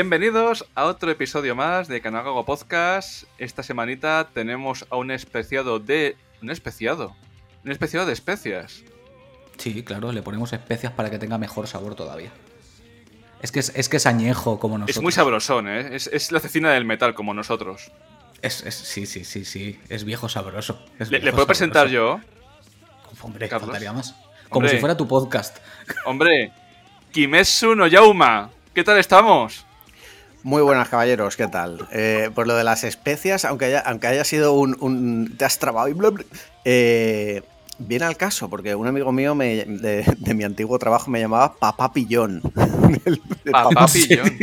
Bienvenidos a otro episodio más de Canagago Podcast. Esta semanita tenemos a un especiado de... ¿Un especiado? Un especiado de especias. Sí, claro, le ponemos especias para que tenga mejor sabor todavía. Es que es, es que es añejo como nosotros. Es muy sabrosón, ¿eh? Es, es la cecina del metal como nosotros. Es, es- sí, sí, sí, sí. Es viejo sabroso. Es ¿Le, viejo le puedo presentar yo? Hombre, Carlos? faltaría más. Como Hombre. si fuera tu podcast. Hombre, Kimetsu no Yauma. ¿Qué tal estamos? Muy buenas, caballeros, ¿qué tal? Eh, por lo de las especias, aunque haya, aunque haya sido un, un- Te has trabado y bla, bla, eh, viene al caso, porque un amigo mío me- de, de mi antiguo trabajo me llamaba Papá Pillón. El- el Papá papá- Pillón.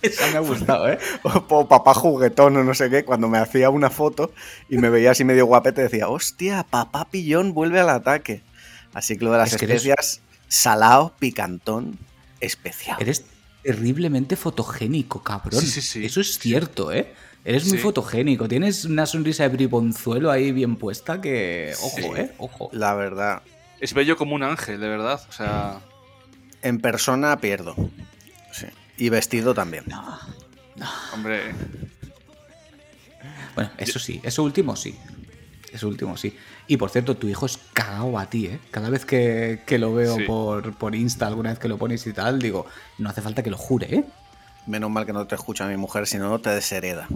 Esa me ha gustado, ¿eh? o, o papá juguetón o no sé qué, cuando me hacía una foto y me veía así medio guapete, decía, hostia, papá Pillón vuelve al ataque. Así que lo de las Es que eres- especias, salado, picantón, especial. Eres terriblemente fotogénico, cabrón. Sí, sí, sí. Eso es cierto, ¿eh? Eres muy fotogénico. Tienes una sonrisa de bribonzuelo ahí bien puesta que... Ojo, Sí. ¿eh? Ojo. La verdad, Es bello como un ángel, de verdad. O sea, en persona pierdo. Sí. Y vestido también. No. hombre. Bueno, eso sí, eso último sí. Eso último sí. Y por cierto, tu hijo es cagao a ti, ¿eh? Cada vez que, que lo veo Sí. por, por Insta, alguna vez que lo pones y tal, digo, no hace falta que lo jure, ¿eh? Menos mal que no te escucha mi mujer, si no te deshereda.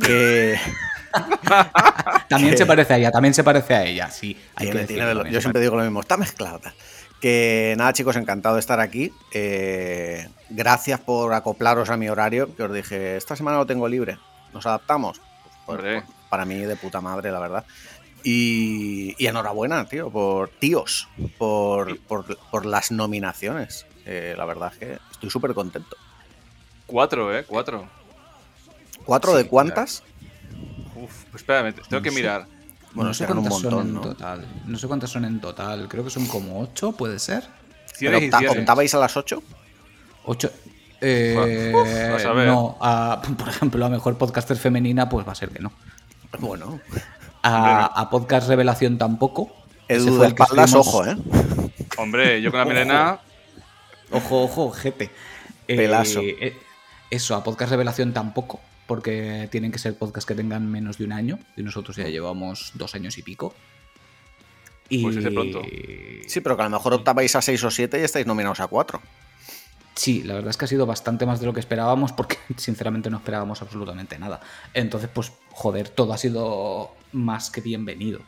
Que, También Que- se parece a ella, también se parece a ella, sí. Hay tiene- que decirlo, lo- yo siempre digo lo mismo, está mezclado. tal. Que nada, chicos, encantado de estar aquí. Eh, gracias por acoplaros a mi horario, que os dije, esta semana lo tengo libre. ¿Nos adaptamos? Pues, pues, para mí, de puta madre, la verdad. Y, y enhorabuena, tío, por tíos, por, por, por las nominaciones. Eh, la verdad es que estoy súper contento. Cuatro, ¿eh? Cuatro. ¿Cuatro Sí, de cuántas? Uf, pues espérame, tengo No que sé. mirar. Bueno, no sé serán un cuántas son montón, en ¿no? total. No sé cuántas son en total. Creo que son como ocho, puede ser. ¿Pero y opta-. ¿Optabais a las 8? Ocho. Eh, Uf, a no, a- por ejemplo, a mejor podcaster femenina, pues va a ser que no. Bueno, A, a podcast revelación tampoco. Edu de espaldas, ojo, ¿eh? Hombre, yo con la melena. Ojo, ojo, jete. Eh, Pelazo. eh, eso, a podcast revelación tampoco, porque tienen que ser podcasts que tengan menos de un año, y nosotros ya llevamos dos años y pico. Y... Pues pronto. Sí, pero que a lo mejor optabais a 6 o 7 y estáis nominados a 4. Sí, la verdad es que ha sido bastante más de lo que esperábamos, porque sinceramente no esperábamos absolutamente nada. Entonces, pues, joder, todo ha sido más que bienvenido.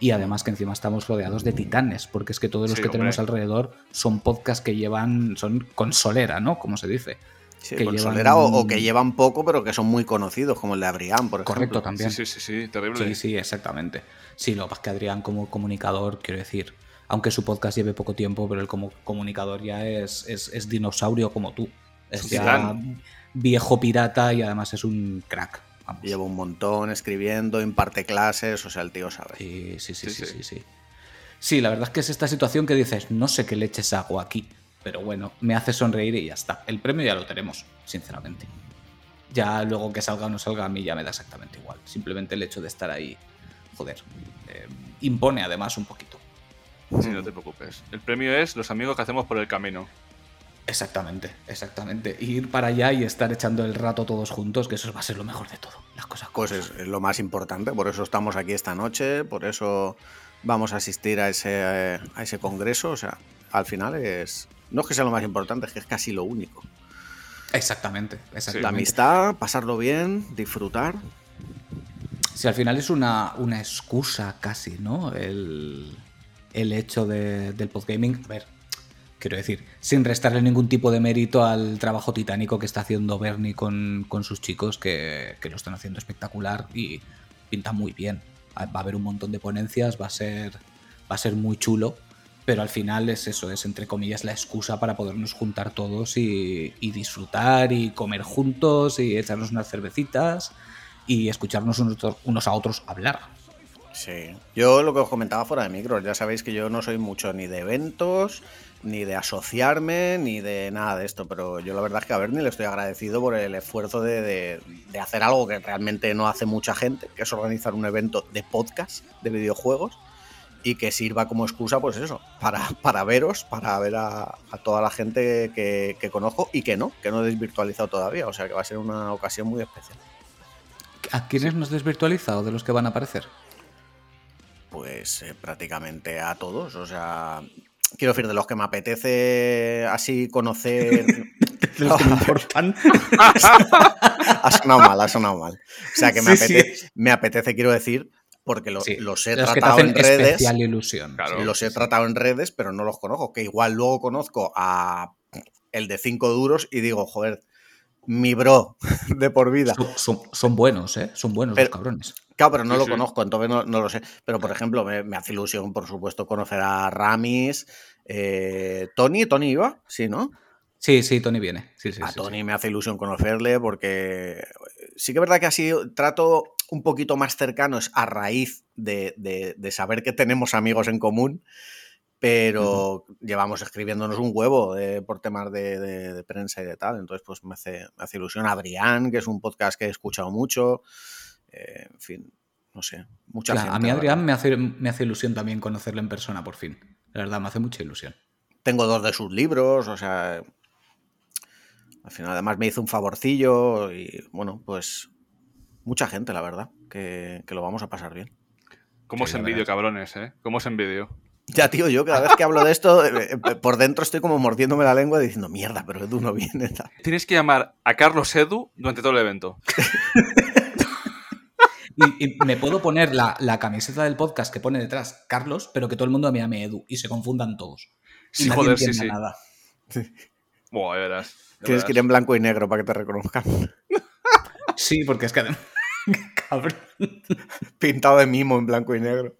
Y además que encima estamos rodeados de titanes, porque es que todos los Sí, que tenemos alrededor son podcasts que llevan, son consolera, ¿no? Como se dice. Sí, Que consolera llevan- o, o que llevan poco, pero que son muy conocidos, como el de Abrián, por ejemplo. Correcto, Sí, también. sí, sí, sí, terrible. Sí, sí, exactamente. Sí, lo que pasa es que Adrián como comunicador, quiero decir, aunque su podcast lleve poco tiempo, pero él como comunicador ya es, es, es dinosaurio como tú. Es ya viejo pirata y además es un crack. Vamos. Lleva un montón escribiendo, imparte clases, o sea, el tío sabe. Sí, sí, sí, Sí, sí, sí. sí, sí. Sí, la verdad es que es esta situación que dices, no sé qué leches hago aquí, pero bueno, me hace sonreír y ya está. El premio ya lo tenemos, sinceramente. Ya luego que salga o no salga, a mí ya me da exactamente igual. Simplemente el hecho de estar ahí, joder, eh, impone además un poquito. Sí, no te preocupes. El premio es los amigos que hacemos por el camino. Exactamente, exactamente. Ir para allá y estar echando el rato todos juntos, que eso va a ser lo mejor de todo. Las cosas Pues es, es lo más importante, por eso estamos aquí esta noche, por eso vamos a asistir a ese, a ese congreso. O sea, al final es. No es que sea lo más importante, es que es casi lo único. Exactamente, La exactamente. amistad, pasarlo bien, disfrutar. Si al final es una, una excusa casi, ¿no? El, el hecho de- del podgaming. A ver, quiero decir, sin restarle ningún tipo de mérito al trabajo titánico que está haciendo Bernie con, con sus chicos, que, que lo están haciendo espectacular y pinta muy bien. Va a haber un montón de ponencias, va a ser, va a ser muy chulo, pero al final es eso, es entre comillas la excusa para podernos juntar todos y, disfrutar y comer juntos y echarnos unas cervecitas y escucharnos unos a otros hablar. Sí. Yo lo que os comentaba fuera de micros, ya sabéis que yo no soy mucho ni de eventos, ni de asociarme, ni de nada de esto, pero yo la verdad es que a Bernie le estoy agradecido por el esfuerzo de hacer algo que realmente no hace mucha gente, que es organizar un evento de podcast de videojuegos. y que sirva como excusa, pues eso, para, para veros, para ver a, toda la gente que, conozco y que no, que no he desvirtualizado todavía. O sea que va a ser una ocasión muy especial. ¿A quiénes nos desvirtualizado de los que van a aparecer? Pues eh, prácticamente a todos. O sea, quiero decir, de los que me apetece así conocer. de los que me importan. ha sonado mal, ha sonado mal. O sea, que me, apetece, me apetece, quiero decir, porque los he tratado en redes. Ilusión. los he tratado en redes, pero no los conozco. Que igual luego conozco a el de cinco duros y digo, joder, mi bro de por vida. Son, buenos, ¿eh? Son buenos los cabrones. Claro, pero no lo conozco, entonces no, lo sé. Pero, por ejemplo, me, hace ilusión, por supuesto, conocer a Ramis, eh, Tony. ¿Tony iba? Sí, ¿no? Sí, sí, Tony viene. a Tony me hace ilusión conocerle porque sí que es verdad que así trato un poquito más cercanos a raíz de, saber que tenemos amigos en común, pero llevamos escribiéndonos un huevo eh, por temas de, prensa y de tal. Entonces, pues me hace, ilusión. Adrián, que es un podcast que he escuchado mucho. Eh, en fin, no sé. Mucha A mí Adrián me hace, me hace ilusión también conocerlo en persona, por fin. La verdad, me hace mucha ilusión. Tengo dos de sus libros, o sea, al final además me hizo un favorcillo y bueno, pues mucha gente, la verdad, que, lo vamos a pasar bien. ¿Cómo se envidio, cabrones, eh? ¿Cómo se envidio? Ya, tío, yo cada vez que hablo de esto, eh, eh, por dentro estoy como mordiéndome la lengua diciendo, mierda, pero Edu no viene. Tienes que llamar a Carlos Edu durante todo el evento. y, me puedo poner la, camiseta del podcast que pone detrás Carlos, pero que todo el mundo me llame Edu y se confundan todos. sí, joder, sí, sí. Nada. Buah, verás. Tienes que ir en blanco y negro para que te reconozcan. Sí, porque es que Cabrón. Pintado de mimo en blanco y negro.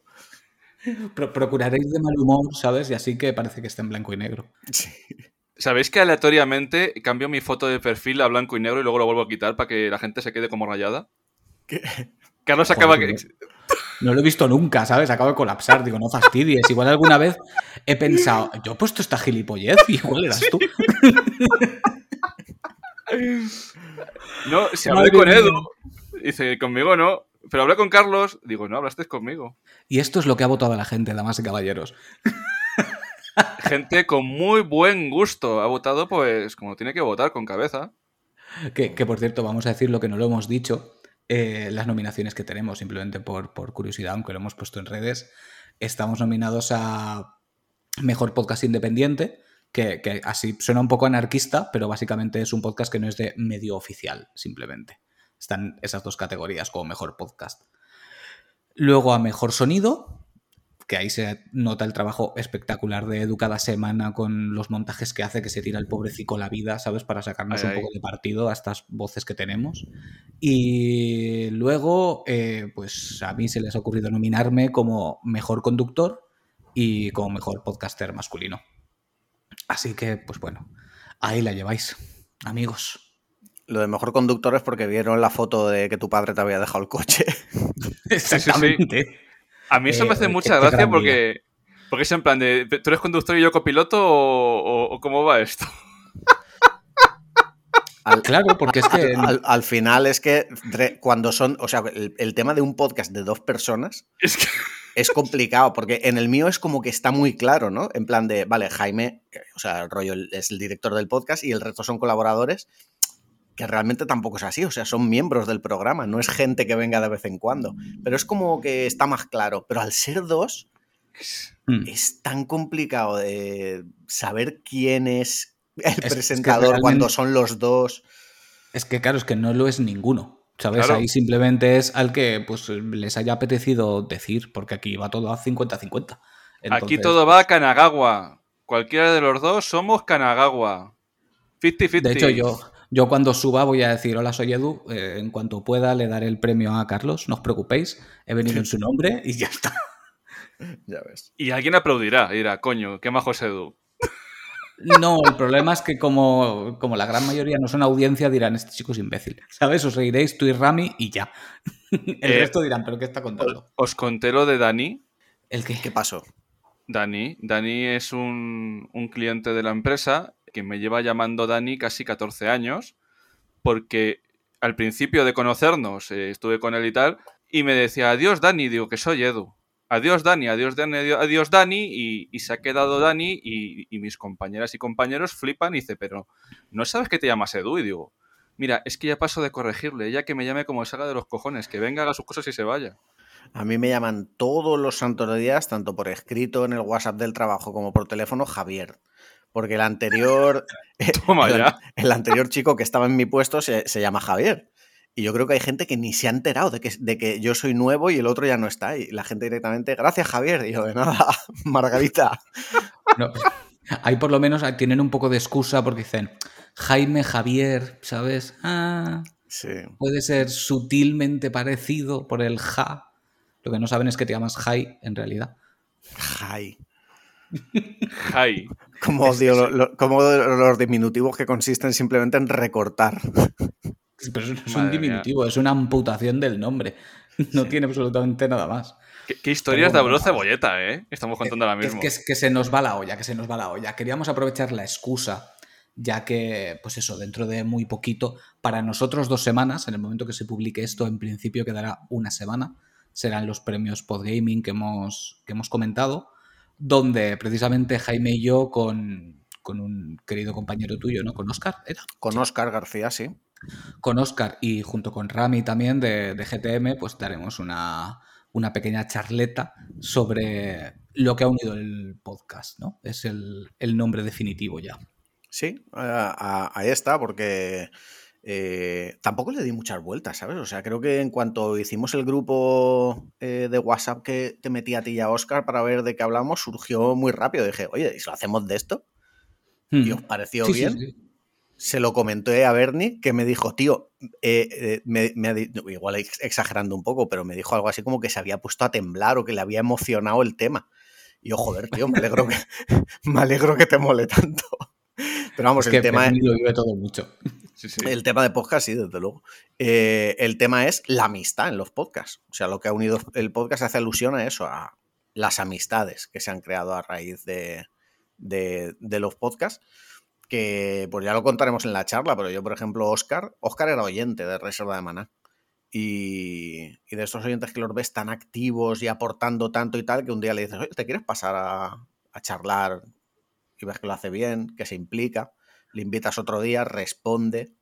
procuraréis de mal humor, ¿sabes? Y así que parece que está en blanco y negro. ¿Sabéis que aleatoriamente cambio mi foto de perfil a blanco y negro y luego lo vuelvo a quitar para que la gente se quede como rayada? ¿Qué? Carlos acaba que... No lo he visto nunca, ¿sabes? Acabo de colapsar. Digo, no fastidies. Igual alguna vez he pensado, yo he puesto esta gilipollez y igual eras tú. No, si hablé con Edu, dice, conmigo no, pero hablé con Carlos, digo, no, hablaste conmigo. Y esto es lo que ha votado la gente, damas y caballeros. Gente con muy buen gusto ha votado, pues, como tiene que votar, con cabeza. Que, por cierto, vamos a decir lo que no lo hemos dicho, eh, las nominaciones que tenemos, simplemente por, por curiosidad, aunque lo hemos puesto en redes. Estamos nominados a Mejor Podcast Independiente, que, así suena un poco anarquista, pero básicamente es un podcast que no es de medio oficial, simplemente. Están esas dos categorías como mejor podcast. Luego a mejor sonido, que ahí se nota el trabajo espectacular de Edu cada semana con los montajes que hace, que se tira el pobrecico la vida, ¿sabes? Para sacarnos un poco de partido a estas voces que tenemos. Y luego, eh, pues a mí se les ha ocurrido nominarme como mejor conductor y como mejor podcaster masculino. Así que, pues bueno, ahí la lleváis, amigos. Lo de mejor conductor es porque vieron la foto de que tu padre te había dejado el coche. Exactamente. A mí eso me hace mucha gracia porque, porque es en plan de, ¿tú eres conductor y yo copiloto o, cómo va esto? claro, porque es que... Al, final es que cuando son, o sea, el, el, tema de un podcast de dos personas... Es que es complicado, porque en el mío es como que está muy claro, ¿no? En plan de, vale, Jaime, o sea, el rollo es el director del podcast y el resto son colaboradores, que realmente tampoco es así, o sea, son miembros del programa, no es gente que venga de vez en cuando, pero es como que está más claro, pero al ser dos, hmm. es tan complicado de saber quién es el presentador cuando son los dos. Es que claro, es que no lo es ninguno. ¿Sabes? Ahí simplemente es al que pues, les haya apetecido decir, porque aquí va todo a 50-50. Aquí todo va a Kanagawa. Cualquiera de los dos somos Kanagawa. 50-50. De hecho, yo, yo cuando suba voy a decir, hola, soy Edu. Eh, en cuanto pueda le daré el premio a Carlos, no os preocupéis. He venido en su nombre y ya está. ya ves. Y alguien aplaudirá dirá, coño, qué majo es Edu. No, el problema es que como, como, la gran mayoría no son audiencia, dirán, este chico es imbécil. ¿Sabes? Os reiréis tú y Rami y ya. El eh, resto dirán, ¿pero qué está contando? Os conté lo de Dani. ¿El qué? ¿Qué pasó? Dani. Dani es un, un cliente de la empresa que me lleva llamando Dani casi 14 años porque al principio de conocernos eh, estuve con él y tal y me decía, adiós Dani, digo que soy Edu. adiós Dani, adiós Dani, adiós, Dani, y, se ha quedado Dani y, mis compañeras y compañeros flipan y dice, pero ¿no sabes que te llamas Edu? Y digo, mira, es que ya paso de corregirle, ya que me llame como salga de los cojones, que venga, haga sus cosas y se vaya. A mí me llaman todos los santos días, tanto por escrito en el WhatsApp del trabajo como por teléfono, Javier. Porque el anterior, el, anterior chico que estaba en mi puesto se, llama Javier. Y yo creo que hay gente que ni se ha enterado de que, de que yo soy nuevo y el otro ya no está. Y la gente directamente, gracias Javier. Y yo, de nada, Margarita. ahí por lo menos tienen un poco de excusa porque dicen, Jaime Javier, ¿sabes? Ah, sí. Puede ser sutilmente parecido por el ja. Lo que no saben es que te llamas Jai en realidad. Jai. Jai. Como odio como los diminutivos que consisten simplemente en recortar. Pero eso no es un diminutivo, es una amputación del nombre. No tiene absolutamente nada más. ¿Qué, historias de abuelo cebolleta, eh? Estamos contando ahora mismo. Es que, que se nos va la olla, que se nos va la olla. Queríamos aprovechar la excusa ya que, pues eso, dentro de muy poquito, para nosotros dos semanas, en el momento que se publique esto, en principio quedará una semana, serán los premios Podgaming que hemos, que hemos comentado, donde precisamente Jaime y yo con, un querido compañero tuyo, ¿no? Con Oscar, ¿era? Con Oscar García, sí. Con Oscar y junto con Rami también de, GTM, pues daremos una, pequeña charleta sobre lo que ha unido el podcast, ¿no? Es el, nombre definitivo ya. Sí, ahí está, porque eh, tampoco le di muchas vueltas, ¿sabes? O sea, creo que en cuanto hicimos el grupo eh, de WhatsApp que te metí a ti y a Oscar para ver de qué hablamos, surgió muy rápido. Dije, oye, ¿y si lo hacemos de esto? ¿Y os pareció bien? Se lo comenté a Bernie, que me dijo, tío, eh, me, igual exagerando un poco, pero me dijo algo así como que se había puesto a temblar o que le había emocionado el tema. Y yo, joder, tío, me alegro que, me alegro que te mole tanto. Pero vamos, el tema es. Lo vive todo mucho. El tema de podcast, sí, desde luego. Eh, el tema es la amistad en los podcasts. O sea, lo que ha unido el podcast hace alusión a eso, a las amistades que se han creado a raíz de, los podcasts. Que pues ya lo contaremos en la charla, pero yo, por ejemplo, Oscar, Oscar era oyente de Reserva de Maná. Y, de estos oyentes que los ves tan activos y aportando tanto y tal, que un día le dices, oye, ¿te quieres pasar a, a charlar? Y ves que lo hace bien, que se implica le invitas otro día, responde,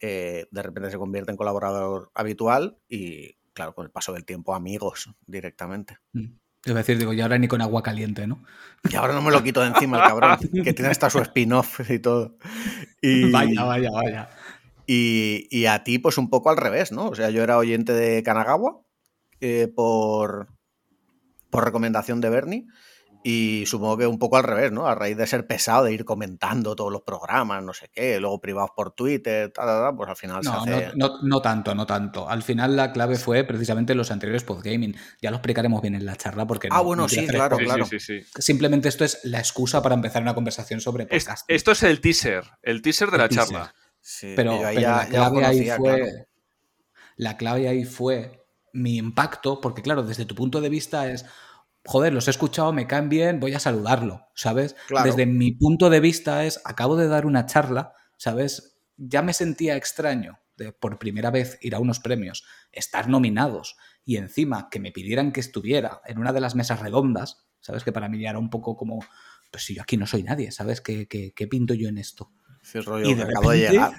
eh, de repente se convierte en colaborador habitual y, claro, con el paso del tiempo, amigos directamente. Mm. A decir, digo, y ahora ni con agua caliente, ¿no? Y ahora no me lo quito de encima el cabrón, que tiene hasta su spin-off y todo. Y, vaya, vaya, vaya. Y, y, a ti, pues un poco al revés, ¿no? O sea, yo era oyente de Kanagawa eh, por, por recomendación de Bernie y supongo que un poco al revés, ¿no? A raíz de ser pesado, de ir comentando todos los programas, no sé qué, luego privados por Twitter, pues al final no, se hace... No, no, tanto, no tanto. Al final la clave fue precisamente los anteriores podgaming. Ya lo explicaremos bien en la charla porque... Ah, bueno, sí, claro, claro. Simplemente esto es la excusa para empezar una conversación sobre podcast. esto es el teaser, el teaser de la charla. pero, la clave ahí fue... La clave ahí fue mi impacto, porque claro, desde tu punto de vista es joder, los he escuchado, me caen bien, voy a saludarlo, ¿sabes? Desde mi punto de vista es, acabo de dar una charla, ¿sabes? Ya me sentía extraño de por primera vez ir a unos premios, estar nominados y encima que me pidieran que estuviera en una de las mesas redondas, ¿sabes? Que para mí ya era un poco como, pues si yo aquí no soy nadie, ¿sabes? ¿Qué, qué, pinto yo en esto? rollo, y de acabo de llegar.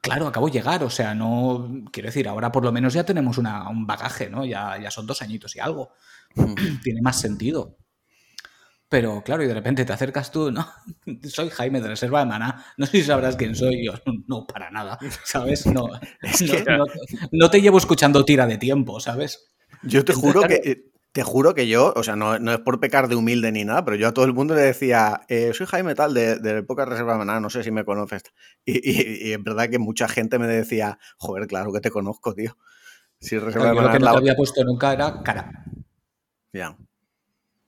Claro, acabo de llegar, o sea, no. Quiero decir, ahora por lo menos ya tenemos un bagaje, ¿no? Ya, ya son dos añitos y algo. tiene más sentido. Pero claro, y de repente te acercas tú, ¿no? Soy Jaime de Reserva de Maná, no sé si sabrás quién soy yo. No, para nada, ¿sabes? No, no, te llevo escuchando tira de tiempo, ¿sabes? Yo te juro que... Eh, te juro que yo, o sea, no, es por pecar de humilde ni nada, pero yo a todo el mundo le decía, eh, soy Jaime tal de, de Época Reserva de Maná, no sé si me conoces. Y, y, es verdad que mucha gente me decía, joder, claro que te conozco, tío. Si Reserva de Maná. Lo que no te había puesto nunca era cara. Ya.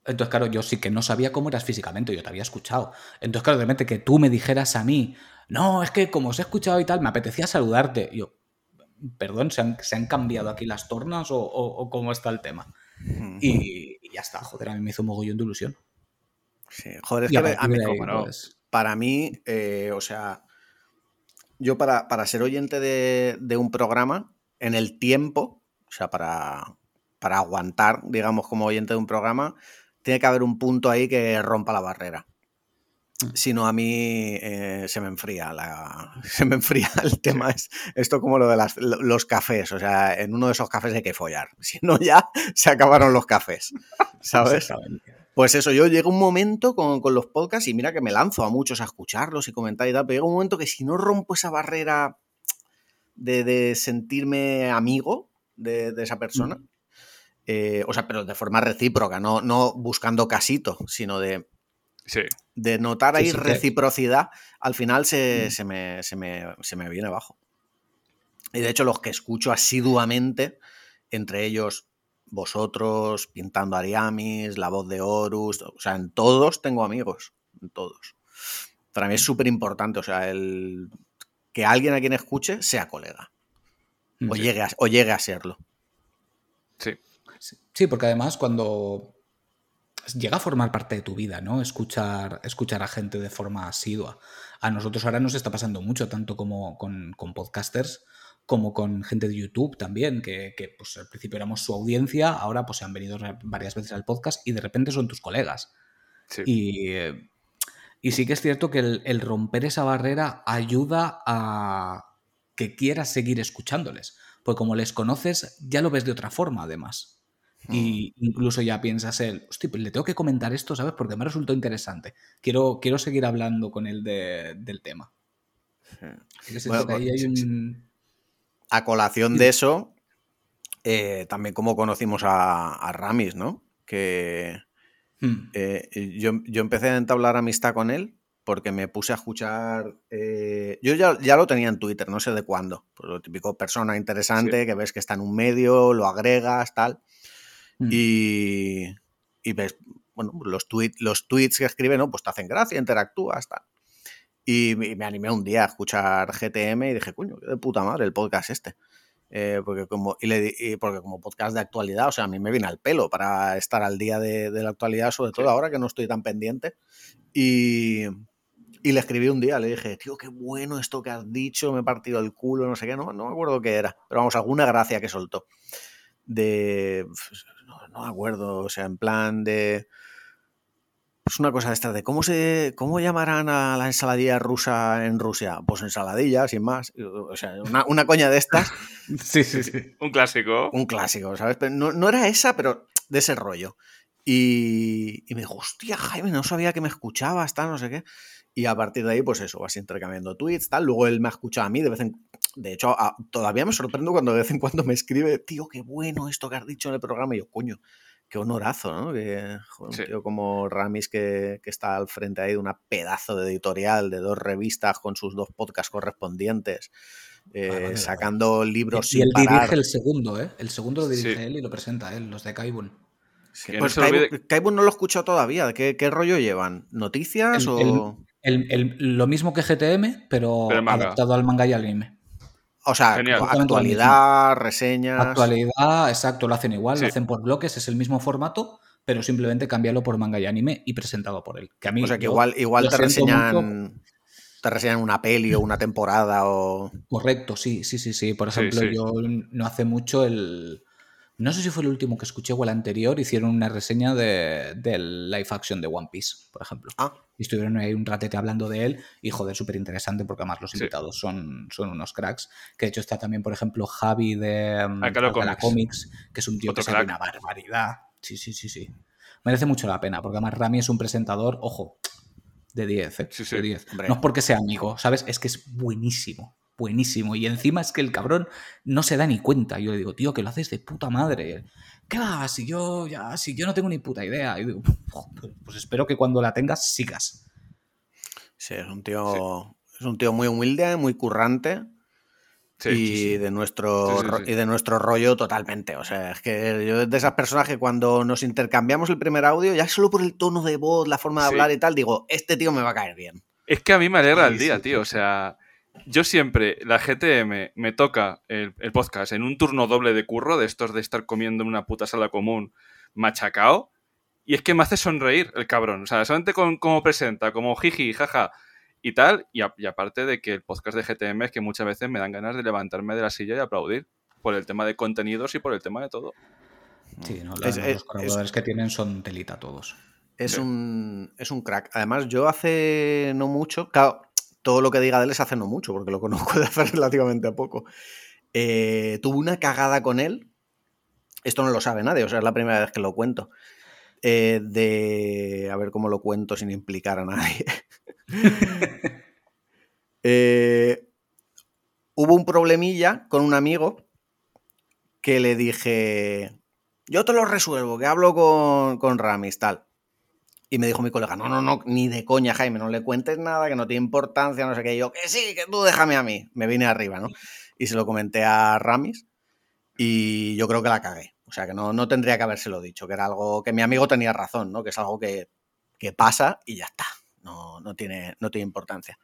Entonces, claro, yo sí que no sabía cómo eras físicamente, yo te había escuchado. Entonces, claro, de repente que tú me dijeras a mí, no, es que como os he escuchado y tal, me apetecía saludarte. yo, perdón, ¿se han, cambiado aquí las tornas o, cómo está el tema? y, ya está, joder, a mí me hizo un mogollón de ilusión. Sí, joder, es que a mí, pues para mí, eh, o sea, yo para, ser oyente de, de un programa, en el tiempo, o sea, para, para aguantar, digamos, como oyente de un programa, tiene que haber un punto ahí que rompa la barrera. Mm. Si no, a mí eh, se me enfría la, se me enfría el tema. Es esto como lo de las- los cafés. O sea, en uno de esos cafés hay que follar. Si no, ya se acabaron los cafés. ¿Sabes? Pues eso, yo llego un momento con, con los podcasts y mira que me lanzo a muchos a escucharlos y comentar y tal, pero llega un momento que si no rompo esa barrera de, de sentirme amigo de, de esa persona, eh, o sea, pero de forma recíproca, no, no buscando casito, sino de, Sí. de notar Sí, ahí sí, que- reciprocidad, al final se, Mm. se me, se me- se me viene abajo. Y de hecho, los que escucho asiduamente, entre ellos vosotros, Pintando Ariamis, La Voz de Horus, o sea, en todos tengo amigos, en todos. Para mí es súper importante, o sea, el que alguien a quien escuche sea colega, o, Sí. llegue a, o llegue a serlo. Sí. Sí, porque además cuando llega a formar parte de tu vida, ¿no? Escuchar, escuchar a gente de forma asidua. A nosotros ahora nos está pasando mucho, tanto como con, con podcasters como con gente de YouTube también, que, que, pues al principio éramos su audiencia, ahora pues se han venido varias veces al podcast y de repente son tus colegas. Sí. Y, y sí que es cierto que el, el romper esa barrera ayuda a que quieras seguir escuchándoles. Porque como les conoces, ya lo ves de otra forma, además. Y incluso ya piensas el, hostia, pues le tengo que comentar esto, ¿sabes? Porque me resultó interesante. Quiero, quiero seguir hablando con él de- del tema. Sí que es Bueno, cierto que ahí hay un... A colación de eso, eh, también como conocimos a, a Ramis, ¿no? Que Hmm. eh, yo, yo empecé a entablar amistad con él porque me puse a escuchar. eh, yo ya, ya lo tenía en Twitter, no sé de cuándo. Pues lo típico persona interesante que ves que está en un medio, lo agregas, tal. Hmm. Y, y ves, bueno, los, tweet, los tweets que escribe, ¿no? Pues te hacen gracia, interactúas, tal. Y me, me animé un día a escuchar GTM y dije, coño, qué de puta madre el podcast este. Eh, porque, como, y le y porque como podcast de actualidad, o sea, a mí me viene al pelo para estar al día de, de la actualidad, sobre todo ahora que no estoy tan pendiente. Y, y le escribí un día, le dije, tío, qué bueno esto que has dicho, me he partido el culo, no sé qué, no, no me acuerdo qué era, pero vamos, alguna gracia que soltó. De. No, no me acuerdo, o sea, en plan de. Pues una cosa de esta de cómo se cómo llamarán a la ensaladilla rusa en Rusia. Pues ensaladilla, sin más. O sea, una, una coña de estas, Sí, sí, sí. Un clásico. un clásico, ¿sabes? Pero no, no era esa, pero de ese rollo. Y, y me dijo, hostia, Jaime, no sabía que me escuchabas, tal, no sé qué. Y a partir de ahí, pues eso, vas intercambiando tweets, tal. Luego él me ha escuchado a mí de vez en De hecho, a- todavía me sorprendo cuando de vez en cuando me escribe, tío, qué bueno esto que has dicho en el programa. Y yo, coño, qué honorazo, ¿no? Que joder, un tío como Ramis que, que está al frente ahí de una pedazo de editorial, de dos revistas con sus dos podcasts correspondientes, eh, Ah, vale, vale. sacando libros Y él sin parar. dirige el segundo, ¿eh? El segundo lo dirige Sí. él y lo presenta él, los de Kaibun. Sí, no Pues olvide- Kaibun, Kaibun no lo he escuchado todavía. ¿Qué, qué rollo llevan? ¿Noticias El- o...? El- el- lo mismo que GTM, pero, Pero adaptado al manga y al anime. O sea, Genial. actualidad, reseñas... Actualidad, exacto, lo hacen igual, Sí. lo hacen por bloques, es el mismo formato, pero simplemente cambiarlo por manga y anime y presentado por él. Que a mí, O sea, que yo igual, igual te reseñan... Te reseñan una peli o una temporada o... Correcto, sí, sí, sí, sí. Por Sí, ejemplo, sí. yo no hace mucho el. No sé si fue el último que escuché o el anterior, hicieron una reseña de, del live action de One Piece, por ejemplo. Ah, Y estuvieron ahí un ratete hablando de él y joder, súper interesante porque además los Sí. invitados son, son unos cracks. Que de hecho está también, por ejemplo, Javi de um, Alcalá Alcalá Comics. Comics, que es un tío Otro que sabe una barbaridad. Sí, sí, sí, sí. Merece mucho la pena porque además Rami es un presentador, ojo, de 10, ¿eh? Sí, sí. De 10. Hombre. No es porque sea amigo, ¿sabes? Es que es buenísimo. Buenísimo. Y encima es que el cabrón no se da ni cuenta. Yo le digo, tío, que lo haces de puta madre. ¿Qué va? Si yo, ya, si yo no tengo ni puta idea. Y digo, "Joder, pues espero que cuando la tengas sigas. sí, es un tío... Es un tío muy humilde, muy currante Sí, y, sí. De nuestro, y de nuestro rollo totalmente. O sea, es que yo de esas personas que cuando nos intercambiamos el primer audio, ya solo por el tono de voz, la forma de hablar y tal, digo, este tío me va a caer bien. Es que a mí me alegra el día, tío. O sea, yo siempre, la GTM me toca el, el podcast en un turno doble de curro, de estos de estar comiendo en una puta sala común machacao. Y es que me hace sonreír el cabrón. O sea, solamente con cómo presenta, como jiji, jaja y tal. Y, a- y aparte de que el podcast de GTM es que muchas veces me dan ganas de levantarme de la silla y aplaudir. Por el tema de contenidos y por el tema de todo. Sí, ¿no? Es- los, es- los colaboradores que tienen son telita todos. Es, Sí. un, es un crack. Además, yo hace no mucho, claro, todo lo que diga de él es hace no mucho, porque lo conozco de hace relativamente poco. Eh, tuve una cagada con él. Esto no lo sabe nadie, o sea, es la primera vez que lo cuento. Eh, de. A ver cómo lo cuento sin implicar a nadie. Eh, hubo un problemilla con un amigo que le dije. Yo te lo resuelvo, que hablo con, con Ramis, tal. Y me dijo mi colega, no, no, no, ni de coña, Jaime, no le cuentes nada, que no tiene importancia, no sé qué. Y yo, que sí, que tú déjame a mí. Me vine arriba, ¿no? Y se lo comenté a Ramis y yo creo que la cagué. O sea, que no, no tendría que habérselo dicho, que era algo que mi amigo tenía razón, ¿no? Que es algo que, que pasa y ya está. No, no, tiene, no tiene importancia.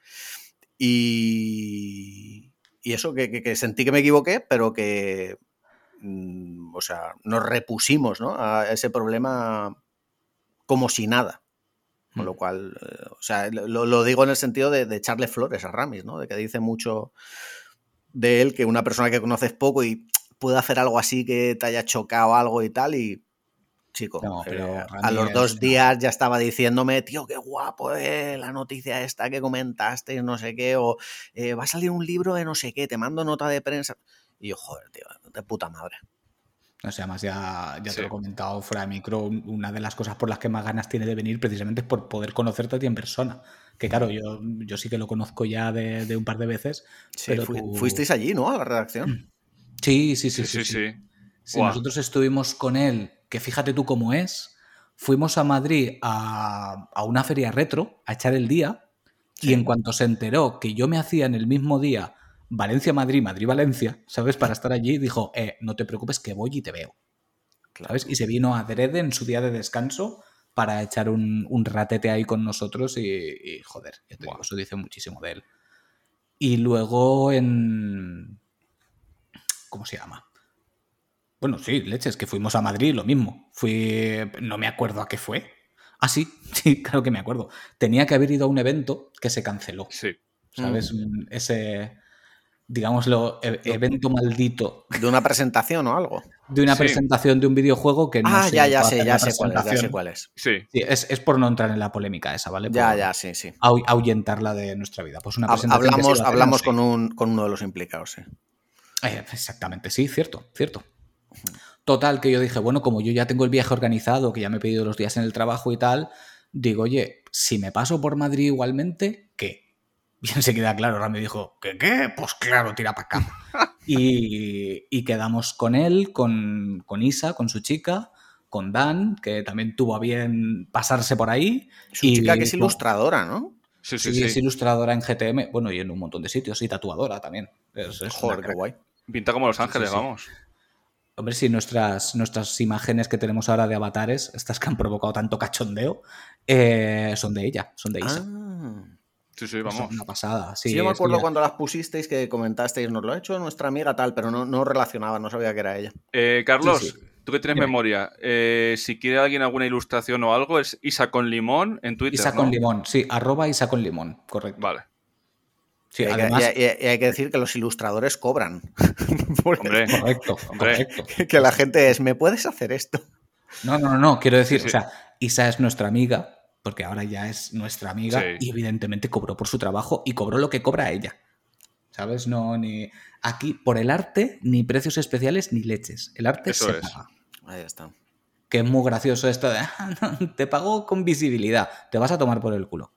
Y, y eso, que, que- que sentí que me equivoqué, pero que, mm, o sea, nos repusimos, ¿no? A ese problema como si nada. Con lo Mm. cual, eh, o sea, lo, lo digo en el sentido de, de echarle flores a Ramis, ¿no? De que dice mucho de él que una persona que conoces poco y puede hacer algo así que te haya chocado algo y tal y chico, No, pero eh, a los dos días ya estaba diciéndome, tío, qué guapo eh, la noticia esta que comentaste, no sé qué, o eh, va a salir un libro de no sé qué, te mando nota de prensa. Y yo, joder, tío, de puta madre. O sea, además ya, ya Sí. te lo he comentado fuera de micro, un- una de las cosas por las que más ganas tiene de venir precisamente es por poder conocerte a ti en persona. Que claro, yo, yo sí que lo conozco ya de, de un par de veces. Sí, pero tú- Fuisteis allí, ¿no? A la redacción. Sí, sí, sí. Sí, sí, sí. Sí, Buah. nosotros estuvimos con él, que fíjate tú cómo es. Fuimos a Madrid a, a una feria retro a echar el día. Y en cuanto se enteró que yo me hacía en el mismo día Valencia-Madrid, Madrid-Valencia, ¿sabes? Para estar allí, dijo, eh, no te preocupes que voy y te veo. ¿Sabes? Y se vino a Drede en su día de descanso para echar un, un ratete ahí con nosotros y, y, joder, ya te digo, eso dice muchísimo de él. Y luego en... ¿Cómo se llama? Bueno, sí, leches, que fuimos a Madrid, lo mismo. Fui... No me acuerdo a qué fue. Ah, sí, sí, claro que me acuerdo. Tenía que haber ido a un evento que se canceló. Sí. ¿Sabes? Ese, digámoslo, e- evento maldito De una presentación o algo. de una Sí. presentación de un videojuego que no ah, se ya, ya sé, ya sé cuál es, ya sé cuál es. Sí. Sí, es, es por no entrar en la polémica esa, ¿vale? Ya, Por ya, sí, sí. ahu- ahuyentarla de nuestra vida. Pues una presentación Hablamos, hablamos con, un, con uno de los implicados, sí. Eh, exactamente, sí, cierto, cierto. Total, que yo dije, bueno, como yo ya tengo el viaje organizado, que ya me he pedido los días en el trabajo y tal, digo, oye, si me paso por Madrid igualmente, ¿qué? Y enseguida, claro, Rami dijo, ¿qué qué? Pues claro, tira para acá. y, y quedamos con él, con, con Isa, con su chica, con Dan, que también tuvo a bien pasarse por ahí. Su Y- chica que es ilustradora, ¿no? Sí, Sí, sí, es ilustradora en GTM, bueno, y en un montón de sitios, y tatuadora también. Es, es Joder, qué guay. Pinta como Los Ángeles, sí, sí. vamos. Hombre, sí, nuestras, nuestras imágenes que tenemos ahora de avatares, estas que han provocado tanto cachondeo, eh, son de ella, son de Isa. Ah. Sí, sí, vamos. una pasada. Sí, Sí, yo me acuerdo cuando las pusisteis que comentasteis, nos lo ha hecho nuestra amiga tal, pero no, no relacionaba, no sabía que era ella. Eh, Carlos, Sí, sí. tú que tienes Dime. memoria, eh, si quiere alguien alguna ilustración o algo, es Isa con limón en Twitter. Isa ¿no? con limón, sí, arroba Isa con limón, correcto. Vale. Sí, y, hay además, que, y- hay que decir que los ilustradores cobran. Hombre, correcto, Hombre. correcto. que la gente es, ¿me puedes hacer esto? No, no, no, no, quiero decir, Sí, o sea, Isa es nuestra amiga, porque ahora ya es nuestra amiga, Sí. y evidentemente cobró por su trabajo y cobró lo que cobra ella. ¿Sabes? No, ni. Aquí, por el arte, ni precios especiales ni leches. El arte Eso se es. paga. Ahí está. Que es muy gracioso esto de "Ah, no, te pago con visibilidad, te vas a tomar por el culo.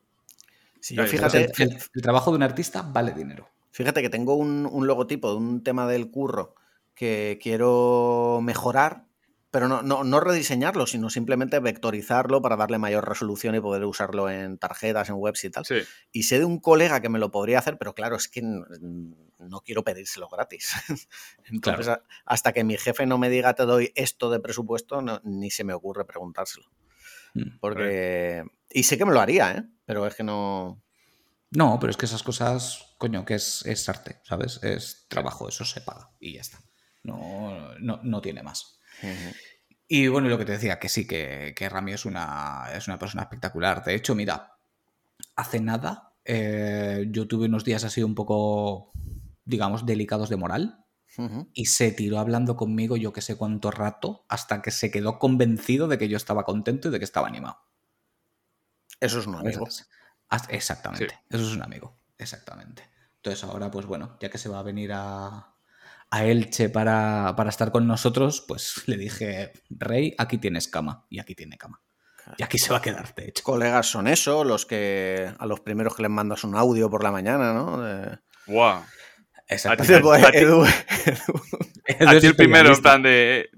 Sí, fíjate, el, el- el trabajo de un artista vale dinero. Fíjate que tengo un, un logotipo de un tema del curro que quiero mejorar, pero no, no, no rediseñarlo, sino simplemente vectorizarlo para darle mayor resolución y poder usarlo en tarjetas, en webs y tal. sí. Y sé de un colega que me lo podría hacer, pero claro, es que no quiero pedírselo gratis. Entonces, hasta que mi jefe no me diga te doy esto de presupuesto, no- ni se me ocurre preguntárselo. Mm. Porque... Y sé que me lo haría, ¿eh? Pero es que no... No, pero es que esas cosas, coño, que es, es arte, ¿sabes? Es trabajo, eso se paga y ya está. No, no, no tiene más. Y bueno, lo que te decía, que sí, que, que Rami es una, es una persona espectacular. De hecho, mira, hace nada eh, yo tuve unos días así un poco, digamos, delicados de moral. Y se tiró hablando conmigo yo que sé cuánto rato hasta que se quedó convencido de que yo estaba contento y de que estaba animado. Eso es un amigo. Exactamente, Sí. eso es un amigo, exactamente. Entonces ahora, pues bueno, ya que se va a venir a, a Elche para, para estar con nosotros, pues le dije, Rey, aquí tienes cama, y aquí tiene cama. Y aquí se va a quedar, de hecho. Colegas son eso, los que a los primeros que les mandas un audio por la mañana, ¿no? De- Guau. Exactamente. A ti- Edu- A ti el primero, en plan de.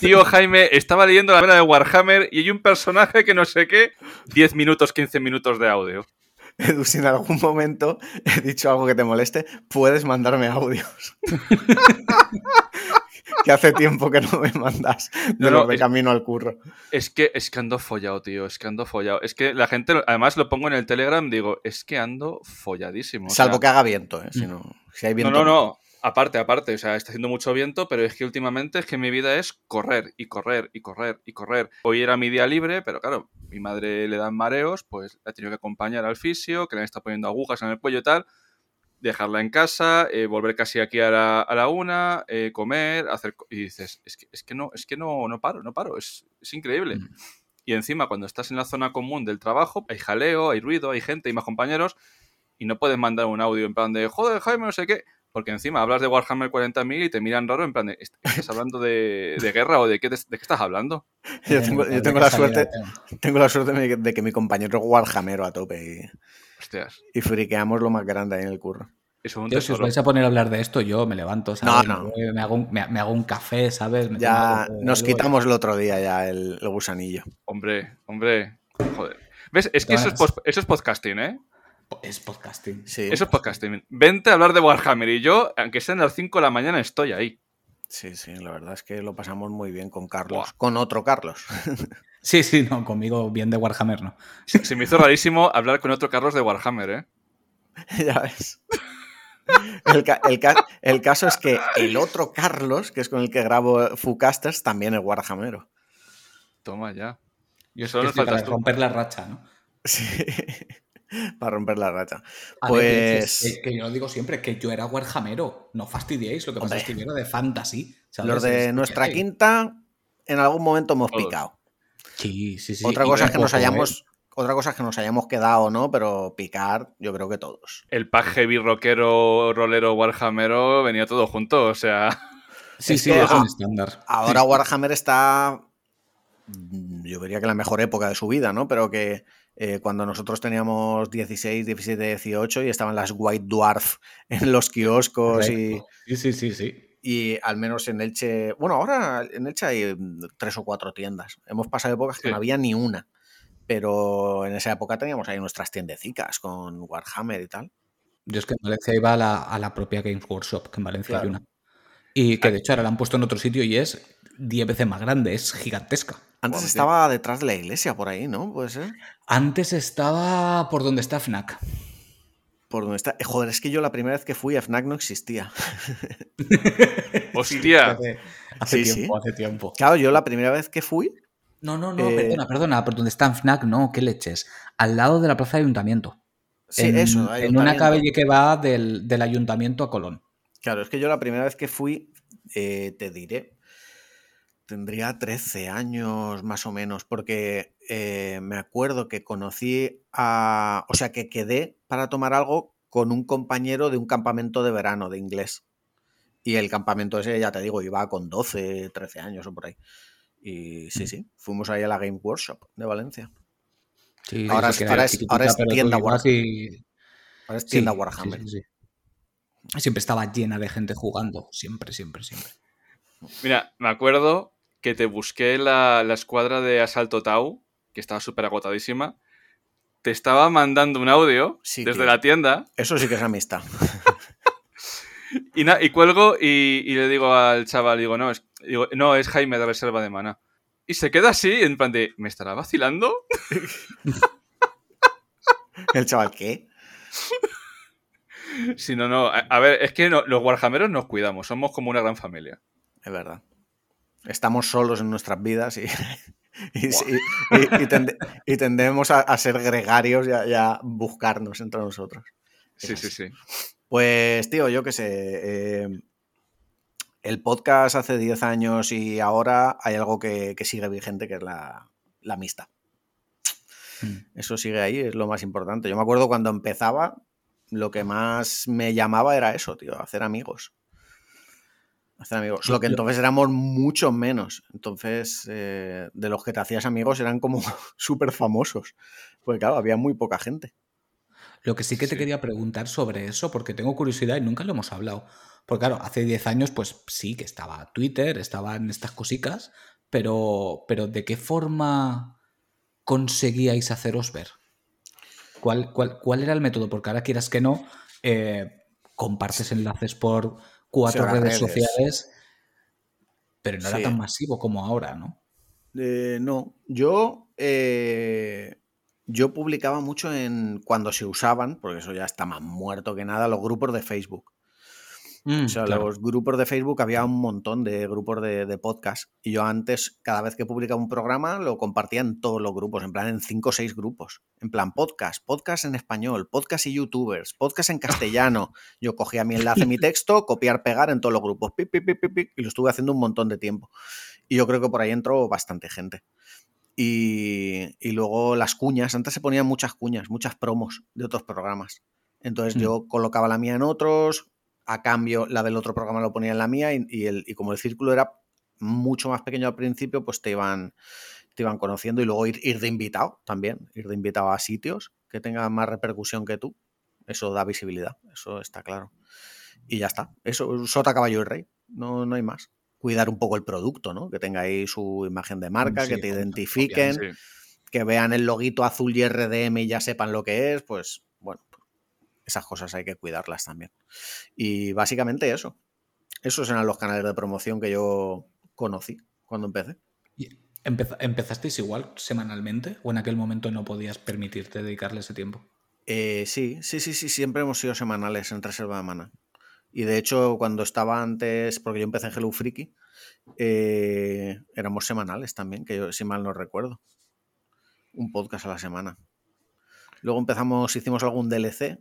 Tío Jaime, estaba leyendo la novela de Warhammer y hay un personaje que no sé qué. 10 minutos, 15 minutos de audio. Edu, si en algún momento he dicho algo que te moleste, puedes mandarme audios. que hace tiempo que no me mandas de No, los no, de es- camino al curro. Es que, es que ando follado, tío. Es que ando follado. Es que la gente, además lo pongo en el Telegram, digo, es que ando folladísimo. o Salvo sea, que haga viento, ¿eh? Si, no, si hay No, viento. no, no. Aparte, aparte. O sea, está haciendo mucho viento, pero es que últimamente es que mi vida es correr y correr y correr y correr. Hoy era mi día libre, pero claro, mi madre le dan mareos, pues la he tenido que acompañar al fisio, que le está poniendo agujas en el cuello y tal. Dejarla en casa, eh, volver casi aquí a la, a la una, eh, comer, hacer. Y dices, es que, es que no, es que no, no paro, no paro. Es, es increíble. Mm. Y encima, cuando estás en la zona común del trabajo, hay jaleo, hay ruido, hay gente, hay más compañeros, y no puedes mandar un audio en plan de, joder, Jaime, no sé qué, porque encima hablas de Warhammer 40.000 y te miran raro en plan de, "¿Est- ¿estás hablando de, de guerra o de qué, te- de qué estás hablando? Yo tengo, yo la suerte, tengo la suerte de que, mi compañero es Warhamero a tope y, Hostias, y friqueamos lo más grande ahí en el curro. eso es un Tío, si os vais a poner a hablar de esto, yo me levanto, ¿sabes? No, no. Me, hago, un, me, me hago un café, ¿sabes? Me Ya algo, nos algo, quitamos el otro día ya el, el gusanillo. Hombre, hombre, joder. ¿Ves? Es que eso es, eso es podcasting, ¿eh? Es podcasting. Sí, Eso es podcasting. Vente a hablar de Warhammer y yo, aunque sean las 5 de la mañana, estoy ahí. sí, sí, la verdad es que lo pasamos muy bien con Carlos. Buah. Con otro Carlos. Sí, sí, no, conmigo bien de Warhammer, ¿no? Se se me hizo rarísimo hablar con otro Carlos de Warhammer, ¿eh? ya ves. El, ca- el ca- el caso es que el otro Carlos, que es con el que grabo Fucasters, también es Warhamero. Toma ya. Yo Solo estoy para faltas tú. romper la racha, ¿no? Sí. Para romper la racha. A ver, Pues que, que yo lo digo siempre, que yo era Warhamero. No fastidiéis, lo que pasa es que yo era de fantasy. ¿sabes? los de Es- nuestra quinta, en algún momento hemos Todos. picado. Sí, sí, sí. otra y cosa es que nos ¿eh? hayamos. Otra cosa es que nos hayamos quedado, ¿no? Pero picar, yo creo que todos. El pack heavy rockero, rolero, Warhammero venía todo junto, o sea. Sí, Es sí, es un estándar. Ahora Warhammer está. Yo diría que la mejor época de su vida, ¿no? Pero que eh, cuando nosotros teníamos 16, 17, 18 y estaban las White Dwarf en los kioscos y. Sí, sí, sí, sí. y al menos en Elche. Bueno, ahora en Elche hay mm, tres o cuatro tiendas. Hemos pasado épocas que no había ni una. Pero en esa época teníamos ahí nuestras tiendecicas con Warhammer y tal. Yo es que en Valencia iba a la, a la propia Games Workshop, que en Valencia hay una. Y que de hecho ahora la han puesto en otro sitio y es 10 veces más grande, es gigantesca. Antes estaba detrás de la iglesia por ahí, ¿no? Puede ser. Antes estaba por donde está FNAC. Por donde está. eh, Joder, es que yo la primera vez que fui a Fnac no existía. Hostia. Hace, hace Sí, tiempo, sí. hace tiempo. Claro, yo la primera vez que fui. No, no, no, Eh, perdona, perdona, por donde está FNAC, no, qué leches. Al lado de la plaza de ayuntamiento. Sí, en, eso. En una ayuntamiento. calle que va del, del ayuntamiento a Colón. Claro, es que yo la primera vez que fui, eh, te diré, tendría 13 años más o menos, porque eh, me acuerdo que conocí a. O sea, que quedé para tomar algo con un compañero de un campamento de verano de inglés. Y el campamento ese, ya te digo, iba con 12, 13 años o por ahí. Y sí, sí, fuimos ahí a la Game Workshop de Valencia. Sí, Ahora es- ahora es- ahora es tienda y- Ahora es tienda sí, Warhammer. sí, sí. Siempre estaba llena de gente jugando. Siempre, siempre, siempre. Mira, me acuerdo que te busqué la, la escuadra de Asalto Tau, que estaba súper agotadísima. Te estaba mandando un audio Sí, desde tío. la tienda Eso sí que es amistad. y, na- y cuelgo y, y le digo al chaval, digo, no, es, digo, no, es Jaime de Reserva de Mana. Y se queda así, en plan de, ¿me estará vacilando? El chaval, ¿qué? Si no, no. A, a ver, es que no- los Warhammeros nos cuidamos, somos como una gran familia. Es verdad. Estamos solos en nuestras vidas y, y, y- y- y tende- y tendemos a, a ser gregarios y a, y a buscarnos entre nosotros. Sí, sí, sí. Pues, tío, yo qué sé. eh, el podcast hace 10 años y ahora hay algo que, sigue vigente, que es la, la amistad. Hmm. Eso sigue ahí, es lo más importante. Yo me acuerdo cuando empezaba, lo que más me llamaba era eso, tío, hacer amigos. Hacer amigos. Lo que entonces éramos mucho menos. Entonces, eh, de los que te hacías amigos eran como súper famosos. Porque claro, había muy poca gente. Lo que sí que te quería preguntar sobre eso, porque tengo curiosidad y nunca lo hemos hablado. Porque claro, hace 10 años, pues sí que estaba Twitter, estaban estas cositas, pero, pero ¿de qué forma conseguíais haceros ver? ¿Cuál, cuál, era el método? Porque ahora quieras que no, eh, compartes enlaces por cuatro redes, sociales, pero no era tan masivo como ahora, ¿no? Eh, no, yo, eh, yo publicaba mucho en cuando se usaban, porque eso ya está más muerto que nada, los grupos de Facebook. Mm, o sea, los grupos de Facebook había un montón de grupos de, podcast. Y yo antes, cada vez que publicaba un programa, lo compartía en todos los grupos, en plan en cinco o seis grupos. En plan podcast, podcast en español, podcast y youtubers, podcast en castellano. Yo cogía mi enlace, mi texto, copiar, pegar en todos los grupos. y lo estuve haciendo un montón de tiempo. Y yo creo que por ahí entró bastante gente. Y, luego las cuñas, antes se ponían muchas cuñas, muchas promos de otros programas. Entonces mm. yo colocaba la mía en otros, a cambio la del otro programa lo ponía en la mía y, el, y como el círculo era mucho más pequeño al principio, pues te iban, te iban conociendo y luego ir, ir de invitado también, ir de invitado a sitios que tengan más repercusión que tú. Eso da visibilidad, eso está claro. Y ya está. Eso, sota caballo y rey. No, no hay más. Cuidar un poco el producto, ¿no? Que tenga ahí su imagen de marca, que te identifiquen, que vean el loguito azul y RDM y ya sepan lo que es, pues bueno, esas cosas hay que cuidarlas también. Y básicamente eso. Esos eran los canales de promoción que yo conocí cuando empecé. ¿Empezasteis igual semanalmente o en aquel momento no podías permitirte dedicarle ese tiempo? Eh, sí, sí, sí, sí, siempre hemos sido semanales en Reserva de Mana. Y de hecho, cuando estaba antes, porque yo empecé en Hello Freaky, eh, éramos semanales también, que yo, si mal no recuerdo. Un podcast a la semana. Luego empezamos, hicimos algún DLC,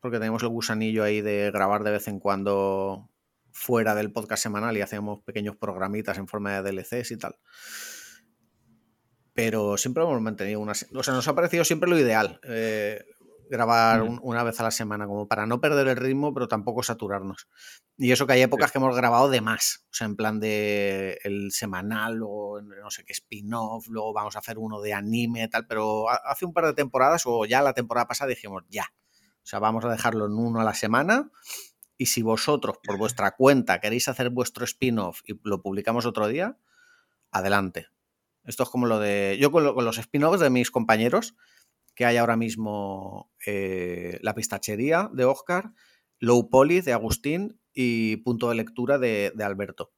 porque tenemos el gusanillo ahí de grabar de vez en cuando fuera del podcast semanal y hacemos pequeños programitas en forma de DLCs y tal. Pero siempre hemos mantenido una... O sea, nos ha parecido siempre lo ideal. Eh, grabar una vez a la semana, como para no perder el ritmo, pero tampoco saturarnos. Y eso que hay épocas que hemos grabado de más, o sea, en plan de el semanal o no sé qué spin-off, luego vamos a hacer uno de anime, tal, pero hace un par de temporadas o ya la temporada pasada dijimos, ya, o sea, vamos a dejarlo en uno a la semana. Y si vosotros, por vuestra cuenta, queréis hacer vuestro spin-off y lo publicamos otro día, adelante. Esto es como lo de. Yo con, los spin-offs de mis compañeros, que hay ahora mismo eh, La Pistachería de Oscar, Low Poly de Agustín y Punto de Lectura de, Alberto.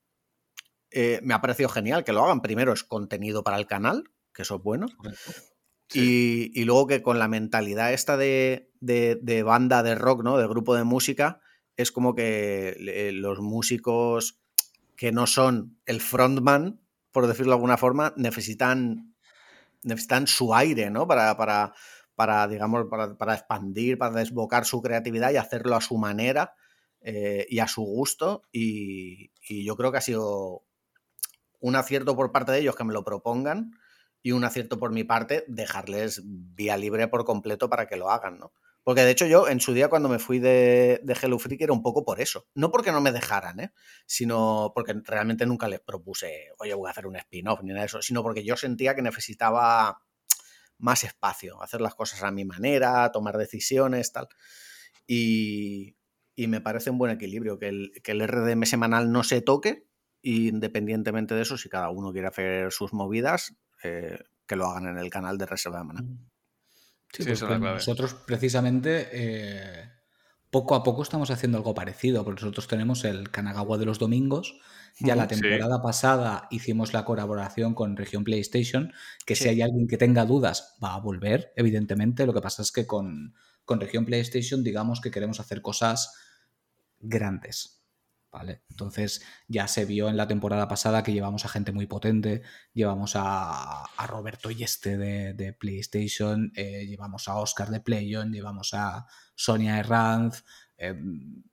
Eh, me ha parecido genial que lo hagan. Primero es contenido para el canal, que eso es bueno. Y, luego que con la mentalidad esta de, banda de rock, ¿no? De grupo de música, es como que los músicos que no son el frontman, por decirlo de alguna forma, necesitan, necesitan su aire, ¿no? Para, para, para digamos, para, expandir, para desbocar su creatividad y hacerlo a su manera eh, y a su gusto. y yo creo que ha sido un acierto por parte de ellos que me lo propongan y un acierto por mi parte dejarles vía libre por completo para que lo hagan, ¿no? Porque de hecho yo en su día cuando me fui de, de Hello Freak era un poco por eso. No porque no me dejaran, ¿eh? Sino porque realmente nunca les propuse, oye, voy a hacer un spin-off ni nada de eso, sino porque yo sentía que necesitaba más espacio, hacer las cosas a mi manera, tomar decisiones, tal. Y, y me parece un buen equilibrio, que el, que el RDM semanal no se toque, independientemente de eso, si cada uno quiere hacer sus movidas, eh, que lo hagan en el canal de Reserva de Mana. Sí, pues nosotros precisamente eh, poco a poco estamos haciendo algo parecido, porque nosotros tenemos el Kanagawa de los domingos. Ya la temporada pasada hicimos la colaboración con Región PlayStation, que si hay alguien que tenga dudas va a volver, evidentemente. Lo que pasa es que con, con Región PlayStation digamos que queremos hacer cosas grandes. ¿Vale? Entonces ya se vio en la temporada pasada que llevamos a gente muy potente, llevamos a, Roberto Yeste de, de PlayStation, eh, llevamos a Oscar de PlayOn, llevamos a Sonia Herranz, em,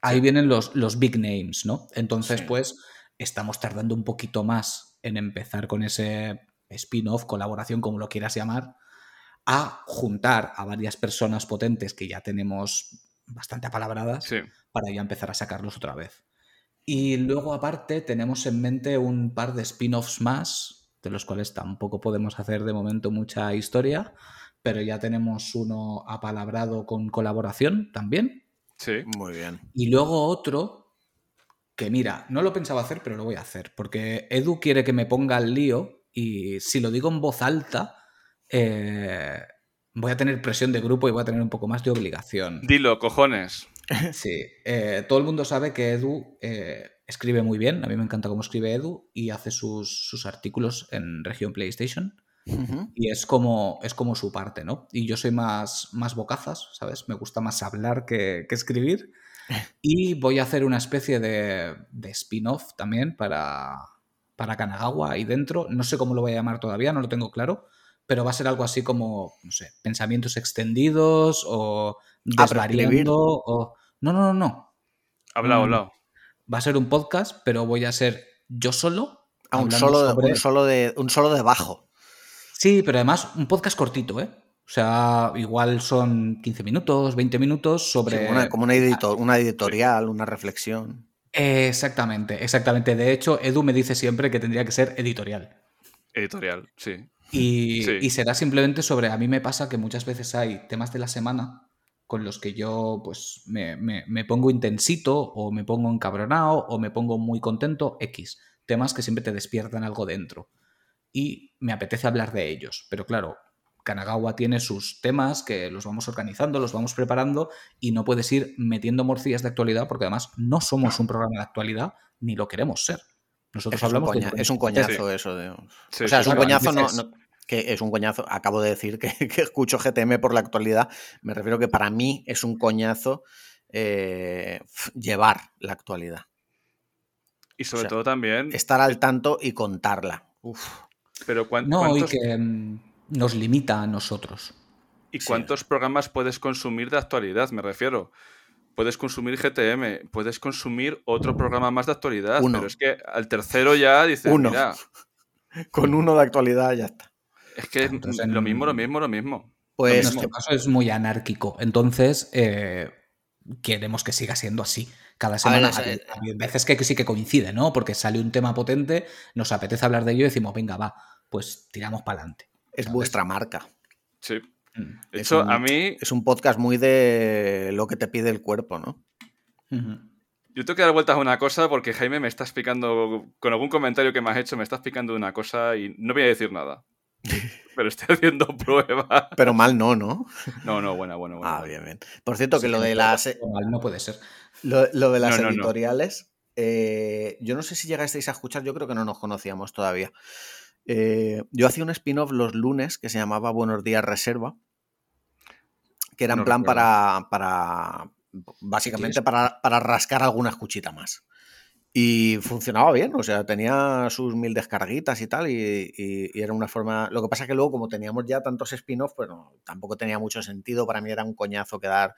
ahí vienen los, los big names, ¿no? Entonces, pues, estamos tardando un poquito más en empezar con ese spin-off, colaboración, como lo quieras llamar, a juntar a varias personas potentes que ya tenemos bastante apalabradas para ya empezar a sacarlos otra vez. Y luego, aparte, tenemos en mente un par de spin-offs más, de los cuales tampoco podemos hacer de momento mucha historia, pero ya tenemos uno apalabrado con colaboración también. Sí. Muy bien. Y luego otro que, mira, no lo pensaba hacer, pero lo voy a hacer, porque Edu quiere que me ponga al lío y si lo digo en voz alta, eh, voy a tener presión de grupo y voy a tener un poco más de obligación. Dilo, cojones. Sí, eh, todo el mundo sabe que Edu eh, escribe muy bien, a mí me encanta cómo escribe Edu y hace sus, artículos en región PlayStation. Y es como, es como su parte, ¿no? Y yo soy más, más bocazas, ¿sabes? Me gusta más hablar que, escribir. Y voy a hacer una especie de, de spin-off también para, para Kanagawa ahí dentro. No sé cómo lo voy a llamar todavía, no lo tengo claro pero va a ser algo así como, no sé, pensamientos extendidos o desvariando o... No, no, no, no. Hablado, mm, hablado. Va a ser un podcast, pero voy a ser yo solo. A un solo, un solo de un solo de bajo. Sí, pero además un podcast cortito, ¿eh? O sea, igual son 15 minutos, 20 minutos sobre... como una, editor, una editorial, una reflexión. Exactamente, exactamente. De hecho, Edu me dice siempre que tendría que ser editorial. Editorial, sí. Y, será simplemente sobre, a mí me pasa que muchas veces hay temas de la semana con los que yo pues me, me, pongo intensito o me pongo encabronado o me pongo muy contento, X. Temas que siempre te despiertan algo dentro. Y me apetece hablar de ellos. Pero claro, Kanagawa tiene sus temas que los vamos organizando, los vamos preparando y no puedes ir metiendo morcillas de actualidad porque además no somos un programa de actualidad ni lo queremos ser. Nosotros es hablamos un es un coñazo eso de... o sea, es un coñazo no, que es un coñazo. Acabo de decir que, escucho GTM por la actualidad. Me refiero que para mí es un coñazo eh, llevar la actualidad. Y sobre todo también. Estar al tanto y contarla. Pero No, y que mm, nos limita a nosotros. ¿Y cuántos programas puedes consumir de actualidad? Me refiero. Puedes consumir GTM, puedes consumir otro programa más de actualidad, pero es que al tercero ya dices, uno. mira. Con uno de actualidad ya está. Es que es lo mismo, lo mismo, lo mismo. Pues en este caso es muy anárquico. Entonces, eh, queremos que siga siendo así. Cada semana hay, veces que sí que coincide, ¿no? Porque sale un tema potente, nos apetece hablar de ello y decimos, venga, va, pues tiramos para adelante. Es vuestra marca. Sí. Mm. Eso a mí. Es un podcast muy de lo que te pide el cuerpo, ¿no? Yo tengo que dar vueltas a una cosa porque Jaime me está explicando, con algún comentario que me has hecho, me está explicando una cosa y no voy a decir nada. Pero estoy haciendo pruebas. Pero mal no, ¿no? No, no, buena, buena, buena. Ah, bien, bien. Por cierto, que lo de las. Mal no puede ser. Lo, de las editoriales. Eh, yo no sé si llegasteis a escuchar, yo creo que no nos conocíamos todavía. Eh, yo hacía un spin-off los lunes que se llamaba Buenos Días Reserva, que era en plan para, para, básicamente para, para, rascar alguna escuchita más. Y funcionaba bien, o sea, tenía sus mil descarguitas y tal, y, era una forma... Lo que pasa que luego, como teníamos ya tantos spin-offs, pues tampoco tenía mucho sentido. Para mí era un coñazo quedar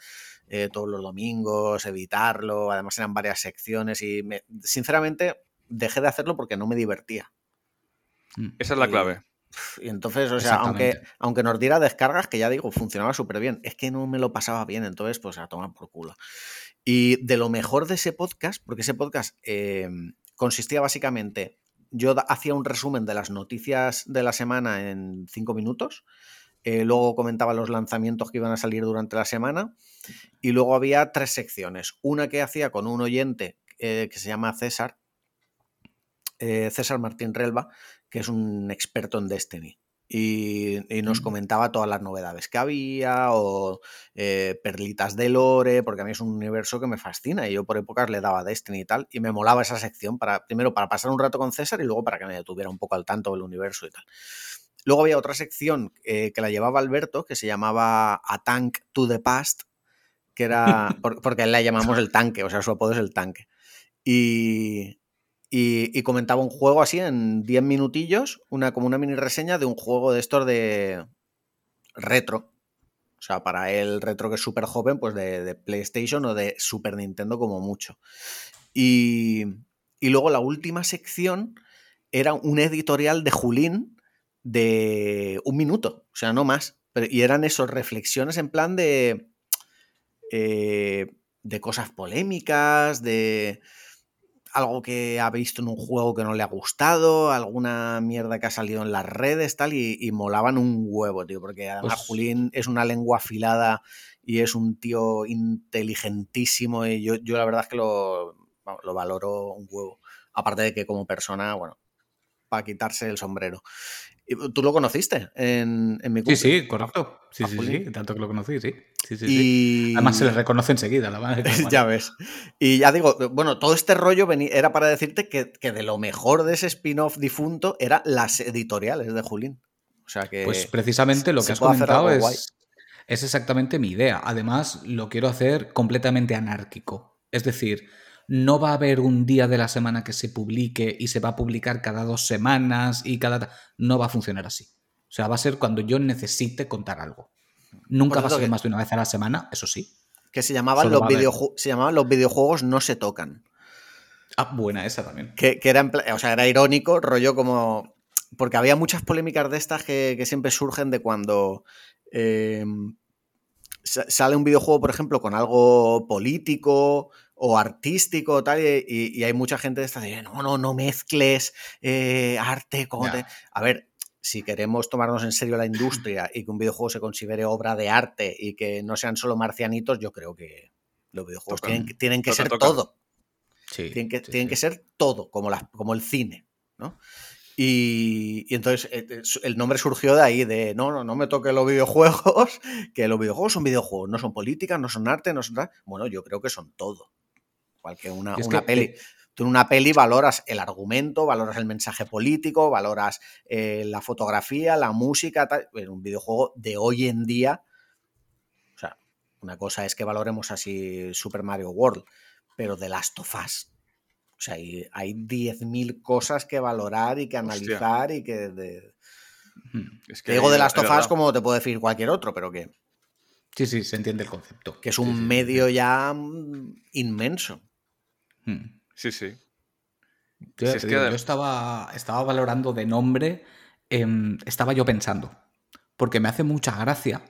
eh, todos los domingos, evitarlo, además eran varias secciones y sinceramente dejé de hacerlo porque no me divertía. Mm. Esa es la clave. Y entonces, o sea, aunque, aunque nos diera descargas, que ya digo, funcionaba súper bien, es que no me lo pasaba bien, entonces, pues a tomar por culo. Y de lo mejor de ese podcast, porque ese podcast em, consistía básicamente, yo hacía un resumen de las noticias de la semana en cinco minutos, eh, luego comentaba los lanzamientos que iban a salir durante la semana y luego había tres secciones. Una que hacía con un oyente eh, que se llama César, eh, César Martín Relva, que es un experto en Destiny y, nos comentaba todas las novedades que había o eh, perlitas de lore, porque a mí es un universo que me fascina y yo por épocas le daba Destiny y tal, y me molaba esa sección para, primero para pasar un rato con César y luego para que me detuviera un poco al tanto del universo y tal. Luego había otra sección eh, que la llevaba Alberto, que se llamaba A Tank to the Past, que era, porque él la llamamos el tanque, o sea, su apodo es el tanque. Y, y, comentaba un juego así en 10 minutillos, una, como una mini reseña de un juego de estos de retro. O sea, para él retro que es súper joven, pues de, PlayStation o de Super Nintendo como mucho. Y, y luego la última sección era un editorial de Julín de un minuto, o sea, no más. Y eran esos reflexiones en plan de, eh, de cosas polémicas, de algo que ha visto en un juego que no le ha gustado, alguna mierda que ha salido en las redes, tal, y, y molaban un huevo, tío, porque además Pues- Julín es una lengua afilada y es un tío inteligentísimo y yo, yo la verdad es que lo, lo valoro un huevo. Aparte de que como persona, bueno, para quitarse el sombrero. Y ¿Tú lo conociste en, en mi Sí, cumple? sí, correcto. Sí, a sí, Juli. sí, tanto que lo conocí, sí. Sí, sí, sí. Y... Además se le reconoce enseguida, la madre. ya ves. Y ya digo, bueno, todo este rollo era para decirte que, que de lo mejor de ese spin-off difunto eran las editoriales de Julín. O sea que. Pues precisamente lo que has comentado es, es exactamente mi idea. Además, lo quiero hacer completamente anárquico. Es decir, no va a haber un día de la semana que se publique y se va a publicar cada dos semanas y cada... No va a funcionar así. O sea, va a ser cuando yo necesite contar algo. Nunca va a ser que- más de una vez a la semana, eso sí. que se llamaban, solo los videoju- se llamaban los videojuegos no se tocan. Ah, buena esa también. Que, que era, o sea, era irónico, rollo como. Porque había muchas polémicas de estas que, que siempre surgen de cuando eh, sa- sale un videojuego, por ejemplo, con algo político o artístico tal, y, y- hay mucha gente de esta de no, no, no mezcles eh, arte con. Ya. te-". A ver, si queremos tomarnos en serio la industria y que un videojuego se considere obra de arte y que no sean solo marcianitos, yo creo que los videojuegos Tocan. tienen, que- tienen que Tocan, ser tocan. todo. Sí, Tienen que, sí, tienen sí. que ser todo, como, la- como el cine, ¿no? Y, y entonces eh, eh, el nombre surgió de ahí, de no, no, no me toque los videojuegos, que los videojuegos son videojuegos, no son política, no son arte, no son. Bueno, yo creo que son todo. Igual que una, que, peli. eh, Tú en una peli valoras el argumento, valoras el mensaje político, valoras eh, la fotografía, la música, tal. En un videojuego de hoy en día, o sea, una cosa es que valoremos así Super Mario World, pero The Last of Us. O sea, hay, hay 10.000 cosas que valorar y que analizar y que... de- Te digo es Last of Us como te puede decir cualquier otro, pero que, Sí, sí, se entiende el concepto. que es un sí, sí. medio ya mm, inmenso. Hmm. Sí, sí. Yo, Si es que yo estaba, estaba valorando de nombre, em, estaba yo pensando, porque me hace mucha gracia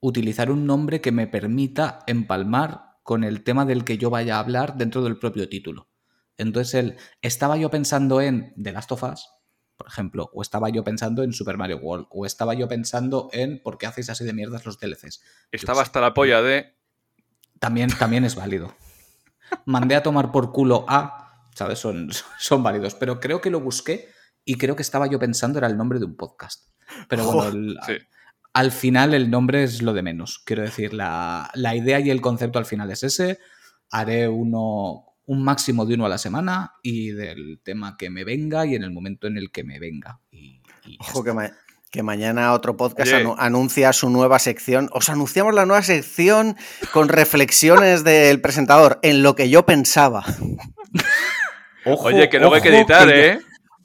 utilizar un nombre que me permita empalmar con el tema del que yo vaya a hablar dentro del propio título. Entonces, el, estaba yo pensando en The Last of Us, por ejemplo, o estaba yo pensando en Super Mario World, o estaba yo pensando en por qué hacéis así de mierdas los DLCs. Estaba hasta la polla de. También, también es válido. Mandé a tomar por culo a, ¿sabes? Son, son válidos. Pero creo que lo busqué y creo que estaba yo pensando era el nombre de un podcast. Pero bueno, el- Sí. al final el nombre es lo de menos. Quiero decir, la, la idea y el concepto al final es ese. Haré uno, un máximo de uno a la semana y del tema que me venga y en el momento en el que me venga. Y, y ya Ojo que, ma- que mañana otro podcast Oye. anuncia su nueva sección. Os anunciamos la nueva sección con reflexiones del presentador en lo que yo pensaba. Ojo, Oye, que luego hay que editar, ya- ¿eh?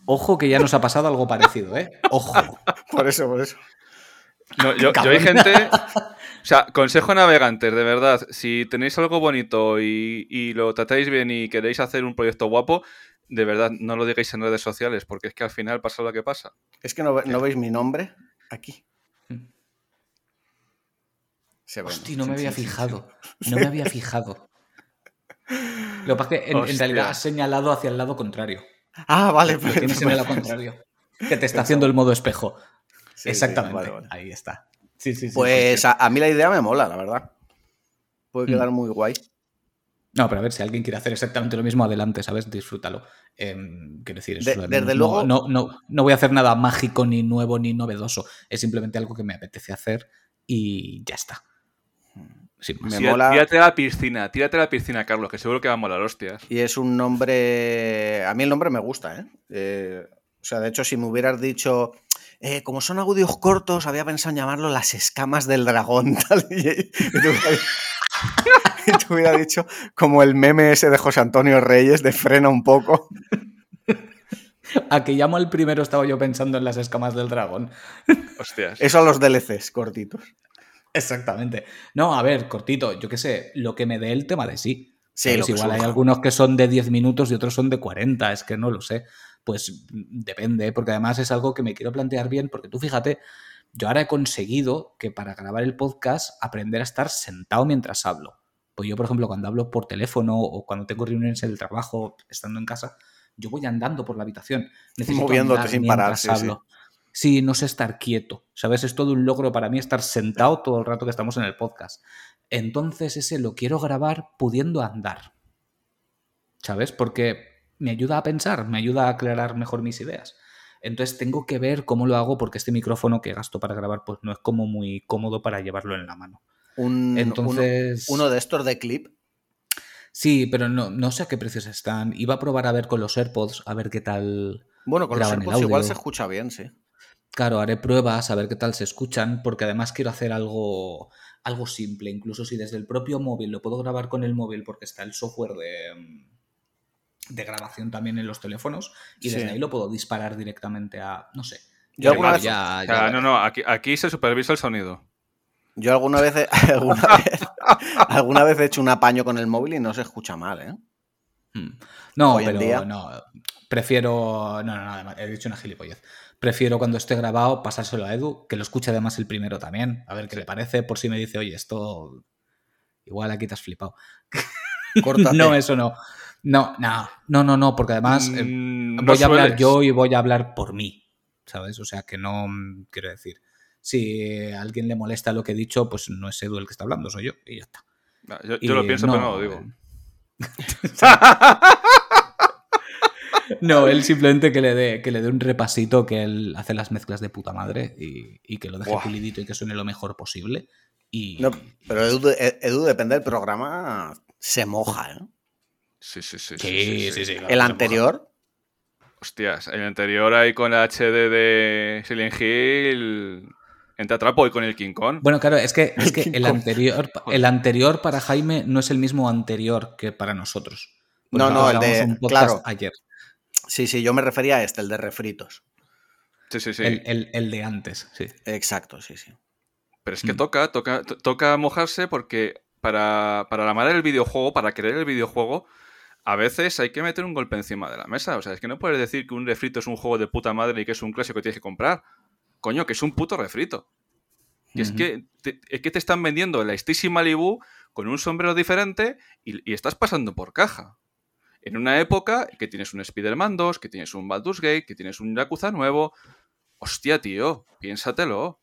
Ojo que ya nos ha pasado algo parecido, ¿eh? Ojo. Por eso, por eso. No, yo, yo hay gente. O sea, consejo a navegantes, de verdad. Si tenéis algo bonito y, y lo tratáis bien y queréis hacer un proyecto guapo, de verdad, no lo digáis en redes sociales, porque es que al final pasa lo que pasa. Es que no, ve- no veis mi nombre aquí. Se ve, Hostia, no me había fijado. No me había fijado. Lo que pasa es que en, realidad has señalado hacia el lado contrario. Ah, vale. Pues- tienes en el lado contrario. Que te está haciendo el modo espejo. Sí, sí, Exactamente. vale, vale. Ahí está. Sí, sí, sí. Pues sí. a, a mí la idea me mola, la verdad. Puede Mm. quedar muy guay. No, pero a ver, si alguien quiere hacer exactamente lo mismo, adelante, ¿sabes? Disfrútalo. Em, quiero decir, eso De- es desde menos. luego- No, no, no, no voy a hacer nada mágico, ni nuevo, ni novedoso. Es simplemente algo que me apetece hacer y ya está. Sin más. Me Tira- mola. Tírate a la piscina, tírate a la piscina, Carlos, que seguro que va a molar, hostias. Y es un nombre. A mí el nombre me gusta, ¿eh? Eh, o sea, de hecho, si me hubieras dicho. eh, como son audios cortos, había pensado en llamarlo Las escamas del dragón. Tal, y, y te hubiera, y te hubiera dicho como el meme ese de José Antonio Reyes de frena un poco. A que llamo al primero estaba yo pensando en las escamas del dragón. Hostias. Eso a los DLCs cortitos. Exactamente. No, a ver, cortito, yo qué sé, lo que me dé el tema de sí. Sí, que igual hay algunos que son de 10 minutos y otros son de 40, es que no lo sé. Pues mm, depende, porque además es algo que me quiero plantear bien, porque tú fíjate, yo ahora he conseguido que para grabar el podcast aprender a estar sentado mientras hablo. Pues yo, por ejemplo, cuando hablo por teléfono o cuando tengo reuniones en el trabajo, estando en casa, yo voy andando por la habitación. Necesito Moviéndote sin parar, sí. Sí, no sé estar quieto. ¿Sabes? Es todo un logro para mí estar sentado todo el rato que estamos en el podcast. Entonces ese lo quiero grabar pudiendo andar. ¿Sabes? Porque me ayuda a pensar, me ayuda a aclarar mejor mis ideas. Entonces tengo que ver cómo lo hago porque este micrófono que gasto para grabar pues no es como muy cómodo para llevarlo en la mano. Un, Entonces- uno, uno de estos de clip. Sí, pero no, no sé a qué precios están. Iba a probar a ver con los AirPods, a ver qué tal. Bueno, con los AirPods igual se escucha bien, sí. Claro, haré pruebas a ver qué tal se escuchan, porque además quiero hacer algo, algo simple. Incluso si desde el propio móvil lo puedo grabar con el móvil, porque está el software de, mm, de grabación también en los teléfonos, y desde Sí. ahí lo puedo disparar directamente a. No sé. Yo alguna vez- ya- no, no, aquí, aquí se supervisa el sonido. Yo alguna vez, he- alguna vez, alguna vez he hecho un apaño con el móvil y no se escucha mal, ¿eh? Mm. No, Hoy en pero día- no. Prefiero. No, no, no, he dicho una gilipollez. Prefiero cuando esté grabado pasárselo a Edu, que lo escuche además el primero también. A ver qué le parece, por si me dice, oye, esto. Igual aquí te has flipado. Córtate. No, eso no. No, no, no, no, no, porque además eh, Mm, no voy a hablar yo y voy a hablar por mí, ¿sabes? O sea que no mm, quiero decir. Si a alguien le molesta lo que he dicho, pues no es Edu el que está hablando, soy yo y ya está. No, Yo, Y yo lo pienso, pero no lo no, digo. No, él simplemente que le dé que le dé un repasito, que él hace las mezclas de puta madre y, y que lo deje pulidito y que suene lo mejor posible. Y No, pero Edu, Edu, depende del programa, se moja, ¿eh? Sí, sí, sí. Sí, sí. El anterior, Hostias, el anterior ahí con la HD de Silent Hill. Entra trapo y con el King Kong. Bueno, claro, es que, es que el, anterior, el anterior para Jaime no es el mismo anterior que para nosotros. Porque No, no, el de- un claro. ayer. sí, sí, yo me refería a este, el de refritos. Sí, sí, sí. El, el- el de antes, sí. Exacto, sí, sí. Pero es que Mm. toca, toca, to- toca mojarse porque para, para la madre del videojuego, para creer el videojuego, a veces hay que meter un golpe encima de la mesa. O sea, es que no puedes decir que un refrito es un juego de puta madre y que es un clásico que tienes que comprar. Coño, que es un puto refrito. Y es que te, es que te están vendiendo la Stacy Malibu con un sombrero diferente y, y estás pasando por caja. En una época que tienes un Spider-Man 2, que tienes un Baldur's Gate, que tienes un Yakuza nuevo. Hostia, tío, piénsatelo.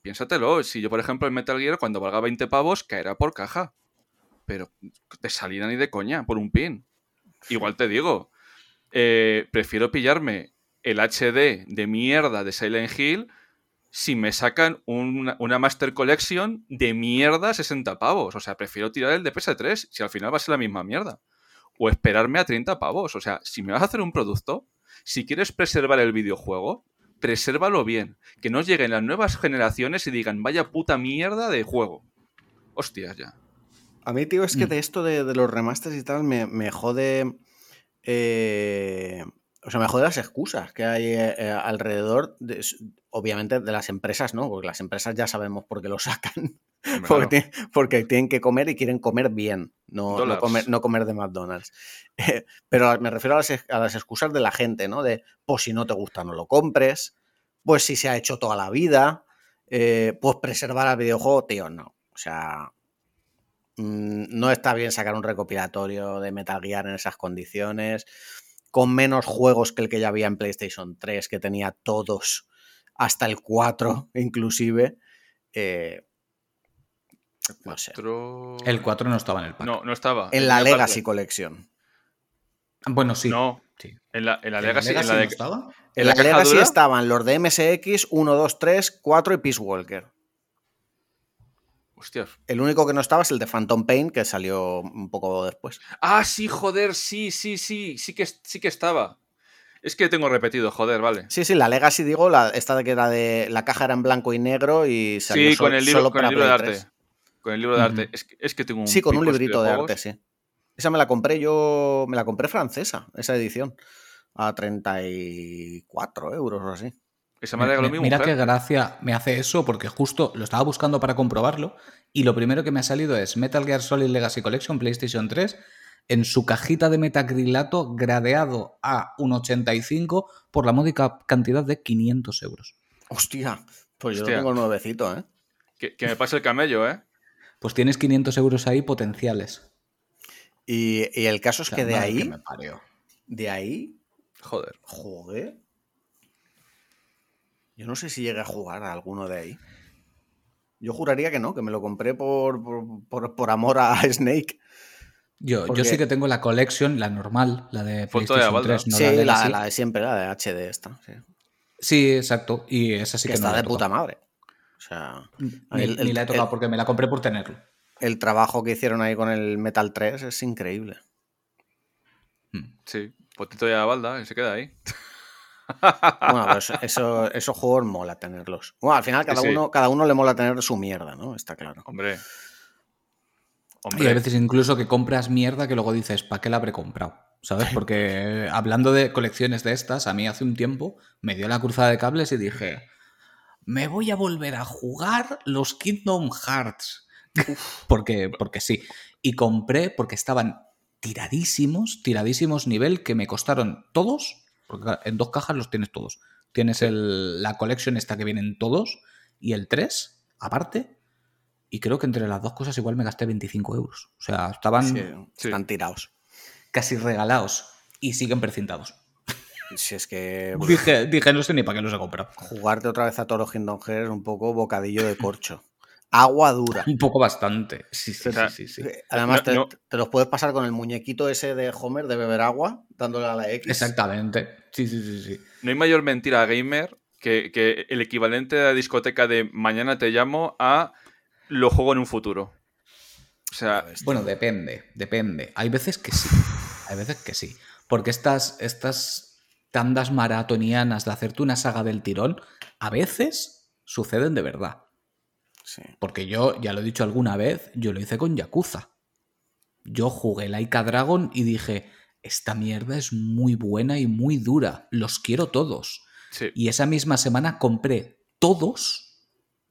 Piénsatelo. Si yo, por ejemplo, el Metal Gear, cuando valga 20 pavos, caerá por caja. Pero de salida ni de coña, por un pin. Igual te digo, eh, prefiero pillarme el HD de mierda de Silent Hill si me sacan una, una Master Collection de mierda 60 pavos. O sea, prefiero tirar el de PS3 si al final va a ser la misma mierda. O esperarme a 30 pavos. O sea, si me vas a hacer un producto, si quieres preservar el videojuego, presérvalo bien. Que no lleguen las nuevas generaciones y digan, vaya puta mierda de juego. Hostias, ya. A mí, tío, es que Mm. de esto de, de los remasters y tal me, me jode. eh, o sea, me jode las excusas que hay eh, eh, alrededor, de- obviamente, de las empresas, ¿no? Porque las empresas ya sabemos por qué lo sacan. Porque, tienen, porque tienen que comer y quieren comer bien, no, comer, no comer de McDonald's. Eh, Pero me refiero a las, a las excusas de la gente, ¿no? De, pues si no te gusta, no lo compres. Pues si se ha hecho toda la vida. pues preservar al videojuego, tío, no. O sea, mm, no está bien sacar un recopilatorio de Metal Gear en esas condiciones. Con menos juegos que el que ya había en PlayStation 3, que tenía todos, hasta el 4 inclusive. Eh, no sé. El 4 no estaba en el pack. No, no estaba. En la Tenía Legacy parte. Collection. Bueno, sí. No, sí. en la, en la ¿En Legacy. en la no estaba? En ¿En la, la Legacy dura? estaban los de MSX 1, 2, 3, 4 y Peace Walker. El único que no estaba es el de Phantom Pain, que salió un poco después. Ah, sí, joder, sí, sí, sí. Sí que, sí que estaba. Es que tengo repetido, joder, vale. Sí, sí, la Legacy, digo, la, esta de que era de. La caja era en blanco y negro y salió Sí, sol- con el libro, solo con el libro de arte. 3. Con el libro de arte. Es, que, es que tengo un. Sí, con un pico librito de videojuegos. arte, sí. Esa me la compré yo. Me la compré francesa, esa edición. A 34 euros o así. Esa me regaló mi Mira mujer. qué gracia me hace eso, porque justo lo estaba buscando para comprobarlo y lo primero que me ha salido es Metal Gear Solid Legacy Collection PlayStation 3 en su cajita de metacrilato gradeado a un 85 por la módica cantidad de 500 euros. Hostia, pues yo Hostia. lo tengo nuevecito, ¿eh? Que, que me pase el camello, ¿eh? Pues tienes 500 euros ahí potenciales. Y, y el caso es O sea, que de madre ahí, que me de ahí, Joder. joder. Yo no sé si llegué a jugar a alguno de ahí. Yo juraría que no, que me lo compré por, por, por- por amor a Snake. Yo, yo sí que tengo la collection, la normal, la de de PlayStation Avalda. 3, no sí, la la, Legacy. la de siempre, la de HD esta. Sí. Sí, exacto. Y esa sí que que, no está la de he puta madre. O sea, Ni, el- ni la he tocado el- porque me la compré por tenerlo. el trabajo que hicieron ahí con el Metal 3 es increíble. Mm. Sí, potito de la balda y se queda ahí. Bueno, pues eso, esos juegos mola tenerlos. Bueno, al final cada, Sí, sí. Uno, cada uno le mola tener su mierda, ¿no? Está claro. Hombre. Y Hombre. hay veces incluso que compras mierda que luego dices, ¿para qué la habré comprado? ¿Sabes? Porque hablando de colecciones de estas, a mí hace un tiempo me dio la cruzada de cables y dije, me voy a volver a jugar los Kingdom Hearts. porque, porque sí. Y compré porque estaban tiradísimos, tiradísimos nivel que me costaron todos, porque en dos cajas los tienes todos. Tienes el- la collection esta que vienen todos y el 3 aparte. Y creo que entre las dos cosas igual me gasté 25 euros. O sea, estaban Sí, Sí. Están tirados. casi regalados y siguen precintados. Si es que Dije, dije, no sé ni para qué los he comprado. jugarte otra vez a Toro Kingdom Hearts un poco bocadillo de corcho. Agua dura. Un poco bastante. Sí, sí, O sea, sí, sí, sí. Además, No, te, no. te los puedes pasar con el muñequito ese de Homer de beber agua, dándole a la X. Exactamente. Sí, sí, sí, sí. No hay mayor mentira gamer que, que el equivalente de la discoteca de mañana te llamo a lo juego en un futuro. O sea, Bueno, depende, depende. Hay veces que sí. Hay veces que sí. Porque estas, estas tandas maratonianas de hacerte una saga del tirón, a veces suceden de verdad. Sí. Porque yo, ya lo he dicho alguna vez, yo lo hice con Yakuza. Yo jugué Laika Dragon y dije, esta mierda es muy buena y muy dura. Los quiero todos. sí. Y esa misma semana compré todos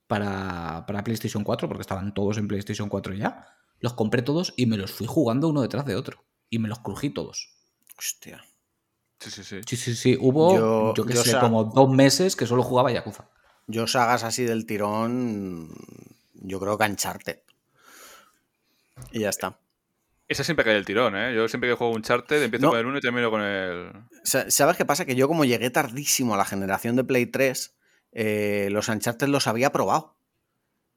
para, para PlayStation 4, porque estaban todos en PlayStation 4 ya. Los compré todos y me los fui jugando uno detrás de otro. Y me los crují todos. Hostia. Sí, sí, sí. Sí, sí, sí. Hubo, yo, Yo- que yo sé, como dos meses que solo jugaba Yakuza. Yo sagas así del tirón, yo creo que Uncharted. Y ya está. Esa siempre cae el tirón, ¿eh? Yo siempre que juego un charter empiezo No. con el 1 y termino con el. Sa- ¿Sabes qué pasa? Que yo como llegué tardísimo a la generación de Play 3, eh, los Uncharted los había probado.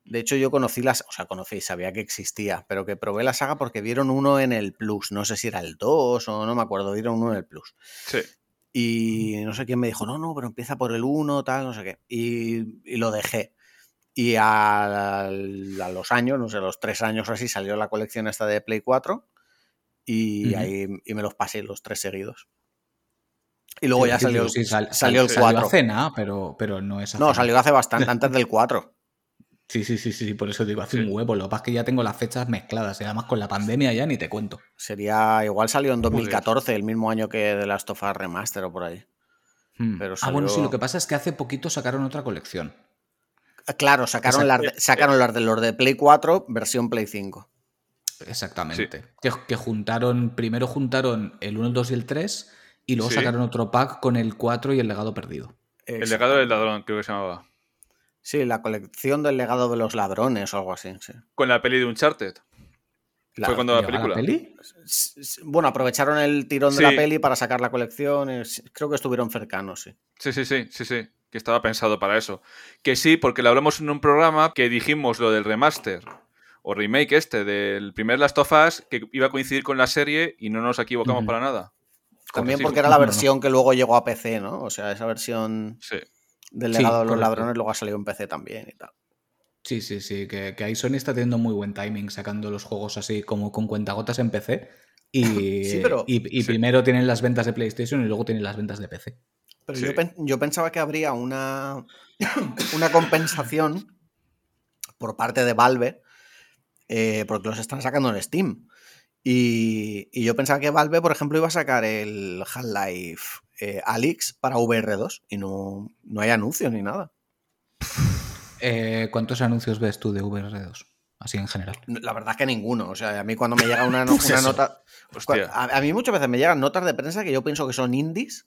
De hecho, yo conocí las... O sea, conocí, sabía que existía, pero que probé la saga porque vieron uno en el Plus. No sé si era el 2 o no me acuerdo, dieron uno en el Plus. Sí. Y no sé quién me dijo, no, no, pero empieza por el 1, tal, no sé qué. Y, y lo dejé. Y a, a los años, no sé, a los tres años o así, salió la colección esta de Play 4 y Ujú. ahí y me los pasé los tres seguidos. Y luego ya Sí, salió, sí, sal- salió el sal- 4. hace nada, pero, pero no es hace No, salió hace bastante, antes del 4. Sí, sí, sí, sí, por eso digo, hace Sí. un huevo. Lo que pasa es que ya tengo las fechas mezcladas y además con la pandemia ya ni te cuento. Sería, igual salió en 2014, el mismo año que The Last of Us Remaster o por ahí. Hmm. Pero Ah, bueno, sí, lo que pasa es que hace poquito sacaron otra colección. Ah, Claro, sacaron, Exacto. las de, sacaron las de los de Play 4, versión Play 5. Exactamente. Que, que juntaron, primero juntaron el 1, el 2 y el 3 y luego Sí. sacaron otro pack con el 4 y el legado perdido. El legado del ladrón, creo que se llamaba. Sí, la colección del legado de los ladrones o algo así. sí. Con la peli de Uncharted. La- Fue cuando la ¿Llegó a película. peli? s- s- Bueno, aprovecharon el tirón de la peli para sacar la colección. Creo que estuvieron cercanos, sí. Sí, sí, sí, sí, sí. Que estaba pensado para eso. Que sí, porque lo hablamos en un programa que dijimos lo del remaster o remake este del primer Last of Us que iba a coincidir con la serie y no nos equivocamos para nada. También porque era la versión que luego llegó a PC, ¿no? O sea, esa versión Sí. Del Sí, legado de los correcto. ladrones luego ha salido en PC también y tal. Sí, sí, sí. Que, que ahí Sony está teniendo muy buen timing sacando los juegos así como con cuentagotas en PC. Y, Sí, pero- y, y Sí. primero tienen las ventas de PlayStation y luego tienen las ventas de PC. Pero Sí. yo, pen- yo pensaba que habría una, una compensación por parte de Valve, eh, porque los están sacando en Steam. Y, y yo pensaba que Valve, por ejemplo, iba a sacar el Half-Life eh, Alix para VR2 y no, no hay anuncios ni nada. Eh, ¿Cuántos anuncios ves tú de VR2? Así en general. La verdad es que ninguno. O sea, a mí cuando me llega una, no- Pues una nota. Hostia. A, a mí muchas veces me llegan notas de prensa que yo pienso que son indies.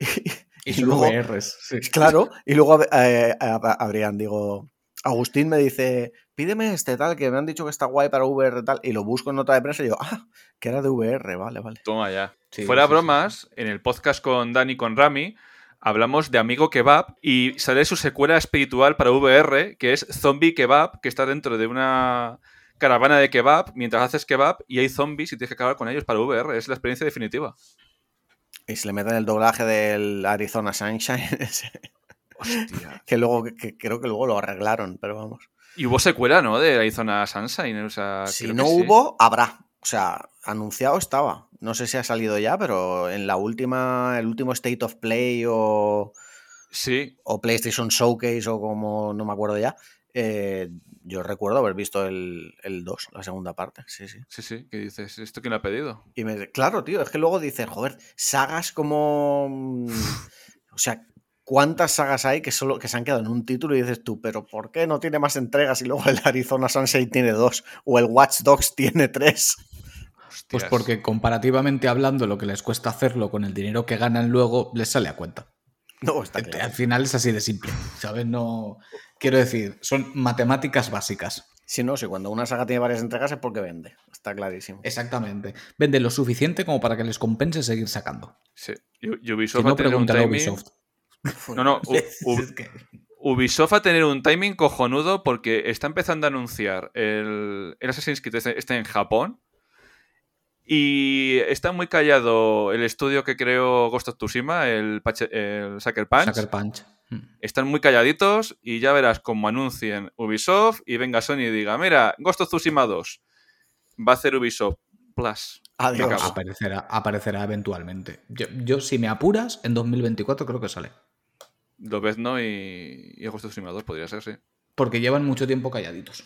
Y, Y son luego- VRs. sí. Claro, y luego eh, a- Adrián, digo, Agustín me dice, pídeme este tal, que me han dicho que está guay para VR tal, y lo busco en nota de prensa y yo, ah, que era de VR, vale, vale. Toma ya. Sí, Fuera sí, bromas, en el podcast con Dani y con Rami, hablamos de Amigo Kebab y sale su secuela espiritual para VR, que es Zombie Kebab, que está dentro de una caravana de kebab mientras haces kebab y hay zombies y tienes que acabar con ellos para VR. Es la experiencia definitiva. Y se le meten el doblaje del Arizona Sunshine, ese, Hostia. que luego, que, que creo que luego lo arreglaron, pero vamos. Y hubo secuela, ¿no? De Arizona Sunshine. O sea, Si no que sí. hubo, habrá. O sea, anunciado estaba. No sé si ha salido ya, pero en la última, el último State of Play o, Sí, o PlayStation Showcase o como no me acuerdo ya, eh, yo recuerdo haber visto el, el 2, la segunda parte. Sí, sí. sí, sí. ¿Qué dices? ¿Esto quién lo ha pedido? Y me, claro, tío, es que luego dices, joder, sagas como. O sea, ¿cuántas sagas hay que solo que se han quedado en un título y dices tú, pero ¿por qué no tiene más entregas y luego el Arizona Sunshine tiene dos o el Watch Dogs tiene tres? Pues porque comparativamente hablando, lo que les cuesta hacerlo con el dinero que ganan luego, les sale a cuenta. No, está Al claro. final es así de simple, ¿sabes? No. Quiero decir, son matemáticas básicas. Si no, si cuando una saga tiene varias entregas es porque vende. Está clarísimo. Exactamente. Venden lo suficiente como para que les compense seguir sacando. Sí. U- Si Ubisoft no, va a tener un pregúntale a timing. Ubisoft. No, no. U- U- Es que- Ubisoft va a tener un timing cojonudo porque está empezando a anunciar el, el Assassin's Creed este, este en Japón. Y está muy callado el estudio que creó Ghost of Tsushima, el, Pache- el Sucker Punch. Sucker Punch. Mm. Están muy calladitos y ya verás cómo anuncien Ubisoft y venga Sony y diga, mira, Ghost of Tsushima 2 va a hacer Ubisoft Plus. Adiós. Aparecerá, aparecerá eventualmente. Yo, yo, si me apuras, en 2024 creo que sale. Lo ves, ¿no? Y, y Tsushima 2 podría ser, sí. Porque llevan mucho tiempo calladitos.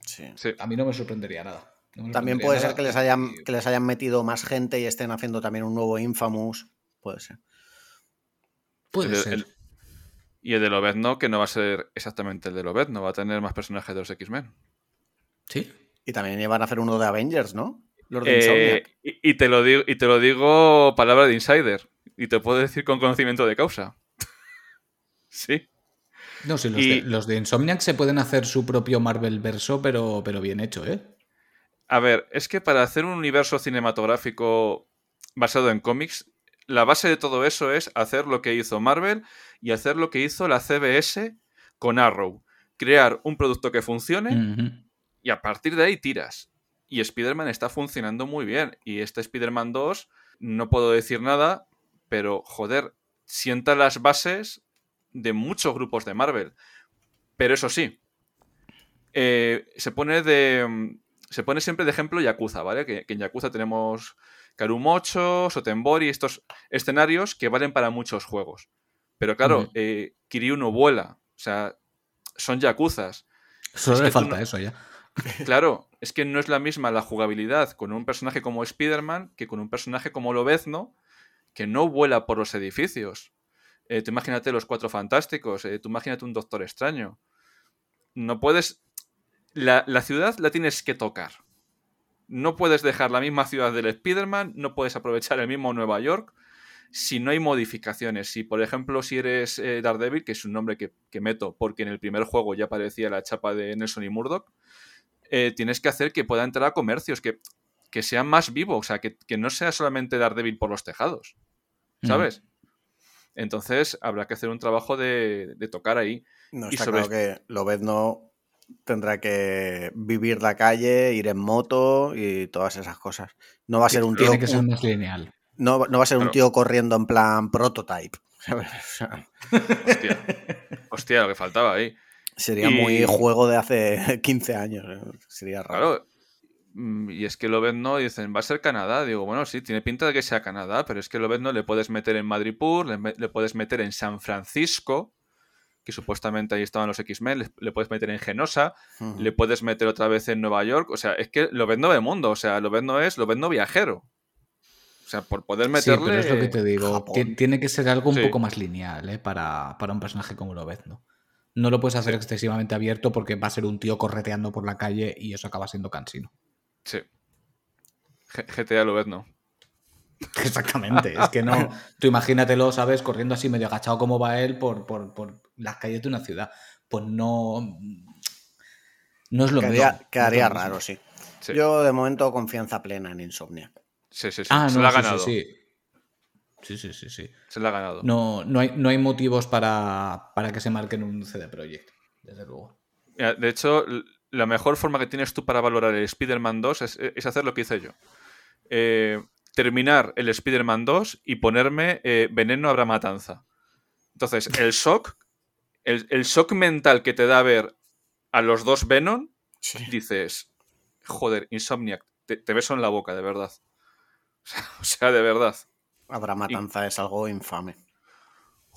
Sí. Sí. A mí no me sorprendería nada. No me También sorprendería puede nada. ser que les, hayan, que les hayan metido más gente y estén haciendo también un nuevo Infamous. Puede ser. Puede El- ser. el- y el de Lobezno, que no va a ser exactamente el de Lobezno, va a tener más personajes de los X-Men. Sí. Y también iban a hacer uno de Avengers, ¿no? Los de Eh, y, y te lo digo, y te lo digo palabra de insider. Y te puedo decir con conocimiento de causa. Sí. No, sí, los, Y- de, los de Insomniac se pueden hacer su propio Marvel verso, pero, pero bien hecho, ¿eh? A ver, es que para hacer un universo cinematográfico basado en cómics, la base de todo eso es hacer lo que hizo Marvel y hacer lo que hizo la CBS con Arrow. Crear un producto que funcione y a partir de ahí tiras. Y Spider-Man está funcionando muy bien. Y este Spider-Man 2, no puedo decir nada, pero joder, sienta las bases de muchos grupos de Marvel. Pero eso sí, eh, se pone de. mm, Se pone siempre de ejemplo Yakuza, ¿vale? Que, que en Yakuza tenemos Karumocho, Sotenbori, estos escenarios que valen para muchos juegos. Pero claro, eh, Kiryu no vuela. O sea, son Yakuzas. Solo Es le falta no- eso ya. Claro, es que no es la misma la jugabilidad con un personaje como Spider-Man que con un personaje como Lobezno, que no vuela por los edificios. Eh, tú imagínate los cuatro fantásticos, eh, tú imagínate un Doctor Extraño. No puedes. La, la ciudad la tienes que tocar. No puedes dejar la misma ciudad del Spider-Man, no puedes aprovechar el mismo Nueva York si no hay modificaciones. Si, por ejemplo, si eres eh, Daredevil, que es un nombre que, que meto porque en el primer juego ya aparecía la chapa de Nelson y Murdoch, eh, tienes que hacer que pueda entrar a comercios, que, que sea más vivo, o sea, que, que no sea solamente Daredevil por los tejados, ¿sabes? Entonces habrá que hacer un trabajo de, de tocar ahí. No y está sobre- claro que Lobezno tendrá que vivir la calle, ir en moto y todas esas cosas. No va a ser un tío, Tiene que ser un- más lineal. no, no va a ser un tío corriendo en plan prototype. ¿sabes? O sea, Hostia, hostia, lo que faltaba ahí. sería Y- muy juego de hace 15 años. ¿eh? Sería raro. Claro. Mm, Y es que Lobezno dicen, va a ser Canadá. Digo, bueno, sí, tiene pinta de que sea Canadá, pero es que Lobezno le puedes meter en Madripur, le, puedes meter en San Francisco, que supuestamente ahí estaban los X-Men, le, le puedes meter en Genosa, le puedes meter otra vez en Nueva York. O sea, es que Lobezno de mundo, o sea, Lobezno es Lobezno viajero. O sea, por poder Sí, meterle. pero es lo que te digo. Tiene que ser algo un Sí. poco más lineal ¿eh? para, para un personaje como lo ves, ¿no? No lo puedes hacer Sí. excesivamente abierto porque va a ser un tío correteando por la calle y eso acaba siendo cansino. Sí. G- GTA lo ves, ¿no? Exactamente. Es que no. Tú imagínatelo, ¿sabes? Corriendo así medio agachado como va él por, por, por las calles de una ciudad. Pues no. No es lo Quedaría, mismo. quedaría No raro, mismo. sí. Sí. Yo de momento confianza plena en Insomniac. Sí, sí, sí. Ah, se no, la ha sí, ganado. sí, sí. Sí, sí. Se la ha ganado. No, no, hay, no hay motivos para, para que se marquen un CD Projekt, desde luego. De hecho, la mejor forma que tienes tú para valorar el Spider-Man 2 es, es hacer lo que hice yo. Eh, terminar el Spider-Man 2 y ponerme eh, Veneno habrá matanza. Entonces, el shock, el, el shock mental que te da ver a los dos Venom, dices, joder, Insomniac, te, te beso en la boca, de verdad. O sea, de verdad. Habrá matanza, es algo infame.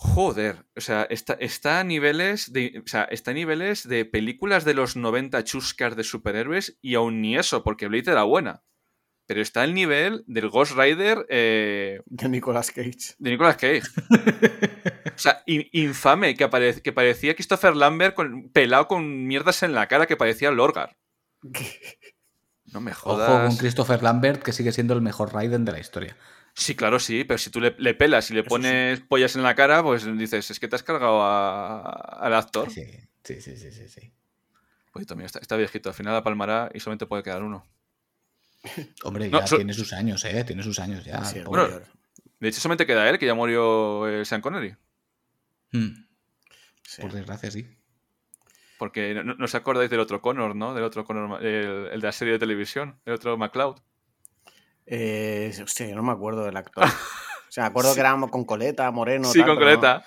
Joder, o sea, está, está a niveles de. O sea, está a niveles de películas de los 90 chuscas de superhéroes y aún ni eso, porque Blade era buena. Pero está al nivel del Ghost Rider eh, De Nicolas Cage. de Nicolas Cage. O sea, in- infame, que, apare- que parecía Christopher Lambert con, pelado con mierdas en la cara que parecía Lorgar. No me Ojo con jodas. Christopher Lambert, que sigue siendo el mejor Raiden de la historia. Sí, claro, sí, pero si tú le, le pelas y le Eso pones pollas en la cara, pues dices, es que te has cargado a- al actor. Sí, sí, sí, sí, sí. sí. Poquito mío, está, está viejito. Al final la palmará y solamente puede quedar uno. Hombre, No, ya so- tiene sus años, ¿eh? Tiene sus años ya. Sí, el pobre. Bueno, mayor. De hecho, solamente queda él, que ya murió eh, Sean Connery. Mm, Sí. Por desgracia, sí. Porque no, os acordáis del otro Connor, ¿no? Del otro Connor, el, el de la serie de televisión, el otro McCloud. Eh, hostia, yo no me acuerdo del actor. O sea, me acuerdo que era con coleta, moreno. sí, tal, con pero no- coleta.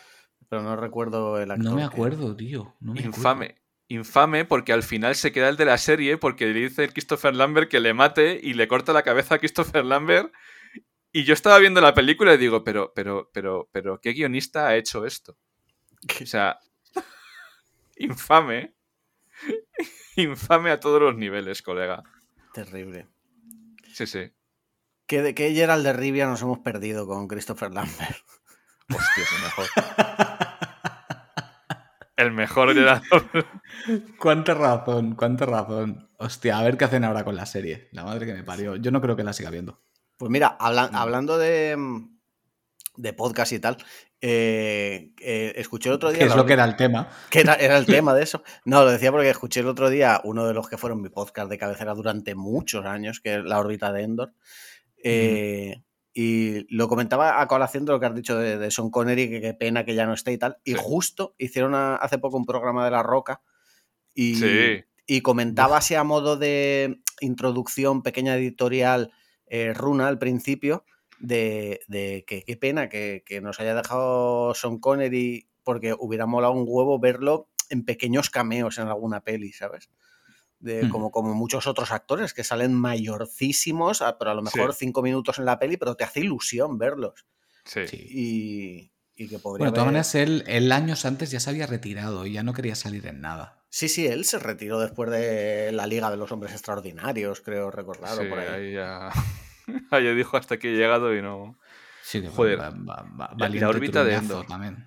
pero no recuerdo el actor. No me que- acuerdo, tío. No me acuerdo. Infame. Infame porque al final se queda el de la serie porque le dice el Christopher Lambert que le mate y le corta la cabeza a Christopher Lambert. Y yo estaba viendo la película y digo, pero, pero, pero, pero, ¿qué guionista ha hecho esto? O sea, infame. Infame a todos los niveles, colega. Terrible. Sí, sí. ¿Qué, de, qué Gerald de Rivia nos hemos perdido con Christopher Lambert? Hostia, es el mejor. El mejor Gerard. Cuánta razón, cuánta razón. Hostia, a ver qué hacen ahora con la serie. La madre que me parió. Yo no creo que la siga viendo. Pues mira, habla- hablando de, de podcast y tal, eh, eh, escuché el otro día. Que es lo que era el tema. que era, era el tema de eso. No, lo decía porque escuché el otro día uno de los que fueron mi podcast de cabecera durante muchos años, que es La órbita de Endor. Eh, Y lo comentaba a colación de lo que has dicho de, de Sean Connery, que qué pena que ya no esté y tal. Y Sí. justo hicieron a- hace poco un programa de La Roca y, Sí. y comentaba así a modo de introducción, pequeña editorial, eh, runa al principio, de, de que qué pena que, que nos haya dejado Sean Connery, porque hubiera molado un huevo verlo en pequeños cameos en alguna peli, ¿sabes? De, Hmm. como, como muchos otros actores que salen mayorcísimos, a- pero a lo mejor Sí. cinco minutos en la peli, pero te hace ilusión verlos. Sí. Y, y que podría Bueno, de todas haber- maneras, él, él años antes ya se había retirado y ya no quería salir en nada. Sí, sí, él se retiró después de la Liga de los Hombres Extraordinarios, creo recordar. o Sí, por ahí. ahí ya. ahí dijo hasta que he llegado y no. Sí, que Joder. va- va- va- La- órbita de Endor. también.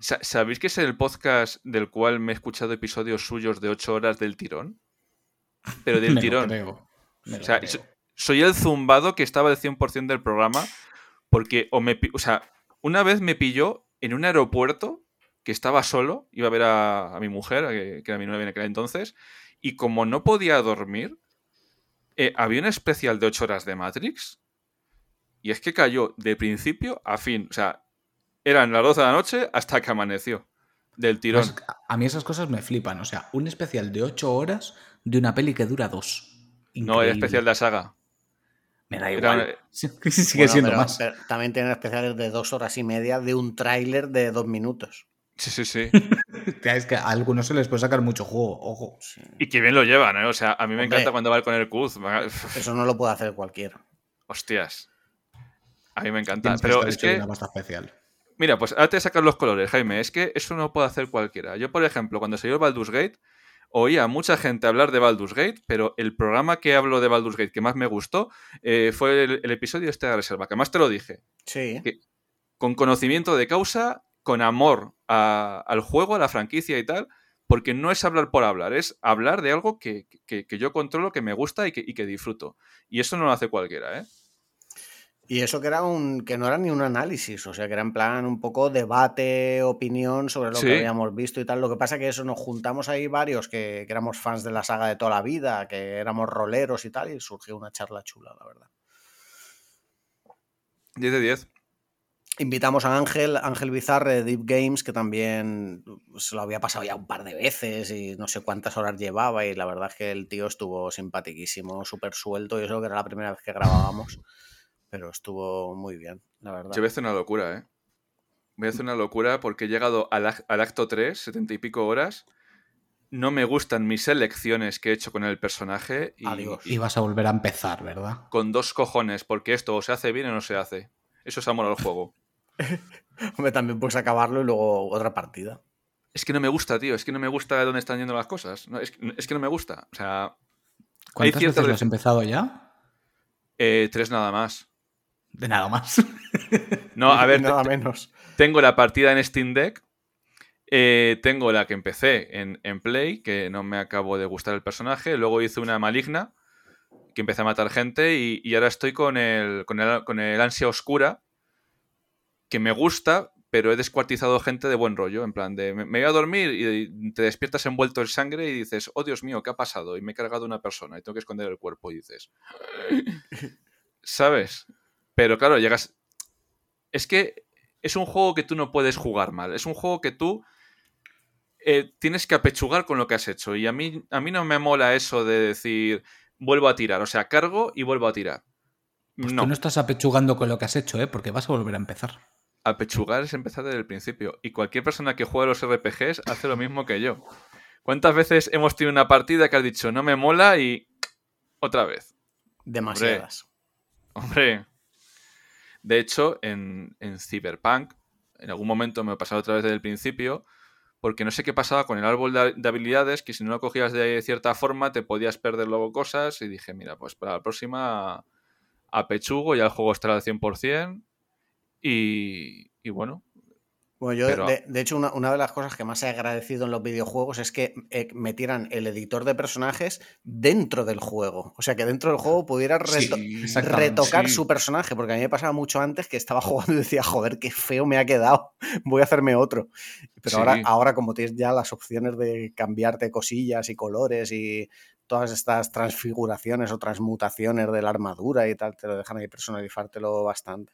Sa- ¿Sabéis que es el podcast del cual me he escuchado episodios suyos de 8 horas del tirón? Pero del Me lo tirón. creo, me O lo sea, creo. so- soy el zumbado que estaba al 100% del programa porque o me... O sea, una vez me pilló en un aeropuerto que estaba solo, iba a ver a, a mi mujer, que, que era mi novia en aquel entonces, y como no podía dormir, eh, había un especial de 8 horas de Matrix y es que cayó de principio a fin. O sea, eran las 12 de la noche hasta que amaneció. Del tirón. Pues, a mí esas cosas me flipan. O sea, un especial de 8 horas de una peli que dura dos. No, era Increíble. especial de la saga. Me da Era- igual. Sigue Bueno, siendo pero- más. pero también tienen especiales de dos horas y media de un tráiler de dos minutos. Sí, sí, sí. Es que a algunos se les puede sacar mucho juego, ojo. Y que bien lo llevan, ¿eh? O sea, a mí me Hombre. encanta cuando va con el Cuz. Eso no lo puede hacer cualquiera. Hostias. A mí me encanta. Pero es que, una pasta especial. Mira, pues ahora te sacar los colores, Jaime. Es que eso no puede hacer cualquiera. Yo, por ejemplo, cuando salió el Baldur's Gate, oía a mucha gente hablar de Baldur's Gate, pero el programa que hablo de Baldur's Gate que más me gustó eh, fue el, episodio este de Reserva, que más te lo dije. Sí. con conocimiento de causa, con amor al juego, a la franquicia y tal, porque no es hablar por hablar, es hablar de algo que, yo controlo, que me gusta y que, y que disfruto. Y eso no lo hace cualquiera, ¿eh? Y eso que era un que no era ni un análisis, o sea, que era en plan un poco debate, opinión sobre lo que habíamos visto y tal. Lo que pasa que eso nos juntamos ahí varios que, éramos fans de la saga de toda la vida, que éramos roleros y tal, y surgió una charla chula, la verdad. 10 de 10. Invitamos a Ángel, Ángel Bizarre de Deep Games, que también se lo había pasado ya un par de veces y no sé cuántas horas llevaba, y la verdad es que el tío estuvo simpatiquísimo, súper suelto, y eso que era la primera vez que grabábamos pero estuvo muy bien, la verdad. Yo voy a hacer una locura, ¿eh? Voy a hacer una locura porque he llegado al, acto 3, setenta y pico horas. No me gustan mis elecciones que he hecho con el personaje. Y, y vas a volver a empezar, ¿verdad? Con dos cojones, porque esto o se hace bien o no se hace. Eso es amor al juego. Hombre, también puedes acabarlo y luego otra partida. Es que no me gusta, tío. Es que no me gusta dónde están yendo las cosas. es, que no me gusta. O sea. ¿Cuántas veces lo has empezado ya? Eh, tres nada más. De nada más. No, a ver. nada menos. Tengo la partida en Steam Deck. Eh, tengo la que empecé en, Play, que no me acabo de gustar el personaje. Luego hice una maligna, que empecé a matar gente. Y, ahora estoy con el, con el, ansia oscura, que me gusta, pero he descuartizado gente de buen rollo. En plan, de me, voy a dormir y te despiertas envuelto en sangre y dices, oh Dios mío, ¿qué ha pasado? Y me he cargado una persona y tengo que esconder el cuerpo. Y dices, ¿sabes? Pero claro, llegas. Es que es un juego que tú no puedes jugar mal. Es un juego que tú eh, tienes que apechugar con lo que has hecho. Y a mí, a mí no me mola eso de decir vuelvo a tirar. O sea, cargo y vuelvo a tirar. Pues no. Tú no estás apechugando con lo que has hecho, ¿eh? Porque vas a volver a empezar. Apechugar es empezar desde el principio. Y cualquier persona que juega a los RPGs hace lo mismo que yo. ¿Cuántas veces hemos tenido una partida que has dicho no me mola y otra vez? Demasiadas. hombre de hecho, en, Cyberpunk, en algún momento me he pasado otra vez desde el principio, porque no sé qué pasaba con el árbol de, habilidades, que si no lo cogías de cierta forma te podías perder luego cosas, y dije, mira, pues para la próxima a pechugo, ya el juego estará al 100%, y, y bueno, bueno, yo, de, hecho, una, de las cosas que más he agradecido en los videojuegos es que eh, metieran el editor de personajes dentro del juego. O sea, que dentro del juego pudiera retocar su personaje, porque a mí me pasaba mucho antes que estaba jugando y decía, joder, qué feo me ha quedado, voy a hacerme otro. Pero ahora, ahora, como tienes ya las opciones de cambiarte cosillas y colores y todas estas transfiguraciones o transmutaciones de la armadura y tal, te lo dejan ahí personalizártelo bastante.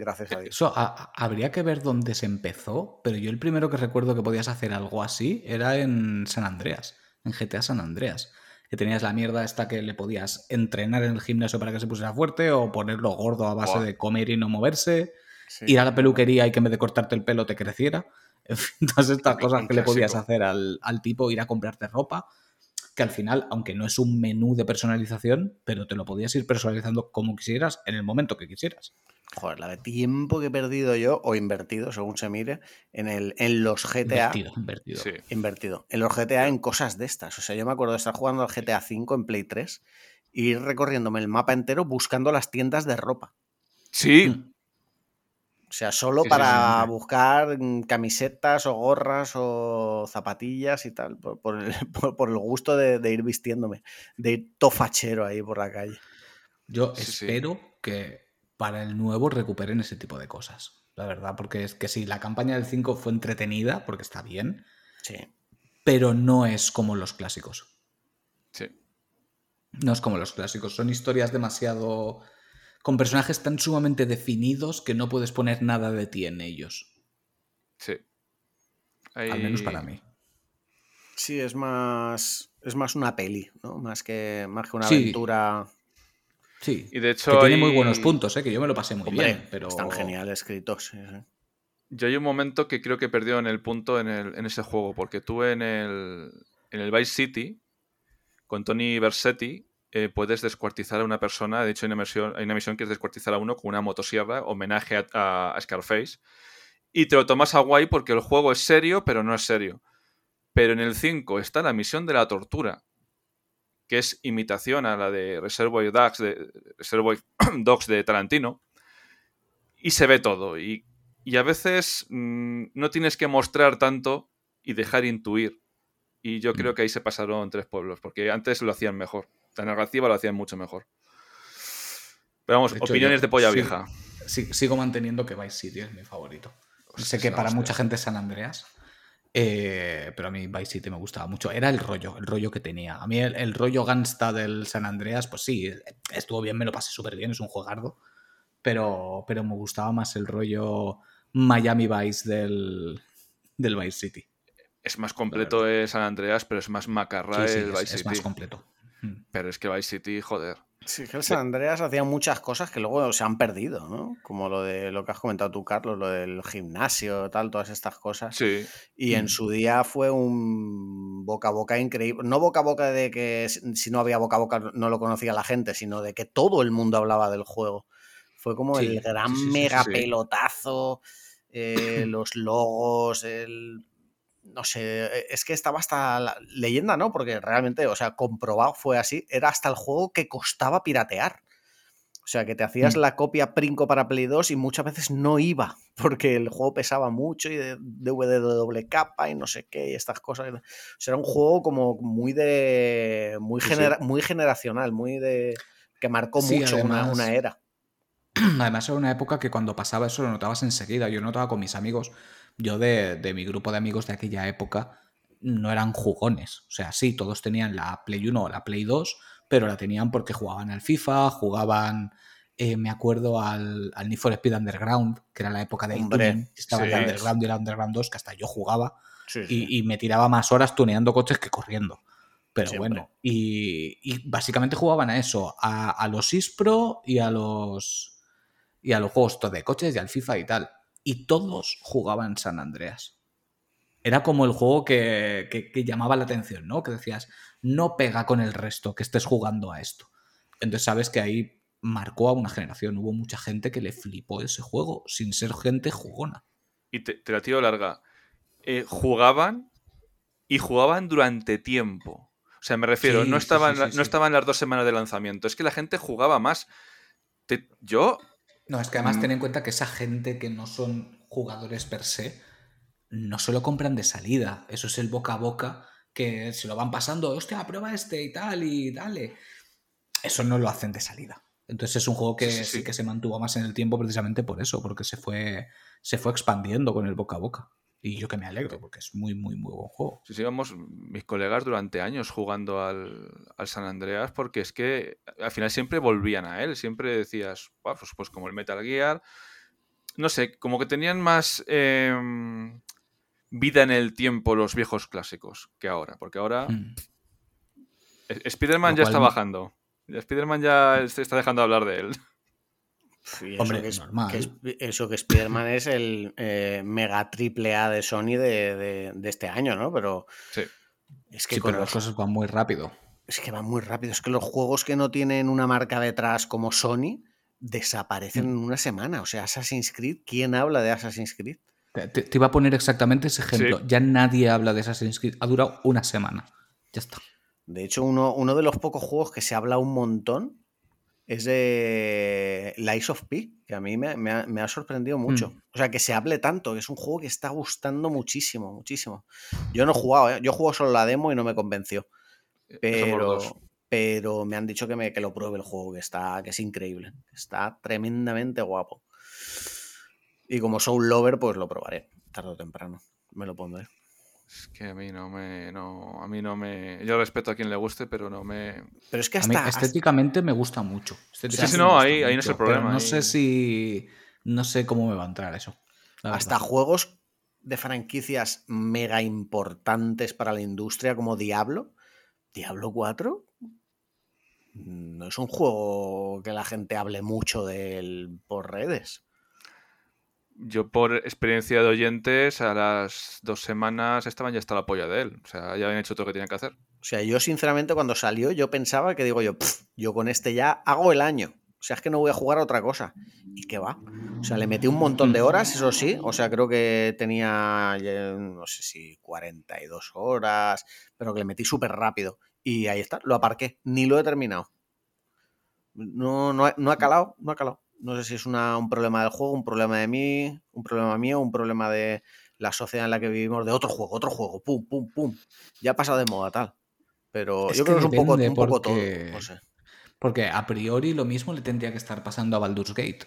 Gracias a Dios. Eso habría que ver dónde se empezó, pero yo el primero que recuerdo que podías hacer algo así era en San Andreas, en GTA San Andreas. Que tenías la mierda esta que le podías entrenar en el gimnasio para que se pusiera fuerte o ponerlo gordo a base de comer y no moverse, ir a la peluquería y que en vez de cortarte el pelo te creciera. En fin, todas estas cosas que le podías hacer al, al tipo, ir a comprarte ropa que al final, aunque no es un menú de personalización, pero te lo podías ir personalizando como quisieras en el momento que quisieras. Joder, la de tiempo que he perdido yo, o invertido, según se mire, en, el, en los GTA. Invertido, invertido. Invertido. En los GTA en cosas de estas. O sea, yo me acuerdo de estar jugando al GTA V en Play 3 y ir recorriéndome el mapa entero buscando las tiendas de ropa. Sí. Mm. O sea, solo para buscar camisetas o gorras o zapatillas y tal, por, el, gusto de, ir vistiéndome, de ir tofachero ahí por la calle. Yo espero que para el nuevo recuperen ese tipo de cosas. La verdad, porque es que sí, la campaña del 5 fue entretenida, porque está bien. Sí. Pero no es como los clásicos. Sí. No es como los clásicos. Son historias demasiado. Con personajes tan sumamente definidos que no puedes poner nada de ti en ellos. Sí. Al menos para mí. Sí, es más. Es más una peli, ¿no? Más que, más que una aventura. Sí, y de hecho que tiene muy buenos puntos, ¿eh? que yo me lo pasé muy bien. Pero... Están genial escritos. Yo hay un momento que creo que perdió en el punto en, el, en ese juego, porque tuve en el, en el Vice City, con Tony Versetti, eh, puedes descuartizar a una persona. De hecho, hay una, misión, hay una misión que es descuartizar a uno con una motosierra, homenaje a, a Scarface. Y te lo tomas a guay porque el juego es serio, pero no es serio. Pero en el 5 está la misión de la tortura, que es imitación a la de Reservoir Dogs de, Reservoir Dogs de Tarantino. Y se ve todo. Y, y a veces mm, no tienes que mostrar tanto y dejar intuir. Y yo creo Mm. que ahí se pasaron tres pueblos, porque antes lo hacían mejor. La narrativa lo hacían mucho mejor. Pero vamos, De hecho, opiniones yo- de polla sí. vieja. Sí- sigo manteniendo que Vice City es mi favorito. sé que para hostia. mucha gente es San Andreas, eh, pero a mí Vice City me gustaba mucho. Era el rollo, el rollo que tenía. A mí el, el rollo gangsta del San Andreas, pues sí, estuvo bien, me lo pasé súper bien, es un juegardo, pero, pero me gustaba más el rollo Miami Vice del, del Vice City. Es más completo el San Andreas, pero es más macarra Sí, sí, el es, Vice es City. más completo. Pero es que Vice City, joder. Sí, que el San Andreas hacía muchas cosas que luego se han perdido, ¿no? Como lo de lo que has comentado tú, Carlos, lo del gimnasio, tal, todas estas cosas. Sí. Y en su día fue un boca a boca increíble. No boca a boca de que si no había boca a boca no lo conocía la gente, sino de que todo el mundo hablaba del juego. Fue como Sí, el gran sí, sí, sí, mega pelotazo, eh, los logos, el... No sé, es que estaba hasta la leyenda, ¿no? Porque realmente, o sea, comprobado fue así, era hasta el juego que costaba piratear. O sea, que te hacías Mm. la copia Princo para Play 2 y muchas veces no iba, porque el juego pesaba mucho y de DVD de doble capa y no sé qué, y estas cosas. O sea, era un juego como muy de. muy, Sí, sí. genera- muy generacional, muy de. que marcó Sí, mucho una era. Además era una época que cuando pasaba eso lo notabas enseguida. Yo notaba con mis amigos, yo de, de mi grupo de amigos de aquella época, no eran jugones. O sea, sí, todos tenían la Play 1 o la Play 2, pero la tenían porque jugaban al FIFA, jugaban, eh, me acuerdo, al, al Need for Speed Underground, que era la época de Hombre. Estaba sí. el Underground y el Underground 2, que hasta yo jugaba Sí, sí. y, y me tiraba más horas tuneando coches que corriendo. Pero Siempre. bueno, y, y básicamente jugaban a eso, a, a los ISPRO y a los y a los juegos de coches y al FIFA y tal. Y todos jugaban San Andreas. Era como el juego que, que- que llamaba la atención, ¿no? Que decías, no pega con el resto que estés jugando a esto. Entonces sabes que ahí marcó a una generación. Hubo mucha gente que le flipó ese juego, sin ser gente jugona. Y te, te la tiro larga. Eh, jugaban y jugaban durante tiempo. O sea, me refiero, Sí, no, estaban, sí, sí, no estaban las dos semanas de lanzamiento. Es que la gente jugaba más. Te- yo, No, es que además Mm. ten en cuenta que esa gente que no son jugadores per se, no se lo compran de salida. Eso es el boca a boca que se lo van pasando, hostia, prueba este y tal y dale. Eso no lo hacen de salida. Entonces es un juego que Sí, sí, sí, sí. que se mantuvo más en el tiempo precisamente por eso, porque se fue, se fue expandiendo con el boca a boca. Y yo que me alegro, porque es muy, muy, muy buen juego. si íbamos mis colegas durante años jugando al, al San Andreas, porque es que al final siempre volvían a él. Siempre decías, "Buah, pues, pues como el Metal Gear. No sé, como que tenían más em, vida en el tiempo los viejos clásicos que ahora. Porque ahora Mm. Spider-Man ya está bajando. Spider-Man ya está dejando de hablar de él. Y eso Hombre, que es, normal. que es- eso que Spider-Man es el eh, mega triple A de Sony de, de- de este año, ¿no? Pero Sí. es que Sí, pero los- las cosas van muy rápido. es que van muy rápido. Es que los juegos que no tienen una marca detrás como Sony desaparecen Mm. en una semana. O sea, Assassin's Creed, ¿quién habla de Assassin's Creed? Te, te- te iba a poner exactamente ese ejemplo. Sí. Ya nadie habla de Assassin's Creed. Ha durado una semana. Ya está. De hecho, uno, uno de los pocos juegos que se habla un montón es de Lies of P, que a mí me, me ha, me ha sorprendido mucho. Mm. O sea, que se hable tanto, que es un juego que está gustando muchísimo, muchísimo. Yo no he jugado, ¿eh? yo juego solo la demo y no me convenció. Somos Pero, pero me han dicho que, me, que lo pruebe el juego, que, está, que es increíble. Está tremendamente guapo. Y como Soul Lover, pues lo probaré, tarde o temprano. Me lo pondré. Es que a mí no me. No, a mí no me. Yo respeto a quien le guste, pero no me. Pero es que A mí hasta, hasta- estéticamente me gusta mucho. Sí, me no, ahí- ahí no es el pero problema, no ahí- sé si. No sé cómo me va a entrar eso. hasta verdad. juegos de franquicias mega importantes para la industria como Diablo, Diablo 4, no es un juego que la gente hable mucho de él por redes. Yo, por experiencia de oyentes, a las dos semanas estaban ya hasta la polla de él. O sea, ya habían hecho todo lo que tenían que hacer. O sea, yo sinceramente cuando salió yo pensaba que digo yo, "Pf, yo con este ya hago el año. O sea, es que no voy a jugar a otra cosa. ¿Y qué va? O sea, le metí un montón de horas, eso sí. O sea, creo que tenía, no sé si 42 horas, pero que le metí súper rápido. Y ahí está, lo aparqué. Ni lo he terminado. No, no, no ha calado, no ha calado. No sé si es un problema del juego, un problema de mí, un problema mío, un problema de la sociedad en la que vivimos, de otro juego, otro juego, pum, pum, pum. Ya ha pasado de moda tal. Pero yo creo que es un poco, un poco todo. No sé. Porque a priori lo mismo le tendría que estar pasando a Baldur's Gate.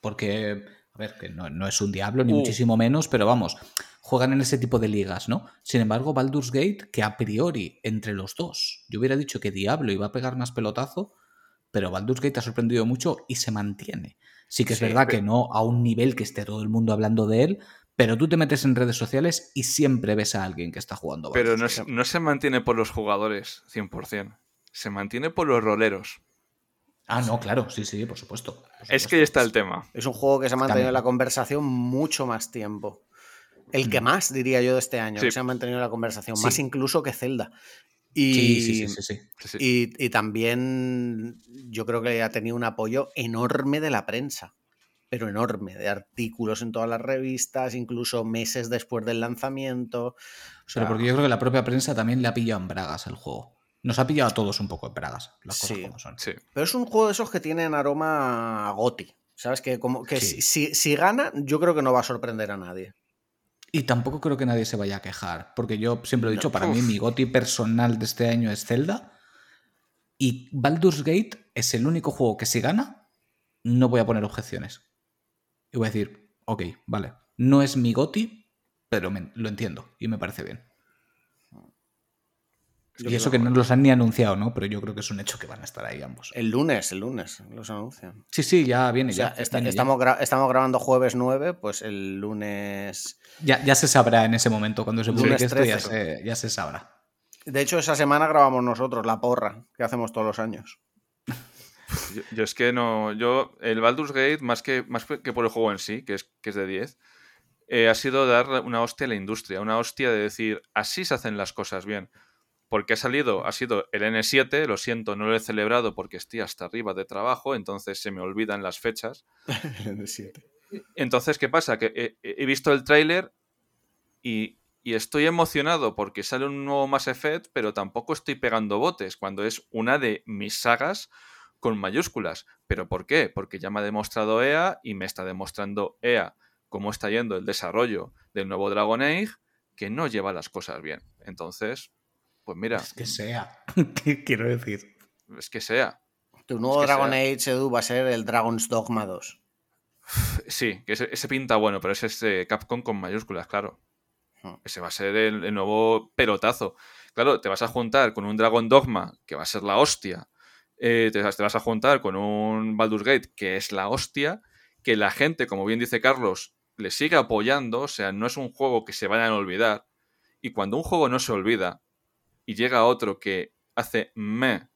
Porque, a ver, que no, es un diablo, ni uh. muchísimo menos, pero vamos, juegan en ese tipo de ligas, ¿no? Sin embargo, Baldur's Gate, que a priori entre los dos, yo hubiera dicho que Diablo iba a pegar más pelotazo, pero Baldur's Gate ha sorprendido mucho y se mantiene. Sí que es verdad que no a un nivel que esté todo el mundo hablando de él, pero tú te metes en redes sociales y siempre ves a alguien que está jugando. Pero no, no se mantiene por los jugadores, 100% se mantiene por los roleros. Ah, no, claro, sí, sí, por supuesto. Es que ahí está el tema. Es un juego que se ha mantenido en la conversación mucho más tiempo. El que mm. más, diría yo, de este año, que se ha mantenido en la conversación, más incluso que Zelda. Y, sí, sí, sí, y, y, también yo creo que ha tenido un apoyo enorme de la prensa, pero enorme, de artículos en todas las revistas, incluso meses después del lanzamiento. pero porque yo creo que la propia prensa también le ha pillado en bragas el juego. Nos ha pillado a todos un poco en bragas, las cosas como son. Sí. Pero es un juego de esos que tienen aroma a goti. ¿Sabes? Que, como, que si, si, gana, yo creo que no va a sorprender a nadie. Y tampoco creo que nadie se vaya a quejar, porque yo siempre he dicho, para mí mi goti personal de este año es Zelda. Y Baldur's Gate es el único juego que si gana, no voy a poner objeciones. Y voy a decir, ok, vale, no es mi goti, pero lo entiendo y me parece bien y eso que no los han ni anunciado, ¿no? Pero yo creo que es un hecho que van a estar ahí ambos. El lunes, el lunes los anuncian. Sí, sí, ya viene. ya, estamos, estamos grabando jueves 9, pues el lunes. Ya, ya se sabrá en ese momento, cuando se publique esto, ya se, ya se, sabrá. De hecho, esa semana grabamos nosotros la porra que hacemos todos los años. yo, es que no. Yo, el Baldur's Gate, más que, más que por el juego en sí, que es, que es de 10, eh, ha sido dar una hostia a la industria. Una hostia de decir, así se hacen las cosas bien porque ha salido, ha sido el N7, lo siento, no lo he celebrado porque estoy hasta arriba de trabajo, entonces se me olvidan las fechas. el N7. Entonces, ¿qué pasa? Que he, visto el tráiler y, estoy emocionado porque sale un nuevo Mass Effect, pero tampoco estoy pegando botes cuando es una de mis sagas con mayúsculas. ¿Pero por qué? Porque ya me ha demostrado EA y me está demostrando EA cómo está yendo el desarrollo del nuevo Dragon Age, que no lleva las cosas bien. Entonces, pues mira. Es que sea. ¿Qué quiero decir? Es que sea. Tu nuevo Dragon Age, Edu, va a ser el Dragon's Dogma 2. Sí, que ese, pinta bueno, pero ese es Capcom con mayúsculas, claro. Hmm. Ese va a ser el, nuevo pelotazo. Claro, te vas a juntar con un Dragon Dogma, que va a ser la hostia. Eh, te, te, vas a juntar con un Baldur's Gate, que es la hostia. Que la gente, como bien dice Carlos, le sigue apoyando. O sea, no es un juego que se vayan a olvidar. Y cuando un juego no se olvida, y llega otro que hace me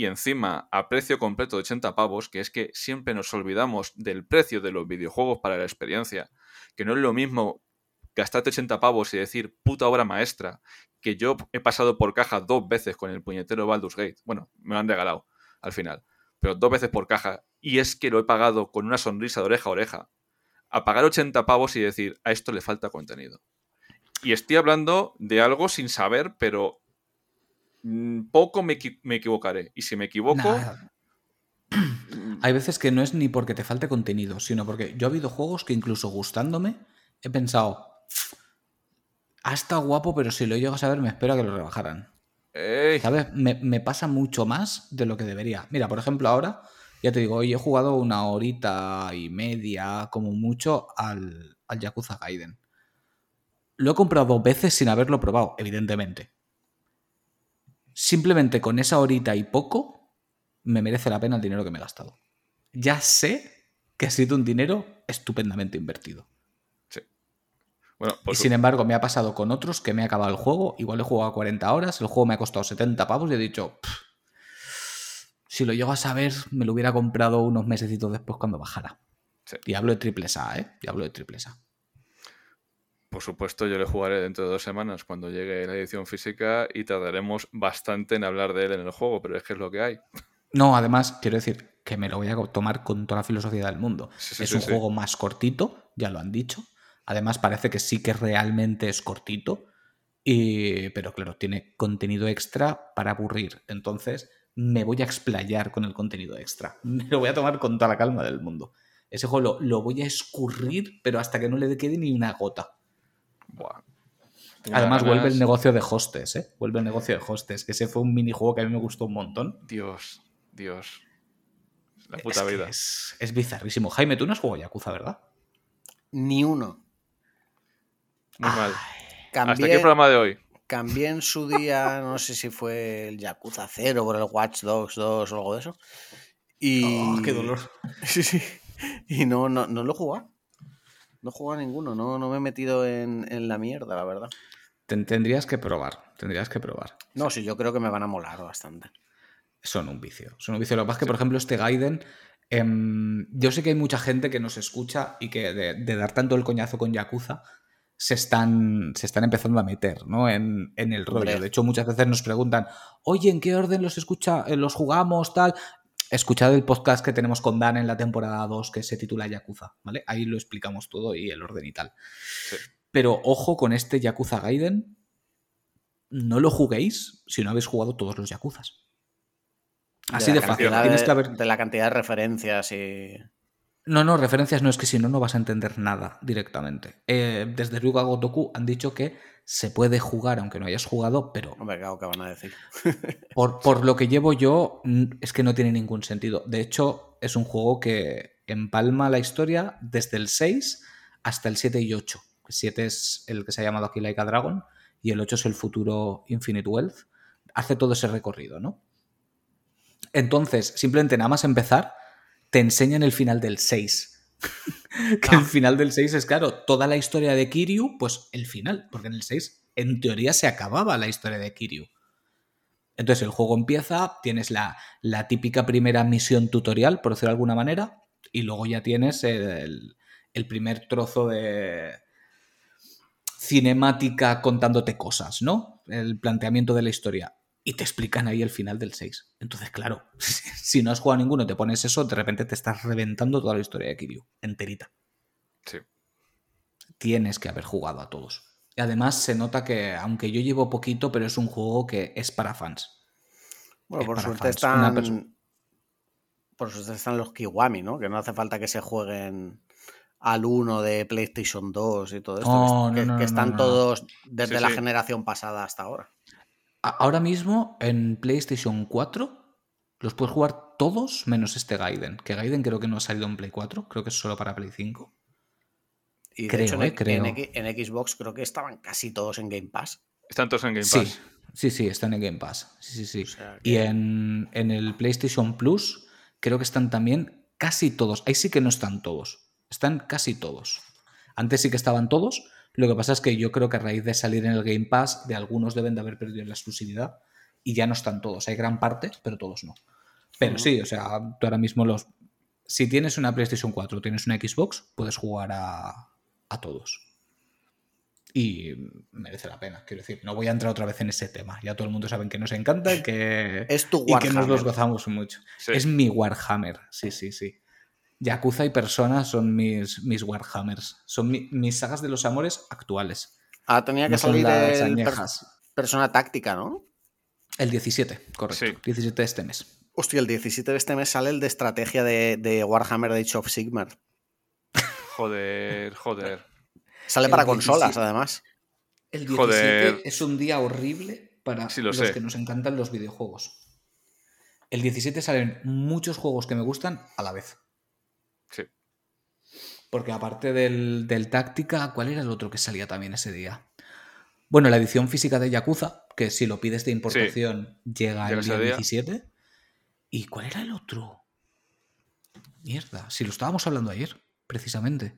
y encima a precio completo de 80 pavos, que es que siempre nos olvidamos del precio de los videojuegos para la experiencia, que no es lo mismo gastarte 80 pavos y decir puta obra maestra, que yo he pasado por caja dos veces con el puñetero Baldur's Gate. Bueno, me lo han regalado al final, pero dos veces por caja, y es que lo he pagado con una sonrisa de oreja a oreja. A pagar 80 pavos y decir, a esto le falta contenido. Y estoy hablando de algo sin saber, pero poco me, equivocaré. Y si me equivoco... Hay veces que no es ni porque te falte contenido, sino porque yo he habido juegos que incluso gustándome he pensado, ha estado guapo, pero si lo llegas a ver me espero a que lo rebajaran. ¿Sabes? Me, pasa mucho más de lo que debería. Mira, por ejemplo, ahora, ya te digo, hoy he jugado una horita y media, como mucho, al, al Yakuza Gaiden. Lo he comprado dos veces sin haberlo probado, evidentemente simplemente con esa horita y poco, me merece la pena el dinero que me he gastado. Ya sé que ha sido un dinero estupendamente invertido. Sí. Bueno, y sin embargo, me ha pasado con otros que me ha acabado el juego. Igual he jugado a 40 horas, el juego me ha costado 70 pavos y he dicho, si lo llego a saber, me lo hubiera comprado unos mesecitos después cuando bajara. Y hablo de triple A, ¿eh? Y hablo de triple A. Por supuesto, yo le jugaré dentro de dos semanas cuando llegue la edición física y tardaremos bastante en hablar de él en el juego, pero es que es lo que hay. No, además, quiero decir, que me lo voy a tomar con toda la filosofía del mundo. Sí, sí, es sí, un juego más cortito, ya lo han dicho. Además, parece que sí que realmente es cortito. Y, pero claro, tiene contenido extra para aburrir. Entonces, me voy a explayar con el contenido extra. Me lo voy a tomar con toda la calma del mundo. Ese juego lo, lo voy a escurrir, pero hasta que no le quede ni una gota. Buah. Además, ganas- vuelve el negocio de hostes, ¿eh? Vuelve el negocio de hostes, que ese fue un minijuego que a mí me gustó un montón. Dios, Dios. La puta vida. Es, es bizarrísimo. Jaime, tú no has jugado Yakuza, ¿verdad? Ni uno. Muy mal. Hasta aquí Cambié, el programa de hoy. cambié en su día, no sé si fue el Yakuza 0 por el Watch Dogs 2 o algo de eso. Y... Oh, qué dolor. Sí, sí. Y no, no, no lo he jugado. No he jugado a ninguno, no, no me he metido en, en la mierda, la verdad. Ten- tendrías que probar, tendrías que probar. No, sí, yo creo que me van a molar bastante. Son un vicio. Son un vicio. Lo que pasa es que, por ejemplo, este Gaiden. em, yo sé que hay mucha gente que nos escucha y que de, de dar tanto el coñazo con Yakuza se están, se están empezando a meter ¿no? en, en el rollo. Hombre. De hecho, muchas veces nos preguntan, oye, ¿en qué orden los escucha, eh, los jugamos? Tal. Escuchad el podcast que tenemos con Dan en la temporada 2 que se titula Yakuza, ¿vale? Ahí lo explicamos todo y el orden y tal. Sí. Pero ojo con este Yakuza Gaiden. No lo juguéis si no habéis jugado todos los Yakuzas. Así de, la fácil. cantidad Tienes de, que haber. de la cantidad de referencias y. No, no, referencias no, es que si no, no vas a entender nada directamente. Eh, desde Ryuga Gotoku han dicho que se puede jugar aunque no hayas jugado, pero Hombre, claro, ¿qué van a decir? por, por lo que llevo yo, es que no tiene ningún sentido. De hecho, es un juego que empalma la historia desde el 6 hasta el 7 y 8. El 7 es el que se ha llamado aquí Like a Dragon y el 8 es el futuro Infinite Wealth. Hace todo ese recorrido, ¿no? Entonces, simplemente nada más empezar, te enseñan el final del 6. que el final del 6 es, claro, toda la historia de Kiryu, pues el final, porque en el 6, en teoría, se acababa la historia de Kiryu. Entonces el juego empieza, tienes la, la típica primera misión tutorial, por decirlo de alguna manera, y luego ya tienes el, el primer trozo de cinemática contándote cosas, ¿no? El planteamiento de la historia. Y te explican ahí el final del 6. Entonces, claro, si no has jugado a ninguno, te pones eso, de repente te estás reventando toda la historia de Kiryu, enterita. Sí. Tienes que haber jugado a todos. Y además se nota que, aunque yo llevo poquito, pero es un juego que es para fans. Bueno, Es por suerte fans. Están. Por suerte están los Kiwami, ¿no? Que no hace falta que se jueguen al 1 de PlayStation 2 y todo esto. Oh, que, no, no, que no, están no, no. todos desde Sí, la sí. generación pasada hasta ahora. Ahora mismo en PlayStation 4 los puedes jugar todos menos este Gaiden. Que Gaiden creo que no ha salido en Play 4, creo que es solo para Play 5. Y de Creo, hecho, en, eh, creo. en Xbox creo que estaban casi todos en Game Pass. Están todos en Game Sí, Pass. sí, sí, están en Game Pass. Sí, sí, sí. O sea Y en, en el PlayStation Plus creo que están también casi todos. Ahí sí que no están todos. Están casi todos. Antes sí que estaban todos. Lo que pasa es que yo creo que a raíz de salir en el Game Pass, de algunos deben de haber perdido la exclusividad y ya no están todos. Hay gran parte, pero todos no. Pero sí, o sea, tú ahora mismo los... Si tienes una PlayStation 4 o tienes una Xbox, puedes jugar a, a todos. Y merece la pena, quiero decir. No voy a entrar otra vez en ese tema. Ya todo el mundo sabe que nos encanta y que, Es tu y que nos los Warhammer. gozamos mucho. Sí. Es mi Warhammer, sí, sí, sí. Yakuza y Persona son mis, mis Warhammers. Son mi- mis sagas de los amores actuales. Ah, tenía que No salir el per- persona táctica, ¿no? El 17, correcto. Sí. 17 de este mes. Hostia, el 17 de este mes sale el de estrategia de, de Warhammer de Age of Sigmar. Joder, joder. Sale El para 17. consolas, además. El 17 Joder. es un día horrible para Sí, lo los sé. que nos encantan los videojuegos. El 17 salen muchos juegos que me gustan a la vez. Sí. Porque aparte del, del táctica, ¿cuál era el otro que salía también ese día? Bueno, la edición física de Yakuza, que si lo pides de importación llega Llega el día día. 17. ¿Y cuál era el otro? Mierda, si lo estábamos hablando ayer, precisamente.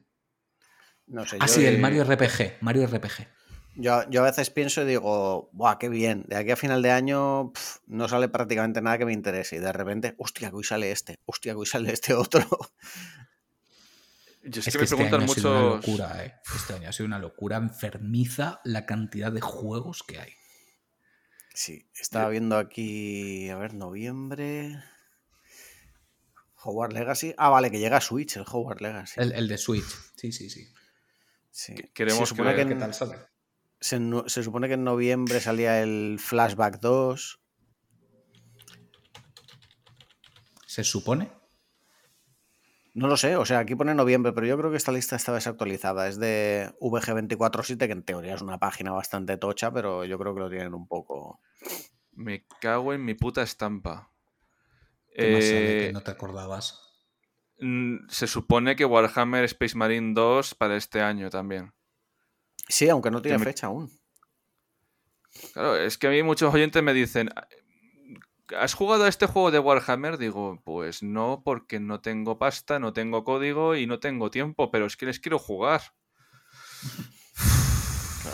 No sé, Ah, yo, sí, el Mario RPG. Mario RPG. Yo, yo a veces pienso y digo, ¡buah, qué bien! De aquí a final de año pf, no sale prácticamente nada que me interese. Y de repente, ¡hostia, que hoy sale este! ¡hostia, que hoy sale este otro! Yo es, Es que que me este preguntan año ha sido una muchos. locura, ¿eh? Este año ha sido una locura enfermiza la cantidad de juegos que hay. Sí, estaba viendo aquí, a ver, noviembre. Hogwarts Legacy. Ah, vale, que llega a Switch, el Hogwarts Legacy. El, el de Switch, sí, sí, sí. Sí. Queremos se, supone que creer. en- ¿Qué tal sale? Se se supone que en noviembre salía el Flashback 2. ¿Se supone? No lo sé, o sea, aquí pone noviembre, pero yo creo que esta lista está desactualizada. Es de VG247, que en teoría es una página bastante tocha, pero yo creo que lo tienen un poco. Me cago en mi puta estampa. ¿Qué más sale Eh, que no te acordabas? se supone que Warhammer Space Marine 2 para este año también. Sí, aunque no tiene me- fecha aún. Claro, es que a mí muchos oyentes me dicen, ¿has jugado a este juego de Warhammer? Digo, pues no, porque no tengo pasta, no tengo código y no tengo tiempo, pero es que les quiero jugar.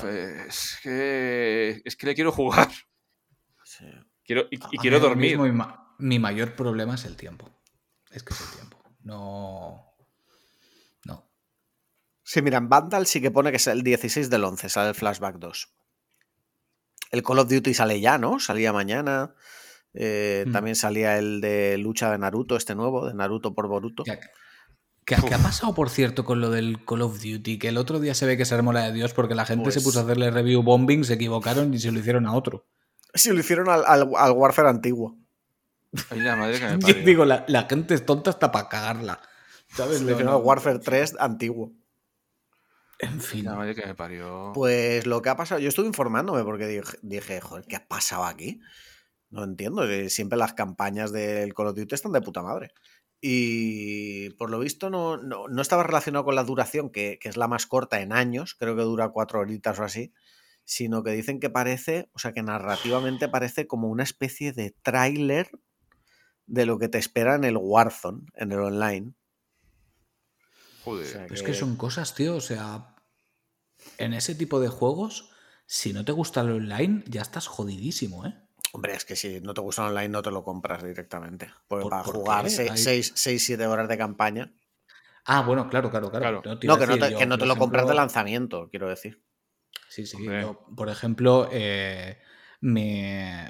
Es que, es que le quiero jugar. Sí. Quiero, y, quiero dormir. mi, ma- mi mayor problema es el tiempo. Es que es el tiempo. No. Sí, mira, en Vandal sí que pone que es el 16 del 11, sale el Flashback 2. El Call of Duty sale ya, ¿no? Salía mañana. Eh, Mm. También salía el de lucha de Naruto, este nuevo, de Naruto por Boruto. ¿Qué, qué- qué ha pasado, por cierto, con lo del Call of Duty? Que el otro día se ve que se armó la de Dios porque la gente se Pues- puso a hacerle review bombing, se equivocaron y se lo hicieron a otro. Sí, lo hicieron al, al- al Warfare antiguo. Ay, la madre que me Yo digo, la, la gente es tonta hasta para cagarla. ¿Sabes? Lo hicieron al Warfare 3 antiguo. En fin. La madre que me parió. Pues lo que ha pasado, yo estuve informándome porque dije, dije, joder, ¿qué ha pasado aquí? No entiendo, que siempre las campañas del Call of Duty están de puta madre. Y por lo visto no, no, no estaba relacionado con la duración, que, que es la más corta en años, creo que dura cuatro horitas o así, sino que dicen que parece, o sea, que narrativamente parece como una especie de tráiler de lo que te espera en el Warzone, en el online. Joder. O sea, Pero es que son cosas, tío. O sea, en ese tipo de juegos, si no te gusta el online, ya estás jodidísimo, ¿eh? Hombre, es que si no te gusta el online no te lo compras directamente. Porque ¿Por- para por jugar qué? Hay- 6, 7 horas de campaña. Ah, bueno, claro, claro, claro. Claro. te iba No, que no te, yo, que no por te lo compras de lanzamiento, quiero decir. Sí, sí. Yo, por ejemplo, eh, mi,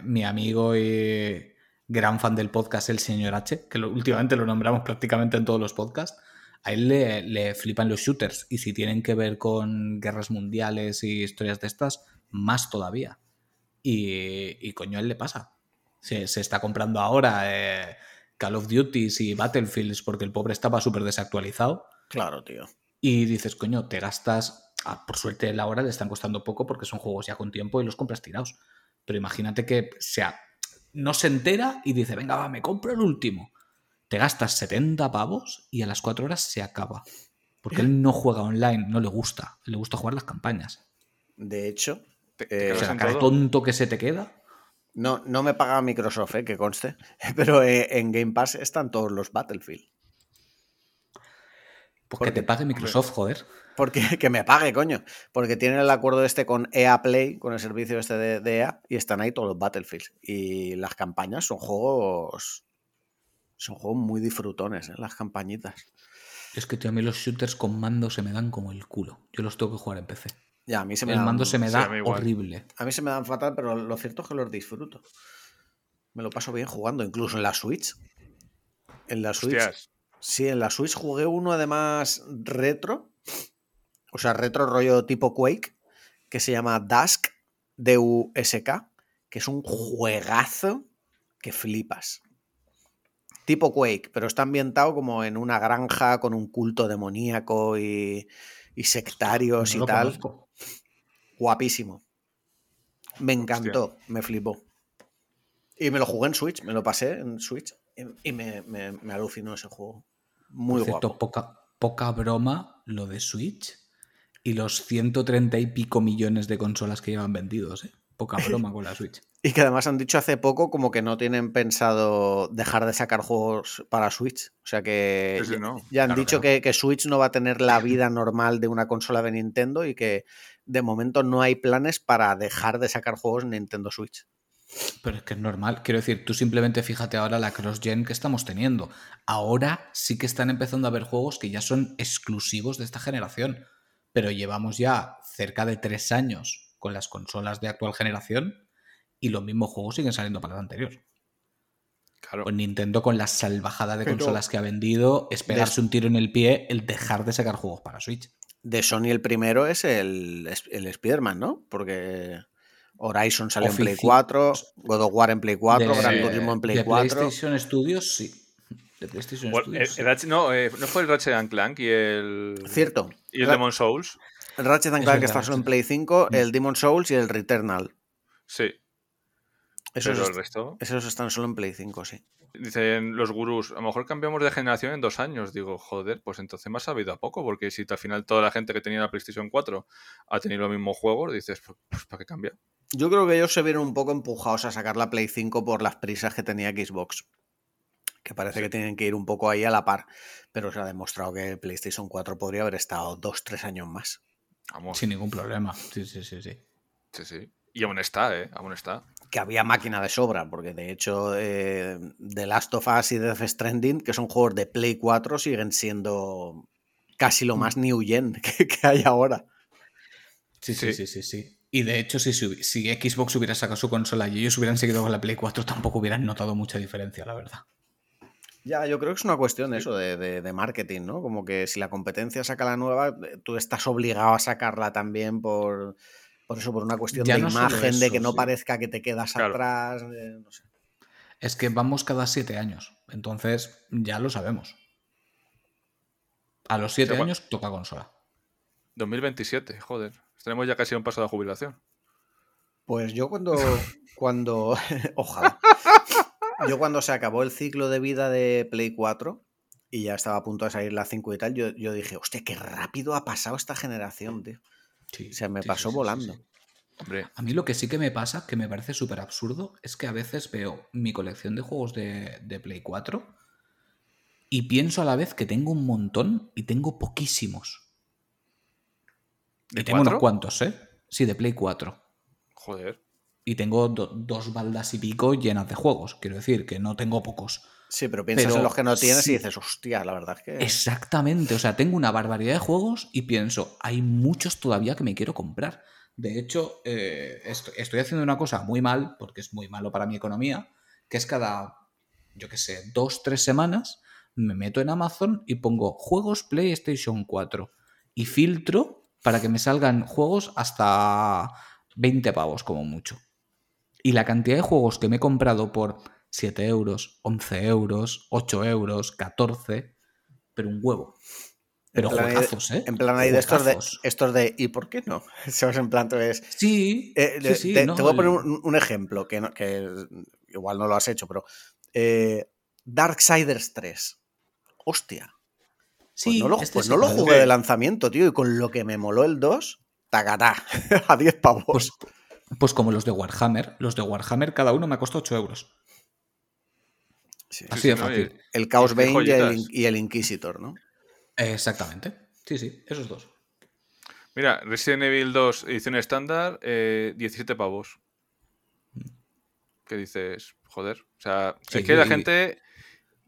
mi amigo y gran fan del podcast, el señor H, que lo- últimamente lo nombramos prácticamente en todos los podcasts, a él le, le flipan los shooters. Y si tienen que ver con guerras mundiales y historias de estas, más todavía. Y, y coño, a él le pasa. Se, se está comprando ahora eh, Call of Duty y Battlefields porque el pobre estaba súper desactualizado. Claro, tío. Y dices, coño, te gastas. ah, por suerte, la hora le están costando poco porque son juegos ya con tiempo y los compras tirados. Pero imagínate que sea, no se entera y dice, venga, va, me compro el último. Te gastas 70 pavos y a las 4 horas se acaba. Porque él no juega online, no le gusta. Le gusta jugar las campañas. De hecho, eh, O sea, todo. tonto que se te queda. no, no me paga Microsoft, eh, que conste. Pero eh, en Game Pass están todos los Battlefield. Pues ¿Por que te pague Microsoft, joder. Porque que me pague, coño. Porque tienen el acuerdo este con EA Play, con el servicio este de, de EA, y están ahí todos los Battlefield. Y las campañas son juegos. Son juegos muy disfrutones, ¿eh? las campañitas. Es que tío, a mí los shooters con mando se me dan como el culo. Yo los tengo que jugar en PC. Ya, a mí se me El dan- mando se me sí, da horrible. A mí se me dan fatal, pero lo cierto es que los disfruto. Me lo paso bien jugando, incluso en la Switch. En la Switch. Hostias. Sí, en la Switch jugué uno además retro. O sea, retro rollo tipo Quake, que se llama Dusk, D-U-S-K, que es un juegazo que flipas. Tipo Quake, pero está ambientado como en una granja con un culto demoníaco y, y sectarios No y tal. conozco. Guapísimo. Me encantó, me flipó. Y me lo jugué en Switch, me lo pasé en Switch y, me, me- me alucinó ese juego. Muy Por cierto, guapo. poca, poca broma lo de Switch y los 130 y pico millones de consolas que llevan vendidos. ¿eh? Poca broma con la Switch. Y que además han dicho hace poco como que no tienen pensado dejar de sacar juegos para Switch. O sea que Sí, sí, ya, no. ya han Claro dicho que no. que, que Switch no va a tener la vida normal de una consola de Nintendo y que de momento no hay planes para dejar de sacar juegos en Nintendo Switch. Pero es que es normal. Quiero decir, tú simplemente fíjate ahora la cross-gen que estamos teniendo. Ahora sí que están empezando a haber juegos que ya son exclusivos de esta generación. Pero llevamos ya cerca de tres años con las consolas de actual generación y los mismos juegos siguen saliendo para la anterior. Claro. Pues Nintendo con la salvajada de Pero- consolas que ha vendido, es pegarse un tiro en el pie el dejar de sacar juegos para Switch. De Sony el primero es el, el Spider-Man, ¿no? Porque Horizon salió en Play Ofici- 4, God of War en Play 4, De- Gran Turismo en Play de 4. PlayStation Studios, sí. De PlayStation Bueno, Studios. el- el no, eh, no fue el Ratchet and Clank y el. Cierto. Y el Demon Souls. Ratchet and Clank está solo en. Play 5, Mm. el Demon Souls y el Returnal. Sí. Esos, pero el est- resto. esos están solo en Play 5, sí. Dicen los gurús, a lo mejor cambiamos de generación en dos años. Digo, joder, pues entonces me ha sabido a poco, porque si al final toda la gente que tenía la PlayStation 4 ha tenido los mismos juegos, dices, pues, pues, ¿para qué cambia? Yo creo que ellos se vieron un poco empujados a sacar la Play 5 por las prisas que tenía Xbox. Que parece que tienen que ir un poco ahí a la par. Pero se ha demostrado que el PlayStation 4 podría haber estado dos, tres años más. Vamos, Sin ningún problema. Sí, sí, sí, sí. sí, sí. Y aún está, ¿eh? Aún está. Que había máquina de sobra, porque de hecho eh, The Last of Us y Death Stranding, que son juegos de Play 4, siguen siendo casi lo más new gen que, que hay ahora. Sí, sí, Sí. sí, sí, sí. Y de hecho, si, si si Xbox hubiera sacado su consola y ellos hubieran seguido con la Play 4, tampoco hubieran notado mucha diferencia, la verdad. Ya, yo creo que es una cuestión de eso, de, de- de marketing, ¿no? Como que si la competencia saca la nueva, eh, tú estás obligado a sacarla también por, por eso, por una cuestión Ya de no imagen, de que no sí. parezca que te quedas Claro. atrás. eh, no sé. Es que vamos cada siete años. Entonces, ya lo sabemos. A los siete Sí, bueno. años toca consola. 2027, joder. Tenemos ya casi un paso de jubilación. Pues yo cuando. cuando. Ojalá. Yo cuando se acabó el ciclo de vida de Play 4 y ya estaba a punto de salir la 5 y tal, yo, yo dije, hostia, qué rápido ha pasado esta generación, tío. Sí, Se me sí, pasó sí, volando. sí, sí. Hombre, A mí lo que sí que me pasa, que me parece súper absurdo, es que a veces veo mi colección de juegos de, de Play 4 y pienso a la vez que tengo un montón y tengo poquísimos. ¿de y tengo unos cuantos, ¿eh? Sí, de Play 4. Joder. Y tengo do- dos baldas y pico llenas de juegos. Quiero decir que no tengo pocos. Sí, pero piensas Pero en los que no tienes sí. y dices, hostia, la verdad es que. Exactamente, o sea, tengo una barbaridad de juegos y pienso, hay muchos todavía que me quiero comprar. De hecho, eh, esto- estoy haciendo una cosa muy mal, porque es muy malo para mi economía, que es cada, yo qué sé, dos, tres semanas, me meto en Amazon y pongo juegos PlayStation 4 y filtro para que me salgan juegos hasta 20 pavos como mucho. Y la cantidad de juegos que me he comprado por 7 euros, 11 euros, 8 euros, 14, pero un huevo. Pero En plan ahí de- juegazos, ¿eh? En plan ahí de estos de, estos de ¿y por qué no? Se en plan, Sí, Eh, sí, sí, te, no, te voy a poner un, un ejemplo que, no- que igual no lo has hecho, pero eh, Darksiders 3. Hostia. Pues sí, no lo, este pues sí, no lo jugué de lanzamiento, tío, y con lo que me moló el 2, tagará, a 10 pavos. Pues, pues como los de Warhammer. Los de Warhammer cada uno me ha costado 8 euros. Sí. Así sí, de ¿no? fácil. el Chaos Bane y el, y Inquisitor, ¿no? Exactamente. Sí, sí, esos dos. Mira, Resident Evil 2, edición estándar, eh, 17 pavos. ¿Qué dices? Joder. O sea, Sí, es que la y- gente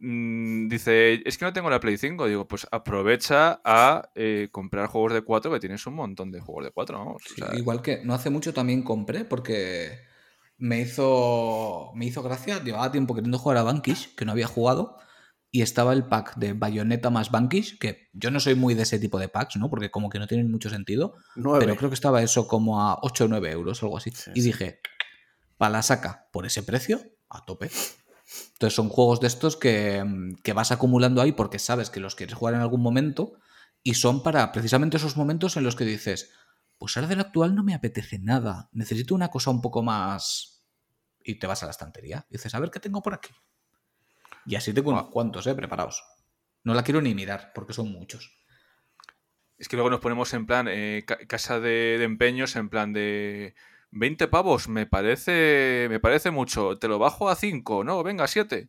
mm, dice, es que no tengo la Play 5. Digo, pues aprovecha a eh, comprar juegos de 4, que tienes un montón de juegos de 4, vamos. O Sí, igual que no hace mucho también compré porque me hizo, me hizo gracia. Llevaba tiempo queriendo jugar a Vanquish, que no había jugado. Y estaba el pack de Bayonetta más Vanquish, que yo no soy muy de ese tipo de packs, ¿no? Porque como que no tienen mucho sentido. 9. Pero creo que estaba eso como a 8 o 9 euros, algo así. Sí, y dije, para la saca, por ese precio, a tope. Entonces son juegos de estos que, mm, que vas acumulando ahí porque sabes que los quieres jugar en algún momento y son para precisamente esos momentos en los que dices, pues ahora del actual no me apetece nada, necesito una cosa un poco más... Y te vas a la estantería y dices, a ver qué tengo por aquí. Y así tengo unos cuantos, ¿eh? Preparados. No la quiero ni mirar porque son muchos. Es que luego nos ponemos en plan, eh, ca- casa de, de empeños, en plan de 20 pavos, me parece, me parece mucho. Te lo bajo a 5, no, venga, 7.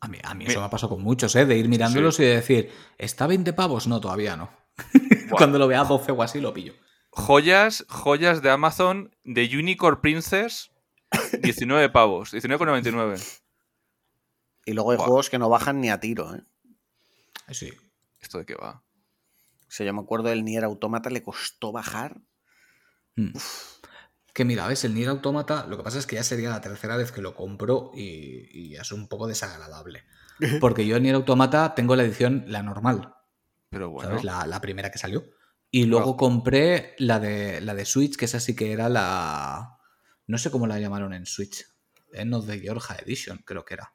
A mí, a mí eso me ha pasado con muchos, ¿eh? De ir mirándolos y de decir, ¿está 20 pavos? No, todavía no. Cuando lo vea a 12 o así lo pillo. Joyas, joyas de Amazon de Unicorn Princess, 19 pavos, 19,99. Y luego hay juegos que no bajan ni a tiro, ¿eh? Sí. ¿Esto de qué va? O sea, yo me acuerdo del Nier Automata, le costó bajar. Mm. Que mira, ves, el Nier Automata, lo que pasa es que ya sería la tercera vez que lo compro y, y es un poco desagradable. Porque yo en Nier Automata tengo la edición, la normal, Pero bueno. ¿sabes? La, la primera que salió. Y luego compré la de, la de Switch, que esa sí que era la... No sé cómo la llamaron en Switch. End of the Georgia Edition, creo que era.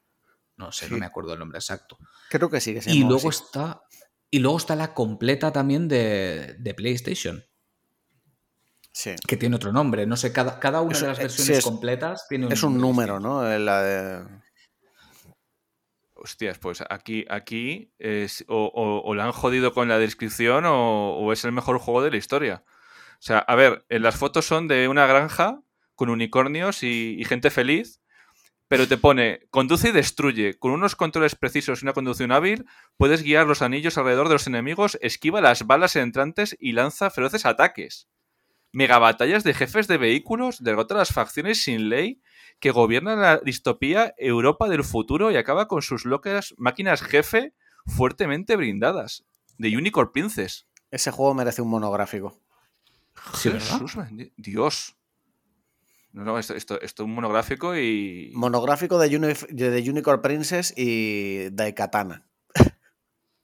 No sé, no me acuerdo el nombre exacto. Creo que sí que se Y luego así. está. Y luego está la completa también de, de PlayStation, Sí. que tiene otro nombre. No sé, cada, cada una de las eh, versiones es- completas tiene un Es un número. ¿no? Eh, La de... Hostias, pues aquí, aquí es, o, o- o la han jodido con la descripción o, o es el mejor juego de la historia. O sea, a ver, en las fotos son de una granja con unicornios y, y gente feliz, pero te pone conduce y destruye. Con unos controles precisos y una conducción hábil, puedes guiar los anillos alrededor de los enemigos, esquiva las balas entrantes y lanza feroces ataques. Megabatallas de jefes de vehículos, derrota a las facciones sin ley que gobiernan la distopía Europa del futuro y acaba con sus locas máquinas jefe fuertemente brindadas. De Unicorn Princess. Ese juego merece un monográfico. Jesús Dios. No, no, esto, esto, esto es un monográfico y. Monográfico de, Uni- de Unicorn Princess y Daikatana.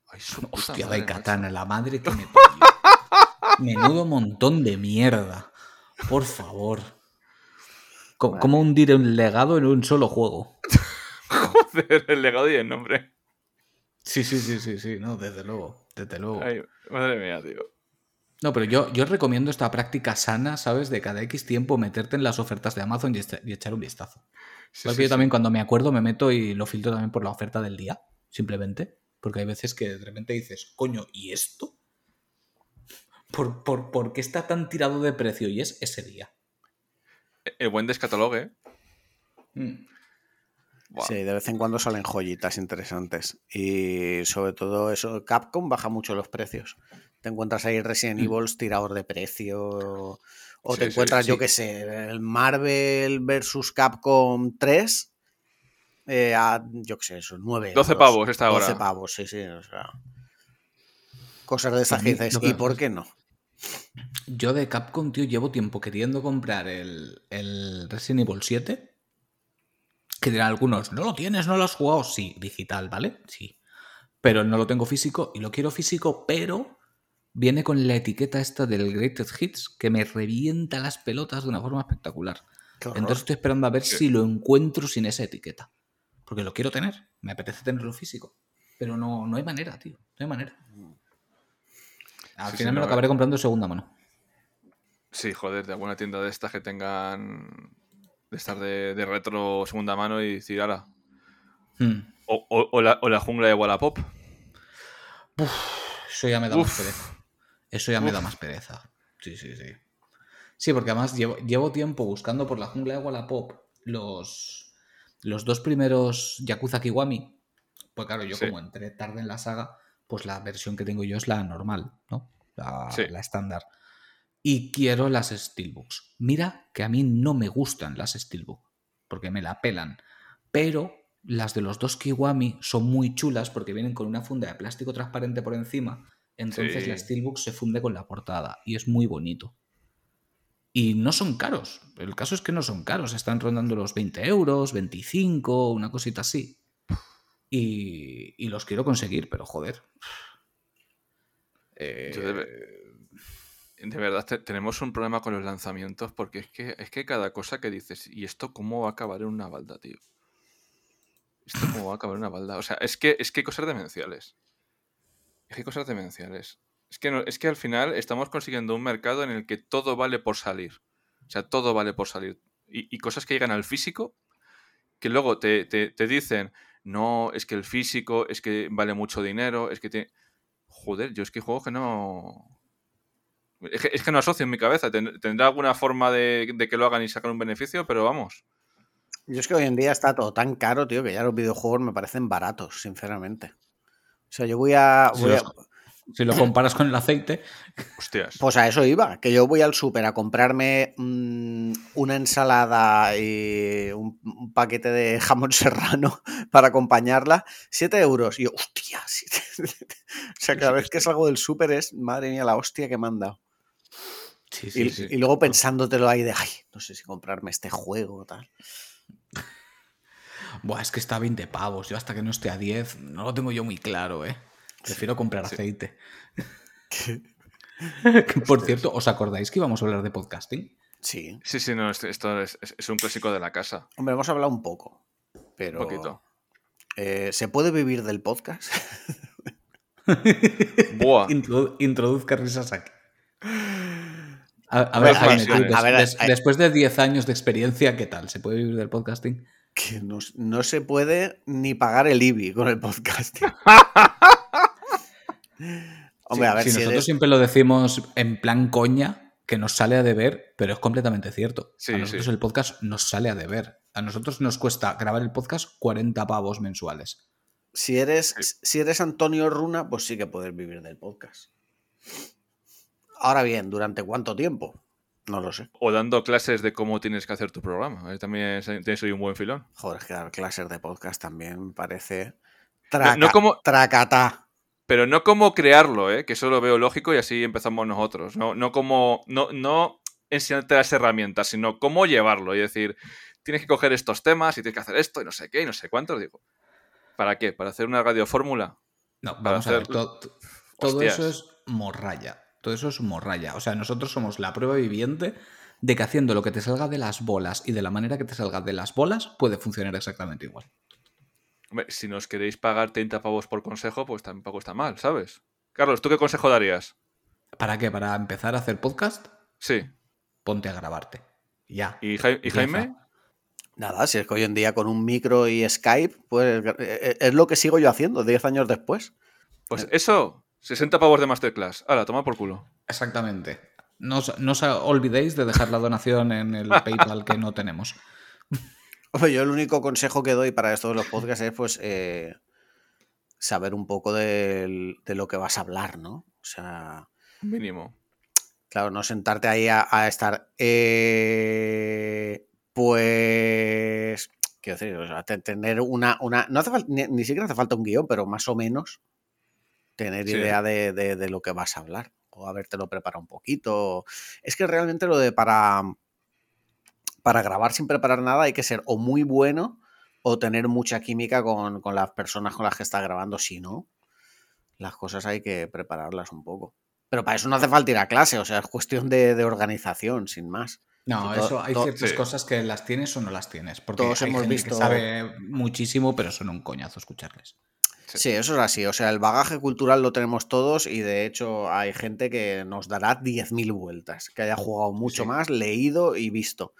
Ay, su Hostia, madre, Daikatana, macho. la madre que me parió. Menudo montón de mierda. Por favor. Co- Vale. ¿Cómo hundir un legado en un solo juego? Joder, el legado y el nombre. Sí, sí, sí, sí, sí, no, desde luego, desde luego. Ay, madre mía, tío. No, pero yo, yo recomiendo esta práctica sana, ¿sabes? De cada X tiempo meterte en las ofertas de Amazon y, y echar un vistazo. Sí, sí, yo sí. también cuando me acuerdo me meto y lo filtro también por la oferta del día, simplemente. Porque hay veces que de repente dices, coño, ¿y esto? ¿Por, por, por qué está tan tirado de precio? Y es ese día. El buen descatalogue. Mm. Buah. Sí, de vez en cuando salen joyitas interesantes. Y sobre todo eso, Capcom baja mucho los precios. Te encuentras ahí Resident Mm. Evil tirador de precio. O Sí, te sí, encuentras, yo qué sé, el Marvel versus Capcom 3. eh, a, yo qué sé, eso, 9 12 euros. pavos esta 12 hora. pavos, sí, sí. O sea, cosas de esas que dices, ¿y por qué no? Yo de Capcom, tío, llevo tiempo queriendo comprar el, el Resident Evil 7. Que dirán algunos, no lo tienes, no lo has jugado. Sí, digital, ¿vale? Sí. Pero no lo tengo físico y lo quiero físico, pero viene con la etiqueta esta del Greatest Hits que me revienta las pelotas de una forma espectacular. Entonces estoy esperando a ver si lo encuentro sin esa etiqueta. Porque lo quiero tener, me apetece tenerlo físico. Pero no, no hay manera, tío. No hay manera. Al Sí, final sí, me lo acabaré comprando de segunda mano. Sí, joder, de alguna tienda de estas que tengan. de estar de, de retro segunda mano y decir, ala. Hmm. O, o- o la, o la jungla de Wallapop. Eso ya me da Uf. más pereza. Eso ya me da Uf. más pereza. Sí, sí, sí. Sí, porque además llevo, llevo tiempo buscando por la jungla de Wallapop los, los dos primeros Yakuza Kiwami. Pues claro, yo Sí. como entré tarde en la saga, pues la versión que tengo yo es la normal, ¿no? La, Sí. la estándar. Y quiero las Steelbooks. Mira que a mí no me gustan las Steelbook, porque me la pelan. Pero las de los dos Kiwami son muy chulas porque vienen con una funda de plástico transparente por encima. Entonces Sí. la Steelbook se funde con la portada y es muy bonito. Y no son caros. El caso es que no son caros. Están rondando los 20 euros, 25, una cosita así. Y, y los quiero conseguir, pero joder. Eh, de, de verdad te- tenemos un problema con los lanzamientos porque es que, es que cada cosa que dices, ¿y esto cómo va a acabar en una balda, tío? ¿Esto cómo va a acabar en una balda? O sea, es que, es que hay cosas demenciales. Es que cosas demenciales. Es que, no- es que al final estamos consiguiendo un mercado en el que todo vale por salir. O sea, todo vale por salir. Y, y cosas que llegan al físico que luego te, te- te dicen, no, es que el físico, es que vale mucho dinero, es que te... Joder, yo es que hay juegos que no... Es que, es que no asocio en mi cabeza. Ten- Tendrá alguna forma de, de que lo hagan y sacan un beneficio, pero vamos. Yo es que hoy en día está todo tan caro, tío, que ya los videojuegos me parecen baratos, sinceramente. O sea, yo voy a. si lo comparas con el aceite, Hostias. pues a eso iba, que yo voy al súper a comprarme mm, una ensalada y un, un paquete de jamón serrano para acompañarla, 7 euros. Y yo, hostia, siete". o sea, cada vez que salgo del súper es, madre mía, la hostia que me han dado. Sí, Y, sí. y luego pensándotelo ahí de, ay, no sé si comprarme este juego o tal. Buah, es que está a 20 pavos. Yo hasta que no esté a 10, no lo tengo yo muy claro, ¿eh? Prefiero comprar aceite. Que, Por cierto, ¿os acordáis que íbamos a hablar de podcasting? Sí. Sí, sí, no, esto, esto es, es- es un clásico de la casa. Hombre, hemos hablado un poco, pero... Un poquito. eh, ¿Se puede vivir del podcast? Buah. Introdu- introduzca risas aquí. A, a ver, a Jaime, ver, a des- después de 10 años de experiencia, ¿qué tal? ¿Se puede vivir del podcasting? que no, no se puede ni pagar el IBI con el podcast. Hombre, Sí, a ver si si nosotros eres- siempre lo decimos en plan coña, que nos sale a deber, pero es completamente cierto. Sí, a nosotros sí. el podcast nos sale a deber. A nosotros nos cuesta grabar el podcast 40 pavos mensuales. Si eres, si eres Antonio Runa, pues sí que puedes vivir del podcast. Ahora bien, ¿durante cuánto tiempo? No lo sé. O dando clases de cómo tienes que hacer tu programa. También es- tienes un buen filón. Joder, es que dar clases de podcast también me parece. No- Traca, no como- Tracatá. Pero no como crearlo, ¿eh? que eso lo veo lógico y así empezamos nosotros. No, no como. No, no enseñarte las herramientas, sino cómo llevarlo. Y decir, tienes que coger estos temas y tienes que hacer esto y no sé qué y no sé cuánto. Digo, ¿para qué? ¿Para hacer una radiofórmula? No, Para vamos a ver. hacer- to- to- todo Hostias. eso es morralla. Todo eso es morralla. O sea, nosotros somos la prueba viviente de que haciendo lo que te salga de las bolas y de la manera que te salga de las bolas puede funcionar exactamente igual. Hombre, si nos queréis pagar 30 pavos por consejo, pues tampoco está mal, ¿sabes? Carlos, ¿tú qué consejo darías? ¿Para qué? ¿Para empezar a hacer podcast? Sí. Ponte a grabarte. Ya. ¿Y. Jaime? Nada, si es que hoy en día con un micro y Skype, pues eh, eh, es lo que sigo yo haciendo 10 años después. Pues eso, 60 pavos de masterclass. Ahora, toma por culo. Exactamente. No os, no os olvidéis de dejar la donación en el PayPal que no tenemos. Yo el único consejo que doy para esto de los podcasts es pues eh, saber un poco del- de, lo que vas a hablar, ¿no? O sea, Mínimo. claro, no sentarte ahí a, a estar. eh, pues. Quiero decir, o sea, te- tener una. una no hace falta, ni, ni siquiera hace falta un guion, pero más o menos tener Sí. idea de, de- de lo que vas a hablar. O habértelo preparado un poquito. Es que realmente lo de para. Para grabar sin preparar nada hay que ser o muy bueno o tener mucha química con, con las personas con las que estás grabando. Si no, las cosas hay que prepararlas un poco. Pero para eso no hace falta ir a clase, o sea, es cuestión de, de organización, sin más. No, eso hay ciertas sí. cosas que las tienes o no las tienes. Porque Todos hay hemos gente visto- que sabe muchísimo, pero son un coñazo escucharles. Sí. Sí, eso es así. O sea, el bagaje cultural lo tenemos todos y de hecho hay gente que nos dará 10.000 vueltas, que haya jugado mucho Sí. más, leído y visto.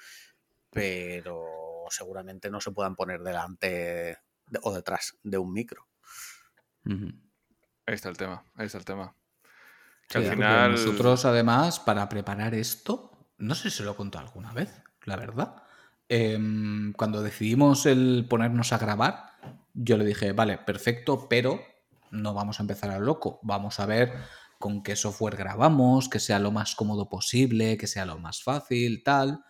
Pero seguramente no se puedan poner delante de- o detrás de un micro. Ahí está el tema. Ahí está el tema. Sí, Que al final. Nosotros, además, para preparar esto, no sé si se lo he contado alguna vez, la verdad. Em, cuando decidimos el ponernos a grabar, yo le dije, vale, perfecto, pero no vamos a empezar a loco. Vamos a ver con qué software grabamos, que sea lo más cómodo posible, que sea lo más fácil, tal.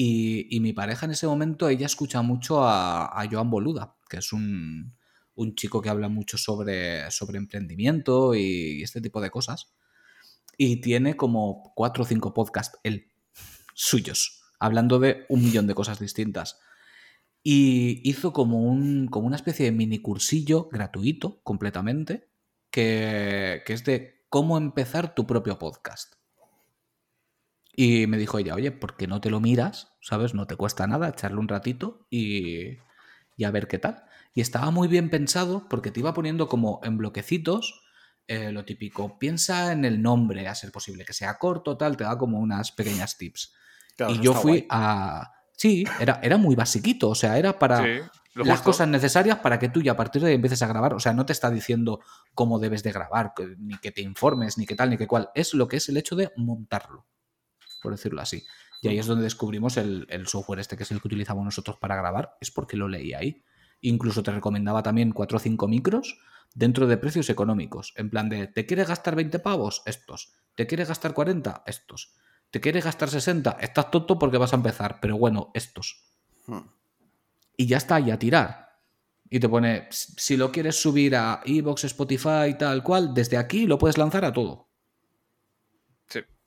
Y, mi pareja en ese momento, ella escucha mucho a, a Joan Boluda, que es un, un chico que habla mucho sobre, sobre emprendimiento y este tipo de cosas. Y tiene como cuatro o cinco podcasts, él, suyos, hablando de un millón de cosas distintas. Y hizo como, un, como una especie de mini cursillo gratuito, completamente, que, que es de cómo empezar tu propio podcast. Y me dijo ella, oye, ¿por qué no te lo miras? ¿Sabes? No te cuesta nada echarle un ratito y, y a ver qué tal. Y estaba muy bien pensado porque te iba poniendo como en bloquecitos eh, lo típico. Piensa en el nombre, a ser posible que sea corto, tal, te da como unas pequeñas tips. Claro, y yo fui guay. a... Sí, era, era muy basiquito, o sea, era para Sí, las cosas necesarias para que tú ya a partir de ahí empieces a grabar. O sea, no te está diciendo cómo debes de grabar, ni que te informes, ni que tal, ni que cual. Es lo que es el hecho de montarlo, por decirlo así. Y ahí es donde descubrimos el, el software este que es el que utilizamos nosotros para grabar, es porque lo leí ahí. Incluso te recomendaba también 4 o 5 micros dentro de precios económicos. En plan de, ¿te quieres gastar 20 pavos? Estos. ¿Te quieres gastar 40? Estos. ¿Te quieres gastar 60? Estás tonto porque vas a empezar, pero bueno, estos Hmm. y ya está, y a tirar. Y te pone, si lo quieres subir a Evox, Spotify, tal cual, desde aquí lo puedes lanzar a todo.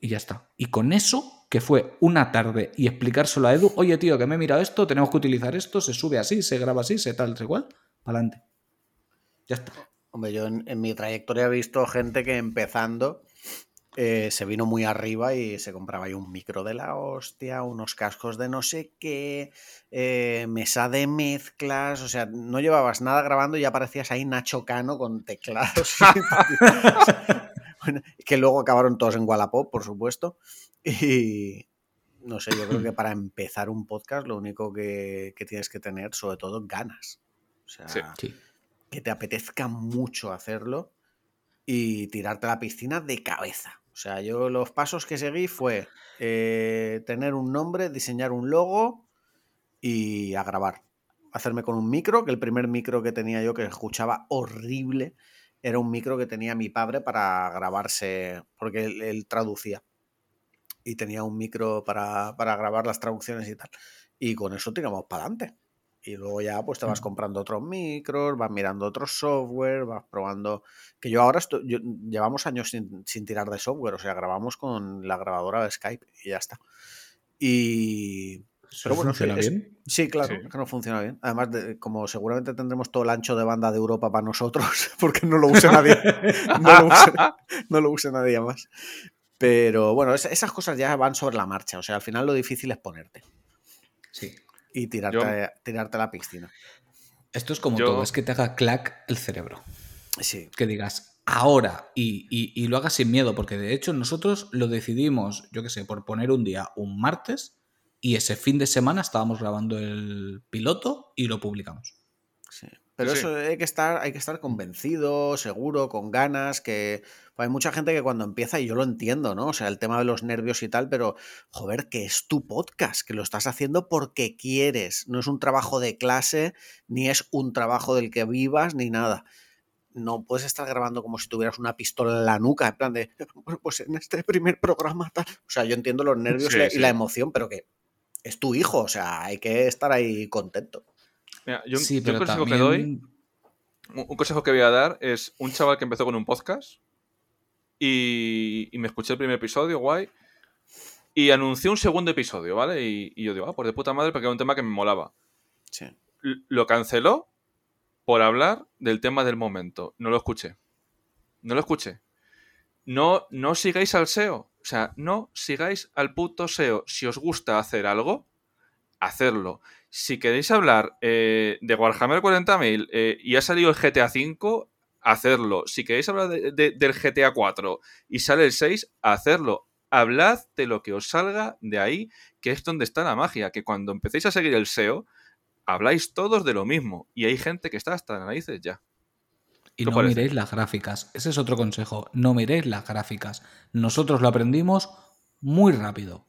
Y ya está. Y con eso, que fue una tarde, y explicárselo a Edu, oye tío, que me he mirado esto, tenemos que utilizar esto, se sube así, se graba así, se tal, se igual, para adelante. Ya está. Hombre, yo en, en mi trayectoria he visto gente que empezando eh, se vino muy arriba y se compraba ahí un micro de la hostia, unos cascos de no sé qué, eh, mesa de mezclas, o sea, no llevabas nada grabando y ya aparecías ahí Nacho Cano con teclados. Bueno, que luego acabaron todos en Wallapop, por supuesto. Y no sé, yo creo que para empezar un podcast lo único que, que tienes que tener, sobre todo, ganas. O sea, Sí. Sí. que te apetezca mucho hacerlo y tirarte a la piscina de cabeza. O sea, yo los pasos que seguí fue eh, tener un nombre, diseñar un logo y a grabar. Hacerme con un micro, que el primer micro que tenía yo que escuchaba horrible era un micro que tenía mi padre para grabarse, porque él, él traducía. Y tenía un micro para, para grabar las traducciones y tal. Y con eso tiramos para adelante. Y luego ya pues te vas comprando otros micros, vas mirando otros software, vas probando. Que yo ahora estoy, yo- llevamos años sin, sin tirar de software, o sea, grabamos con la grabadora de Skype y ya está. Y. ¿Eso Pero bueno, funciona es- bien? Sí, claro, Sí. es que no funciona bien. Además, de- como seguramente tendremos todo el ancho de banda de Europa para nosotros, porque no lo use nadie. no, lo use, no lo use nadie más. Pero bueno, es- esas cosas ya van sobre la marcha. O sea, al final lo difícil es ponerte Sí. y tirarte, Yo- tirarte a la piscina. Esto es como Yo- todo, es que te haga clac el cerebro. Sí, que digas ahora y, y- y lo hagas sin miedo, porque de hecho nosotros lo decidimos, yo qué sé, por poner un día, un martes, y ese fin de semana estábamos grabando el piloto y lo publicamos. sí. Pero Sí. eso hay que estar, hay que estar convencido, seguro, con ganas, que pues hay mucha gente que cuando empieza, y yo lo entiendo, ¿no? O sea, el tema de los nervios y tal, pero joder, que es tu podcast, que lo estás haciendo porque quieres, no es un trabajo de clase, ni es un trabajo del que vivas, ni nada. No puedes estar grabando como si tuvieras una pistola en la nuca, en plan de, bueno, pues en este primer programa tal. O sea, yo entiendo los nervios Sí, y sí. la emoción, pero que es tu hijo, o sea, hay que estar ahí contento. Mira, yo, sí, yo pero un consejo también... que doy, un consejo que voy a dar es un chaval que empezó con un podcast y, y me escuché el primer episodio, guay, y anunció un segundo episodio, ¿vale? Y, y yo digo, ah, pues de puta madre, porque era un tema que me molaba. Sí. Lo canceló por hablar del tema del momento. No lo escuché. No lo escuché. No, no sigáis al SEO. O sea, no sigáis al puto SEO. Si os gusta hacer algo, hacerlo. Si queréis hablar eh, de Warhammer 40.000 eh, y ha salido el GTA V, hacerlo. Si queréis hablar de- de- del GTA 4 y sale el 6, hacerlo. Hablad de lo que os salga de ahí, que es donde está la magia. Que cuando empecéis a seguir el SEO, habláis todos de lo mismo. Y hay gente que está hasta las narices ya. Y ¿Qué no parece? miréis las gráficas. Ese es otro consejo. No miréis las gráficas. Nosotros lo aprendimos muy rápido.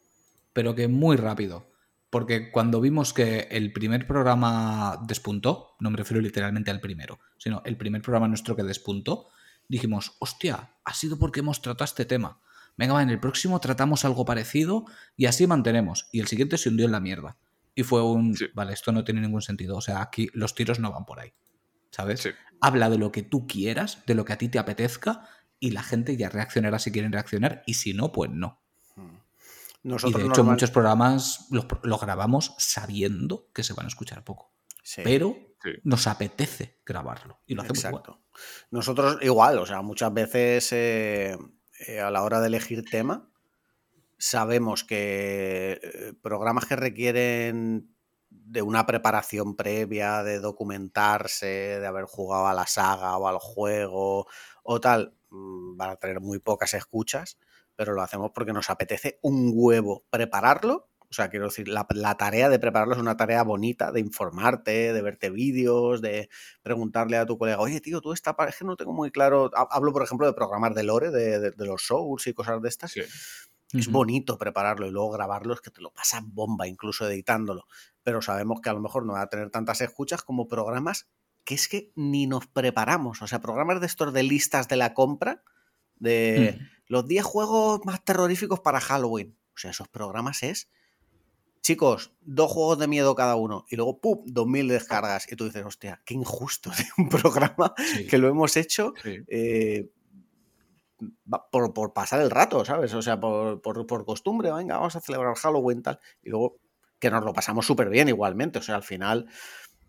Pero que muy rápido. Porque cuando vimos que el primer programa despuntó, no me refiero literalmente al primero, sino el primer programa nuestro que despuntó, dijimos, hostia, ha sido porque hemos tratado este tema. Venga, va, en el próximo tratamos algo parecido y así mantenemos. Y el siguiente se hundió en la mierda. Y fue un, Sí. vale, esto no tiene ningún sentido. O sea, aquí los tiros no van por ahí. ¿Sabes? Sí. Habla de lo que tú quieras, de lo que a ti te apetezca, y la gente ya reaccionará si quieren reaccionar, y si no, pues no. Y Nosotros de hecho, normal- muchos programas los, los grabamos sabiendo que se van a escuchar poco. Sí. Pero Sí. nos apetece grabarlo. Y lo hacemos igual. Exacto. Nosotros igual, o sea, muchas veces eh, eh, a la hora de elegir tema, sabemos que eh, programas que requieren de una preparación previa, de documentarse, de haber jugado a la saga o al juego o tal, mm, van a tener muy pocas escuchas, pero lo hacemos porque nos apetece un huevo prepararlo. O sea, quiero decir, la, la tarea de prepararlo es una tarea bonita, de informarte, de verte vídeos, de preguntarle a tu colega, oye, tío, tú esta pareja no tengo muy claro. Ha- Hablo, por ejemplo, de programas de lore, de, de- de los Souls y cosas de estas. Sí. Es bonito prepararlo y luego grabarlo, es que te lo pasas bomba, incluso editándolo. Pero sabemos que a lo mejor no va a tener tantas escuchas como programas que es que ni nos preparamos. O sea, programas de estos de listas de la compra, de Mm. los 10 juegos más terroríficos para Halloween. O sea, esos programas es. Chicos, dos juegos de miedo cada uno. Y luego, ¡pum! 2000 descargas. Y tú dices, hostia, qué injusto. de Un programa Sí. que lo hemos hecho Sí. eh, por, pasar el rato, ¿sabes? O sea, por, por, costumbre, venga, vamos a celebrar Halloween tal. Y luego que nos lo pasamos súper bien igualmente. O sea, al final,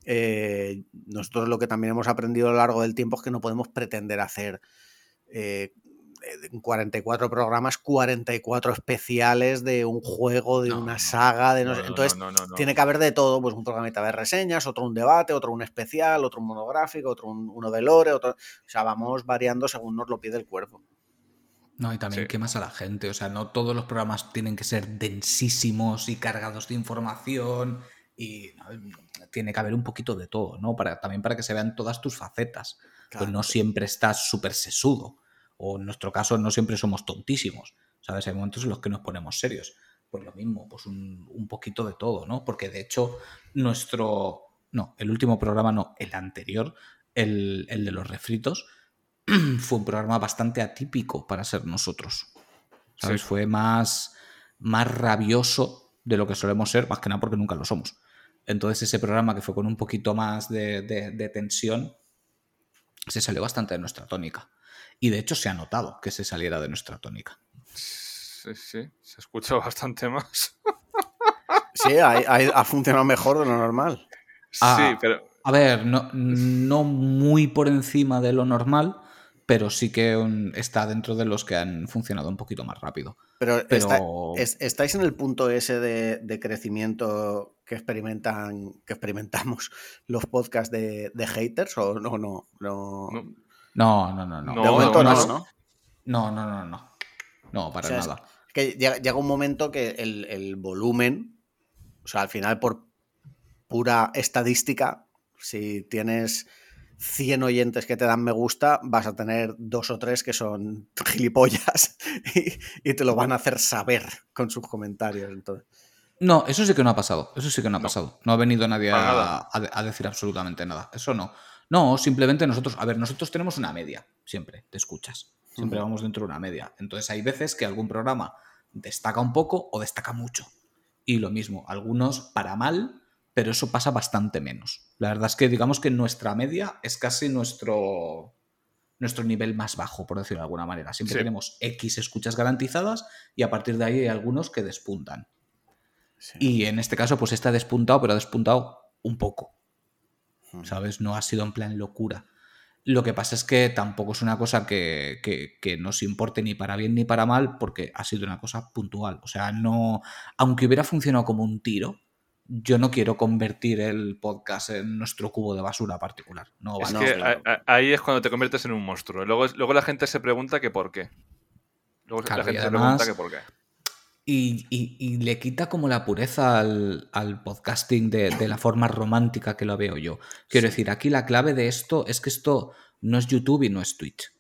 eh, nosotros lo que también hemos aprendido a lo largo del tiempo es que no podemos pretender hacer eh, en 44 programas, 44 especiales de un juego, de una saga, de no, Entonces, tiene que haber de todo, pues un programita de reseñas, otro un debate, otro un especial, otro un monográfico, otro uno de lore, otro... O sea, vamos variando según nos lo pide el cuerpo. No, y también quemas a la gente. O sea, no todos los programas tienen que ser densísimos y cargados de información. Y tiene que haber un poquito de todo, ¿no? Para, también para que se vean todas tus facetas. Pues no siempre estás súper sesudo o en nuestro caso no siempre somos tontísimos, ¿sabes? Hay momentos en los que nos ponemos serios. Pues lo mismo, pues un, poquito de todo, ¿no? Porque de hecho, nuestro. No, el último programa no, el anterior, el, de los refritos, fue un programa bastante atípico para ser nosotros. ¿Sabes? Fue más, más rabioso de lo que solemos ser, más que nada porque nunca lo somos. Entonces, ese programa que fue con un poquito más de tensión, se salió bastante de nuestra tónica. Y de hecho se ha notado que se saliera de nuestra tónica. Sí, sí, se escucha bastante más. Sí, ha, funcionado mejor de lo normal. Ah, sí, pero. A ver, no, no, muy por encima de lo normal, pero sí que está dentro de los que han funcionado un poquito más rápido. Pero, ¿estáis en el punto ese de, crecimiento que experimentan, que experimentamos los podcasts de, haters? ¿O no, no, no? No, no, no, no. De momento no, ¿no? No, no, no, no. No, para nada. Es que llega, un momento que el, volumen, o sea, al final por pura estadística, si tienes 100 oyentes que te dan me gusta, vas a tener dos o tres que son gilipollas y, te lo van a hacer saber con sus comentarios. Entonces. No, eso sí que no ha pasado. Eso sí que no ha pasado. No ha venido nadie a, decir absolutamente nada. Eso no. No, simplemente nosotros, a ver, nosotros tenemos una media, siempre, te escuchas. Siempre vamos dentro de una media. Entonces hay veces que algún programa destaca un poco o destaca mucho. Y lo mismo, algunos para mal, pero eso pasa bastante menos. La verdad es que digamos que nuestra media es casi nuestro, nuestro nivel más bajo, por decirlo de alguna manera. Siempre tenemos X escuchas garantizadas y a partir de ahí hay algunos que despuntan. Y en este caso, pues está despuntado, pero ha despuntado un poco. ¿sabes? No ha sido en plan locura. Lo que pasa es que tampoco es una cosa que, que, nos importe ni para bien ni para mal, porque ha sido una cosa puntual. O sea, no. Aunque hubiera funcionado como un tiro, yo no quiero convertir el podcast en nuestro cubo de basura particular. No, es que ahí es cuando te conviertes en un monstruo. Luego, luego la gente se pregunta que por qué. Luego la gente se pregunta que por qué. Y, le quita como la pureza al, podcasting de, la forma romántica que lo veo yo. Quiero decir, aquí la clave de esto es que esto no es YouTube y no es Twitch.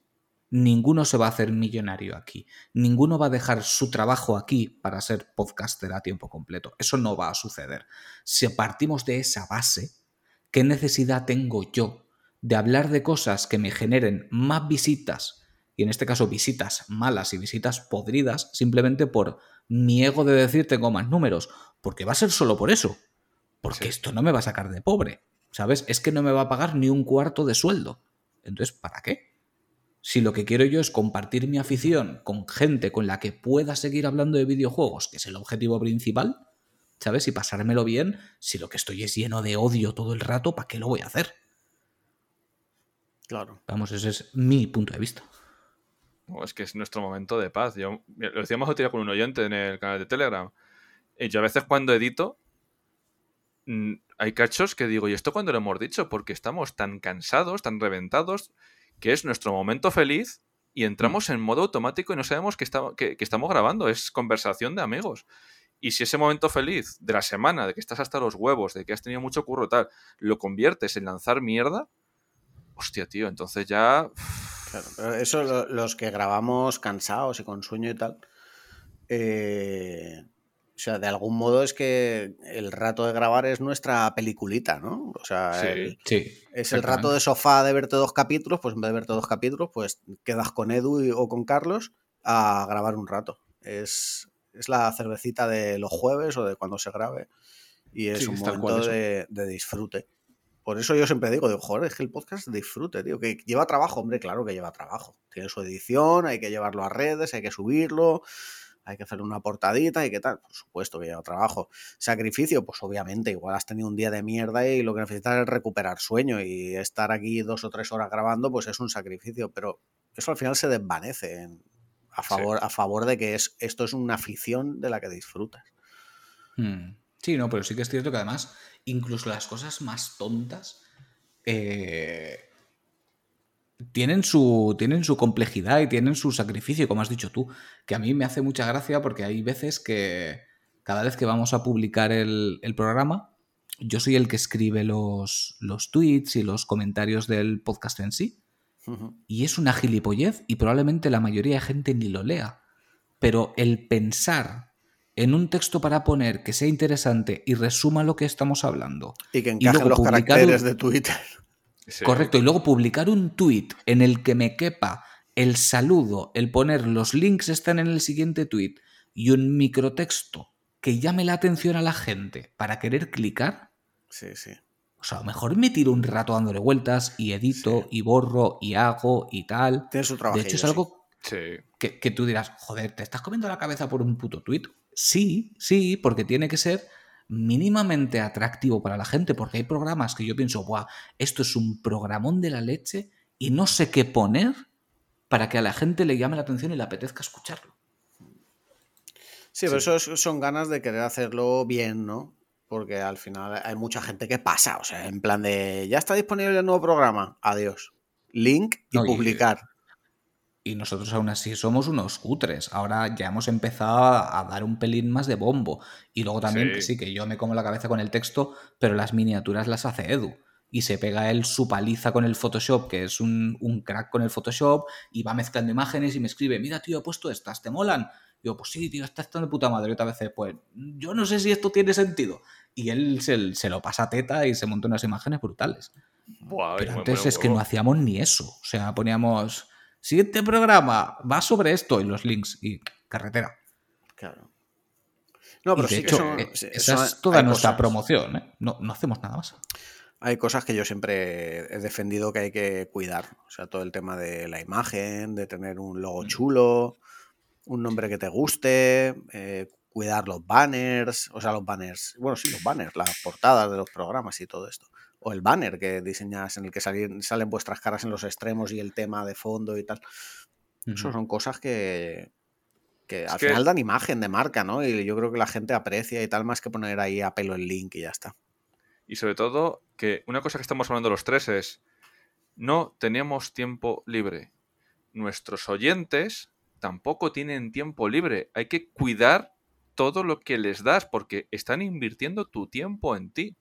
Ninguno se va a hacer millonario aquí. Ninguno va a dejar su trabajo aquí para ser podcaster a tiempo completo. Eso no va a suceder. Si partimos de esa base, ¿qué necesidad tengo yo de hablar de cosas que me generen más visitas? Y en este caso visitas malas y visitas podridas, simplemente por mi ego de decir tengo más números, porque va a ser solo por eso, porque esto no me va a sacar de pobre, ¿sabes? Es que no me va a pagar ni un cuarto de sueldo. Entonces, ¿para qué? Si lo que quiero yo es compartir mi afición con gente con la que pueda seguir hablando de videojuegos, que es el objetivo principal, ¿sabes? Y pasármelo bien, si lo que estoy es lleno de odio todo el rato, ¿para qué lo voy a hacer? Claro. Vamos, ese es mi punto de vista es que es nuestro momento de paz. Yo, lo decíamos otro día con un oyente en el canal de Telegram. Y yo a veces cuando edito, mm, hay cachos que digo, ¿y esto cuando lo hemos dicho? Porque estamos tan cansados, tan reventados, que es nuestro momento feliz y entramos en modo automático y no sabemos que, que, estamos grabando. Es conversación de amigos. Y si ese momento feliz de la semana, de que estás hasta los huevos, de que has tenido mucho curro tal, lo conviertes en lanzar mierda, hostia, tío, entonces ya eso los que grabamos cansados y con sueño y tal. Eh, o sea, de algún modo es que el rato de grabar es nuestra peliculita, ¿no? O sea, es el rato de sofá de verte dos capítulos, pues en vez de verte dos capítulos, pues quedas con Edu o con Carlos a grabar un rato. Es, la cervecita de los jueves o de cuando se grabe y es un momento de disfrute. Por eso yo siempre digo, digo, joder, es que el podcast disfrute, tío. Que lleva trabajo, hombre, claro que lleva trabajo. Tiene su edición, hay que llevarlo a redes, hay que subirlo, hay que hacer una portadita y qué tal. Por supuesto que lleva trabajo. Sacrificio, pues obviamente, igual has tenido un día de mierda y lo que necesitas es recuperar sueño y estar aquí dos o tres horas grabando, pues es un sacrificio, pero eso al final se desvanece a favor, a favor de que es, esto es una afición de la que disfrutas. Hmm. Sí, no, pero sí que es cierto que además incluso las cosas más tontas eh, tienen, su, tienen su complejidad y tienen su sacrificio, como has dicho tú, que a mí me hace mucha gracia porque hay veces que cada vez que vamos a publicar el, programa, yo soy el que escribe los, los, tweets y los comentarios del podcast en sí. Y es una gilipollez y probablemente la mayoría de gente ni lo lea. Pero el pensar en un texto para poner que sea interesante y resuma lo que estamos hablando. Y que encaje los caracteres de Twitter. Correcto, y luego publicar un tweet en el que me quepa el saludo, el poner los links están en el siguiente tweet y un microtexto que llame la atención a la gente para querer clicar. Sí, sí. O sea, a lo mejor me tiro un rato dándole vueltas y edito y borro y hago y tal. Tiene su trabajo. De hecho, es algo que, que, tú dirás, joder, ¿te estás comiendo la cabeza por un puto tweet? Sí, sí, porque tiene que ser mínimamente atractivo para la gente, porque hay programas que yo pienso, Buah, esto es un programón de la leche y no sé qué poner para que a la gente le llame la atención y le apetezca escucharlo. Sí, pero eso son ganas de querer hacerlo bien, ¿no? Porque al final hay mucha gente que pasa, o sea, en plan de, ya está disponible el nuevo programa, adiós. Link y publicar y nosotros aún así somos unos cutres. Ahora ya hemos empezado a dar un pelín más de bombo. Y luego también, que sí, que yo me como la cabeza con el texto, pero las miniaturas las hace Edu. Y se pega él su paliza con el Photoshop, que es un, crack con el Photoshop, y va mezclando imágenes y me escribe, mira, tío, he puesto estas, ¿te molan? Y yo, pues sí, tío, está de puta madre. Y otra vez, pues, yo no sé si esto tiene sentido. Y él se, lo pasa a teta y se monta unas imágenes brutales. pero antes es que no hacíamos ni eso. O sea, poníamos Siguiente programa va sobre esto y los links y carretera. Claro. No, pero sí hecho, que eh, esa es toda nuestra promoción, ¿eh? no, hacemos nada más. Hay cosas que yo siempre he defendido que hay que cuidar. O sea, todo el tema de la imagen, de tener un logo mm. chulo, un nombre que te guste, eh, cuidar los banners, o sea, los banners, bueno, sí, los banners, las portadas de los programas y todo esto o el banner que diseñas en el que salen, salen vuestras caras en los extremos y el tema de fondo y tal. Eso son cosas que, que al final dan imagen de marca, ¿no? Y yo creo que la gente aprecia y tal, más que poner ahí a pelo el link y ya está. Y sobre todo, que una cosa que estamos hablando los tres es, no tenemos tiempo libre. Nuestros oyentes tampoco tienen tiempo libre. Hay que cuidar todo lo que les das porque están invirtiendo tu tiempo en ti.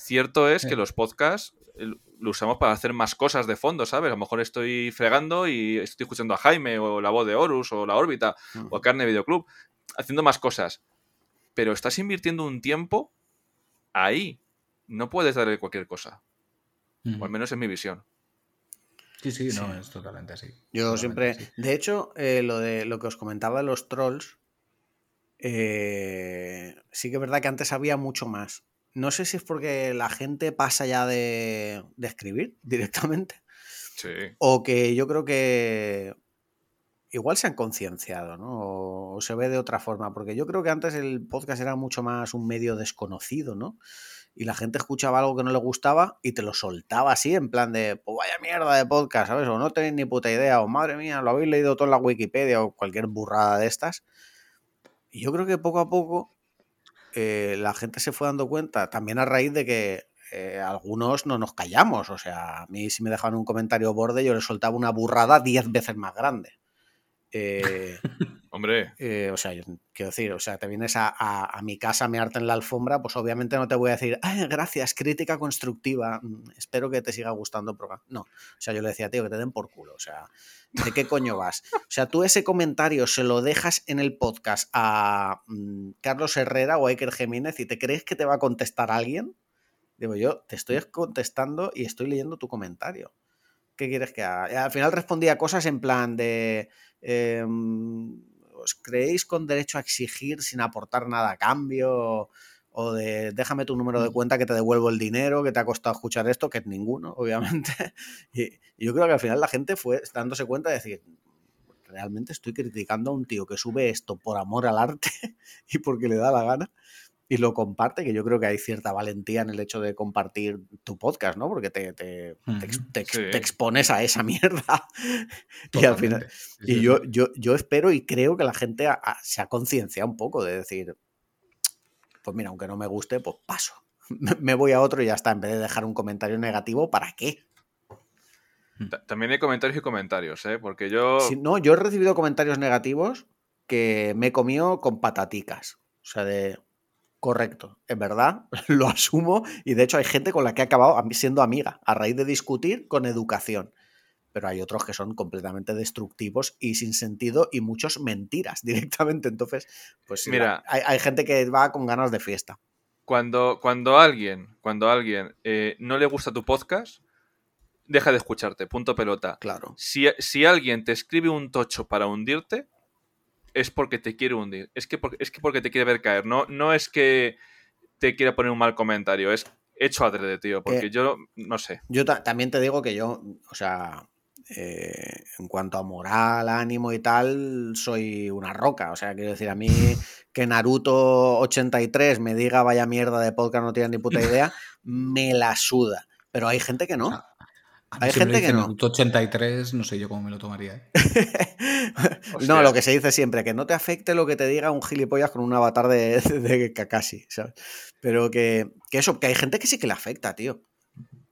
Cierto es que los podcasts eh, lo usamos para hacer más cosas de fondo, ¿sabes? A lo mejor estoy fregando y estoy escuchando a Jaime o la voz de Horus o la órbita o a Carne Videoclub, haciendo más cosas. Pero estás invirtiendo un tiempo ahí. No puedes darle cualquier cosa. O al menos es mi visión. Sí, sí, no, es totalmente así. Yo siempre. De hecho, eh, lo de lo que os comentaba de los trolls. Eh, sí que es verdad que antes había mucho más. No sé si es porque la gente pasa ya de, escribir directamente. Sí. O que yo creo que igual se han concienciado, ¿no? O se ve de otra forma, porque yo creo que antes el podcast era mucho más un medio desconocido, ¿no? Y la gente escuchaba algo que no le gustaba y te lo soltaba así, en plan de, pues vaya mierda de podcast, ¿sabes? O no tenéis ni puta idea, o madre mía, lo habéis leído todo en la Wikipedia o cualquier burrada de estas. Y yo creo que poco a poco eh, la gente se fue dando cuenta, también a raíz de que eh, algunos no nos callamos. O sea, a mí si me dejaban un comentario borde, yo le soltaba una burrada diez veces más grande. Eh, Hombre. o sea, quiero decir, o sea, te vienes a, mi casa a mearte en la alfombra, pues obviamente no te voy a decir, gracias, crítica constructiva, mm, espero que te siga gustando el programa. No, o sea, yo le decía, tío, que te den por culo. O sea, ¿De qué coño vas? O sea, tú ese comentario se lo dejas en el podcast a mm, Carlos Herrera o a Iker Jiménez y te crees que te va a contestar alguien. Digo, yo te estoy contestando y estoy leyendo tu comentario. ¿Qué quieres que haga? al final respondía cosas en plan de. Em, ¿Os creéis con derecho a exigir sin aportar nada a cambio? o de déjame tu número de cuenta que te devuelvo el dinero, que te ha costado escuchar esto, que es ninguno, obviamente. Y, yo creo que al final la gente fue dándose cuenta de decir, realmente estoy criticando a un tío que sube esto por amor al arte y porque le da la gana y lo comparte, que yo creo que hay cierta valentía en el hecho de compartir tu podcast, ¿no? Porque te, te, te, expones a esa mierda. y al final. Y yo, yo, yo espero y creo que la gente se ha concienciado un poco de decir, pues mira, aunque no me guste, pues paso. Me voy a otro y ya está. En vez de dejar un comentario negativo, ¿para qué? También hay comentarios y comentarios, ¿eh? Porque yo. no, yo he recibido comentarios negativos que me he comido con pataticas. O sea, de Correcto, es verdad, lo asumo y de hecho hay gente con la que he acabado siendo amiga a raíz de discutir con educación. Pero hay otros que son completamente destructivos y sin sentido y muchos mentiras directamente. Entonces, pues Mira, hay, gente que va con ganas de fiesta. Cuando, cuando alguien, cuando alguien eh, no le gusta tu podcast, deja de escucharte, punto pelota. Claro. Si, si alguien te escribe un tocho para hundirte, es porque te quiere hundir. Es que, porque, es que porque te quiere ver caer. No, no es que te quiera poner un mal comentario. Es hecho adrede, tío. Porque eh, yo no sé. Yo también te digo que yo, o sea, eh, en cuanto a moral, ánimo y tal, soy una roca. O sea, quiero decir, a mí que Naruto 83 me diga vaya mierda de podcast, no tiene ni puta idea, me la suda. Pero hay gente que no. Hay gente que no. 83, no sé yo cómo me lo tomaría. ¿eh? no, lo que se dice siempre, que no te afecte lo que te diga un gilipollas con un avatar de, de Kakashi, ¿sabes? Pero que, eso, que hay gente que sí que le afecta, tío.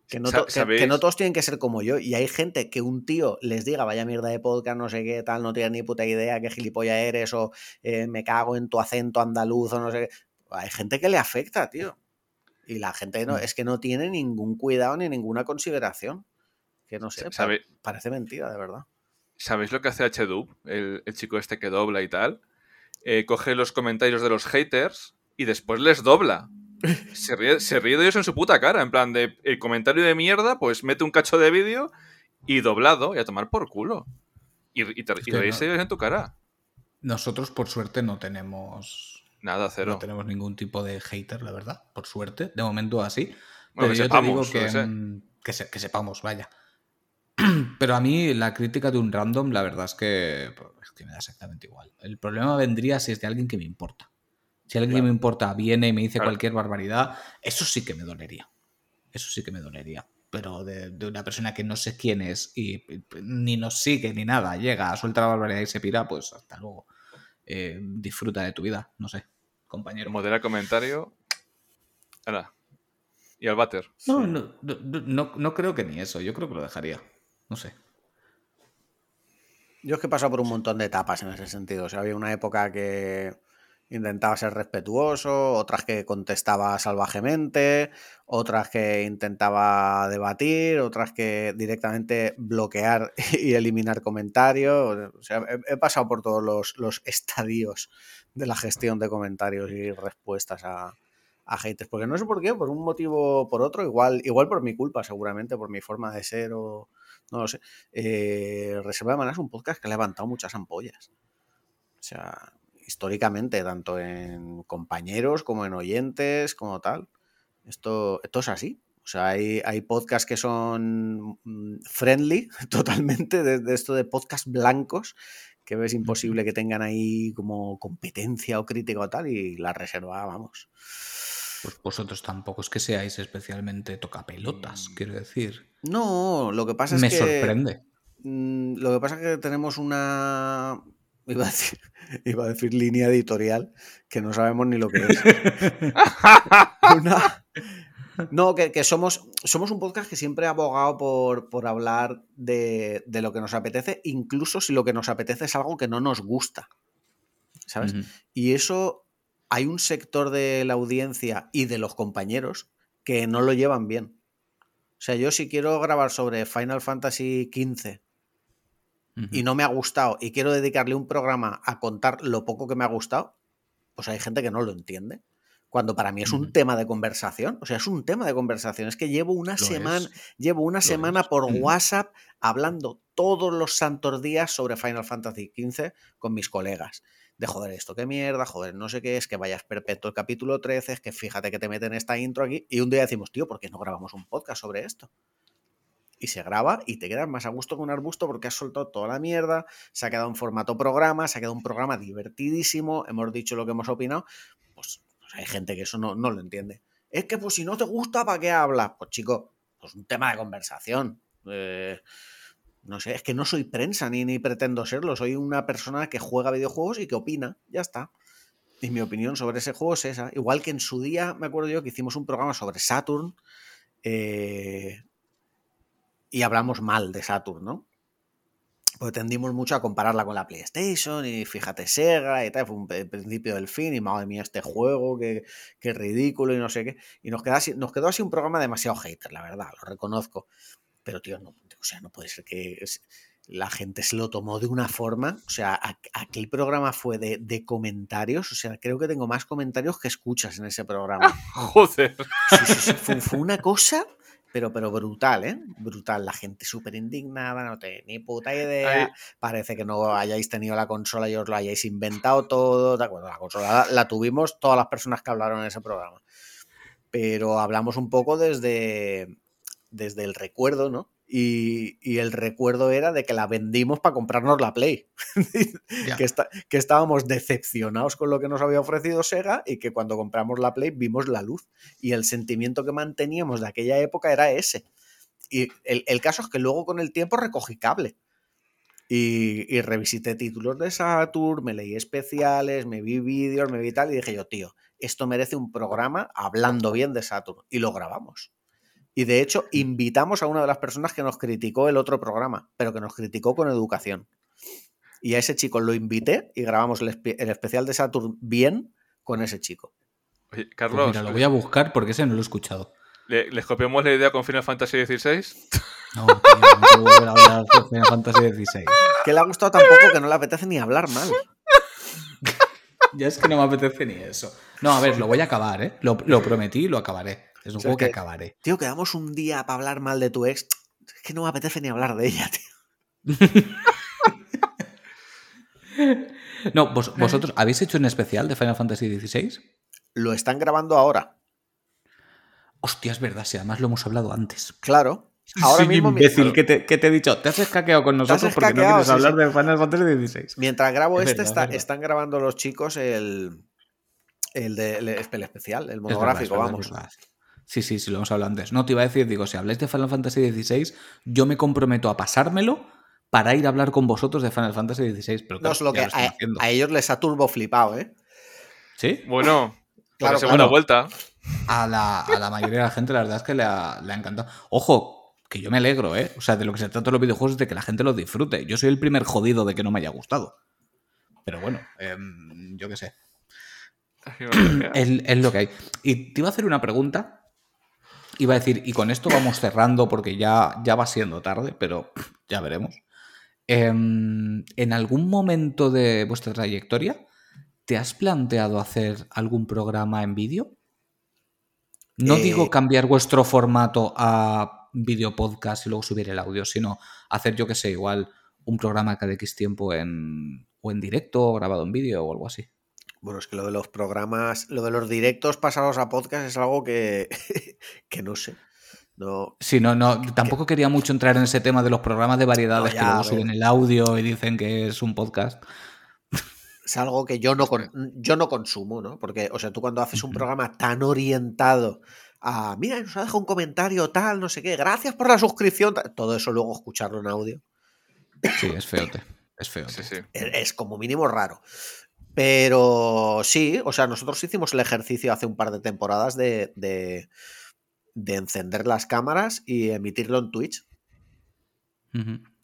Que no, que, no, todos tienen que ser como yo. Y hay gente que un tío les diga, vaya mierda de podcast, no sé qué, tal, no tienes ni puta idea qué gilipollas eres, o eh, me cago en tu acento andaluz, o no sé qué. Hay gente que le afecta, tío. Y la gente no, mm. es que no tiene ningún cuidado ni ninguna consideración. Que no sé, parece mentira, de verdad. ¿Sabéis lo que hace HDub, el, el chico este que dobla y tal? Eh, coge los comentarios de los haters y después les dobla. Se ríe, se ríe de ellos en su puta cara. En plan, de el comentario de mierda, pues mete un cacho de vídeo y doblado y a tomar por culo. Y, y te ellos en tu cara. Nosotros, por suerte, no tenemos. Nada, cero. No tenemos ningún tipo de hater, la verdad. Por suerte. De momento así. Pero yo te digo que, que, que sepamos, vaya. Pero a mí la crítica de un random, la verdad es que, pues, me da exactamente igual. El problema vendría si es de alguien que me importa. Si alguien que me importa viene y me dice cualquier barbaridad, eso sí que me dolería. Eso sí que me dolería. Pero de, una persona que no sé quién es y, ni nos sigue ni nada, llega, suelta la barbaridad y se pira, pues hasta luego. Eh, disfruta de tu vida, no sé, compañero. Modera comentario. Ahora. Y al váter. no, no, no creo que ni eso. Yo creo que lo dejaría. No sé. Yo es que he pasado por un montón de etapas en ese sentido. O sea, había una época que intentaba ser respetuoso, otras que contestaba salvajemente, otras que intentaba debatir, otras que directamente bloquear y eliminar comentarios. O sea, he, pasado por todos los, los, estadios de la gestión de comentarios y respuestas a, a haters. Porque no sé por qué, por un motivo o por otro, igual, igual por mi culpa, seguramente, por mi forma de ser o no lo sé. Eh, Reserva de Maná es un podcast que ha levantado muchas ampollas. O sea, históricamente, tanto en compañeros como en oyentes, como tal. Esto, esto es así. O sea, hay, hay podcasts que son mm, friendly totalmente, de, esto de podcast blancos, que ves imposible que tengan ahí como competencia o crítica o tal, y la reserva, vamos. Pues vosotros tampoco es que seáis especialmente tocapelotas, mm. quiero decir. No, lo que pasa es que. Me sorprende. Mm, lo que pasa es que tenemos una. Iba a, decir, iba a decir línea editorial que no sabemos ni lo que es. No, que, somos, somos un podcast que siempre ha abogado por, por hablar de, de, lo que nos apetece, incluso si lo que nos apetece es algo que no nos gusta. ¿Sabes? Y eso hay un sector de la audiencia y de los compañeros que no lo llevan bien. O sea, yo si quiero grabar sobre Final Fantasy XV y no me ha gustado y quiero dedicarle un programa a contar lo poco que me ha gustado, pues hay gente que no lo entiende. Cuando para mí es un tema de conversación, o sea, es un tema de conversación. Es que llevo una semana, llevo una semana por WhatsApp hablando todos los santos días sobre Final Fantasy XV con mis colegas de joder, esto qué mierda, joder, no sé qué es, que vayas perpetuo el capítulo 13, es que fíjate que te meten esta intro aquí, y un día decimos, tío, ¿por qué no grabamos un podcast sobre esto? Y se graba y te quedas más a gusto con un arbusto porque has soltado toda la mierda, se ha quedado en formato programa, se ha quedado un programa divertidísimo, hemos dicho lo que hemos opinado, pues, pues hay gente que eso no, no lo entiende. Es que pues si no te gusta, ¿para qué hablas? Pues chico, pues un tema de conversación. Eh, no sé, es que no soy prensa ni, ni pretendo serlo. Soy una persona que juega videojuegos y que opina. Ya está. Y mi opinión sobre ese juego es esa. Igual que en su día, me acuerdo yo que hicimos un programa sobre Saturn. eh, y hablamos mal de Saturn, ¿no? Pues tendimos mucho a compararla con la PlayStation y fíjate Sega y tal, fue un, principio del fin y madre mía este juego, qué, ridículo y no sé qué. Y nos quedó, así, nos quedó así un programa demasiado hater, la verdad, lo reconozco. Pero tío, no, o sea, no puede ser que es- la gente se lo tomó de una forma, o sea, aquel programa fue de, de comentarios, o sea, creo que tengo más comentarios que escuchas en ese programa. Joder. Sí, sí, sí, Fue, fue una cosa, pero, pero brutal, ¿eh? Brutal. La gente súper indignada, no tiene ni puta idea. Ay. Parece que no hayáis tenido la consola y os lo hayáis inventado todo. De acuerdo, la consola la, la tuvimos todas las personas que hablaron en ese programa. Pero hablamos un poco desde, desde el recuerdo, ¿no? Y, y el recuerdo era de que la vendimos para comprarnos la Play. Que, está- que estábamos decepcionados con lo que nos había ofrecido Sega y que cuando compramos la Play vimos la luz. Y el sentimiento que manteníamos de aquella época era ese. Y el, el caso es que luego con el tiempo recogí cable. Y, y revisité títulos de Saturn, me leí especiales, me vi vídeos, me vi tal, y dije yo, tío, esto merece un programa hablando bien de Saturn. Y lo grabamos. Y de hecho, invitamos a una de las personas que nos criticó el otro programa, pero que nos criticó con educación. Y a ese chico lo invité y grabamos el, espe- el especial de Saturn bien con ese chico. Oye, Pues Carlos, mira, lo voy a buscar porque ese no lo he escuchado. ¿le- ¿les copiamos la idea con Final Fantasy XVI? No, tío, no a hablar de Final Fantasy XVI. Que le ha gustado tampoco que no le apetece ni hablar mal. Ya es que no me apetece ni eso. No, a ver, lo voy a acabar, ¿eh? Lo, lo prometí y lo acabaré. Es un O sea, juego que que- acabaré. Tío, quedamos un día para hablar mal de tu ex. Es que no me apetece ni hablar de ella, tío. No, vos- vosotros, ¿habéis hecho un especial de Final Fantasy XVI? Lo están grabando ahora. Hostia, es verdad, si además lo hemos hablado antes. Claro. Ahora Soy mismo, mi- imbécil, que te, que te he dicho, te has escaqueado con nosotros porque no quieres sí, hablar sí. de Final Fantasy XVI. mientras grabo Es este, verdad, está- es verdad. están grabando los chicos el, el, de, el, el especial, el monográfico, es verdad, vamos. es verdad. Sí, sí, sí, lo hemos hablado antes. No, te iba a decir, digo, si habláis de Final Fantasy XVI, yo me comprometo a pasármelo para ir a hablar con vosotros de Final Fantasy XVI. Pero No claro, es lo que a, ellos les ha turbo flipado, ¿eh? ¿Sí? Bueno, Claro, la segunda claro. vuelta. A la, a la mayoría de la gente la verdad es que le ha, le ha encantado. Ojo, que yo me alegro, ¿eh? O sea, de lo que se trata de los videojuegos es de que la gente los disfrute. Yo soy el primer jodido de que no me haya gustado. Pero bueno, em, yo qué sé. Es lo que hay. Y te iba a hacer una pregunta. Iba a decir, y con esto vamos cerrando porque ya, ya va siendo tarde, pero ya veremos. Em, ¿En algún momento de vuestra trayectoria te has planteado hacer algún programa en vídeo? No Eh, digo cambiar vuestro formato a vídeo podcast y luego subir el audio, sino hacer, yo que sé, igual un programa cada X tiempo en, o en directo o grabado en vídeo o algo así. Bueno, es que lo de los programas, lo de los directos pasados a podcast es algo que, que no sé. No, Sí, no, no, tampoco quería mucho entrar en ese tema de los programas de variedades No, ya, que luego suben el audio y dicen que es un podcast. es algo que yo no, yo no consumo, ¿no? Porque, o sea, tú cuando haces un programa tan orientado a, mira, nos ha dejado un comentario tal, no sé qué, gracias por la suscripción, tal", todo eso luego escucharlo en audio Sí, es feote. Es feote. Sí, sí. es como mínimo raro. Pero sí, o sea, nosotros hicimos el ejercicio hace un par de temporadas de, de, de encender las cámaras y emitirlo en Twitch.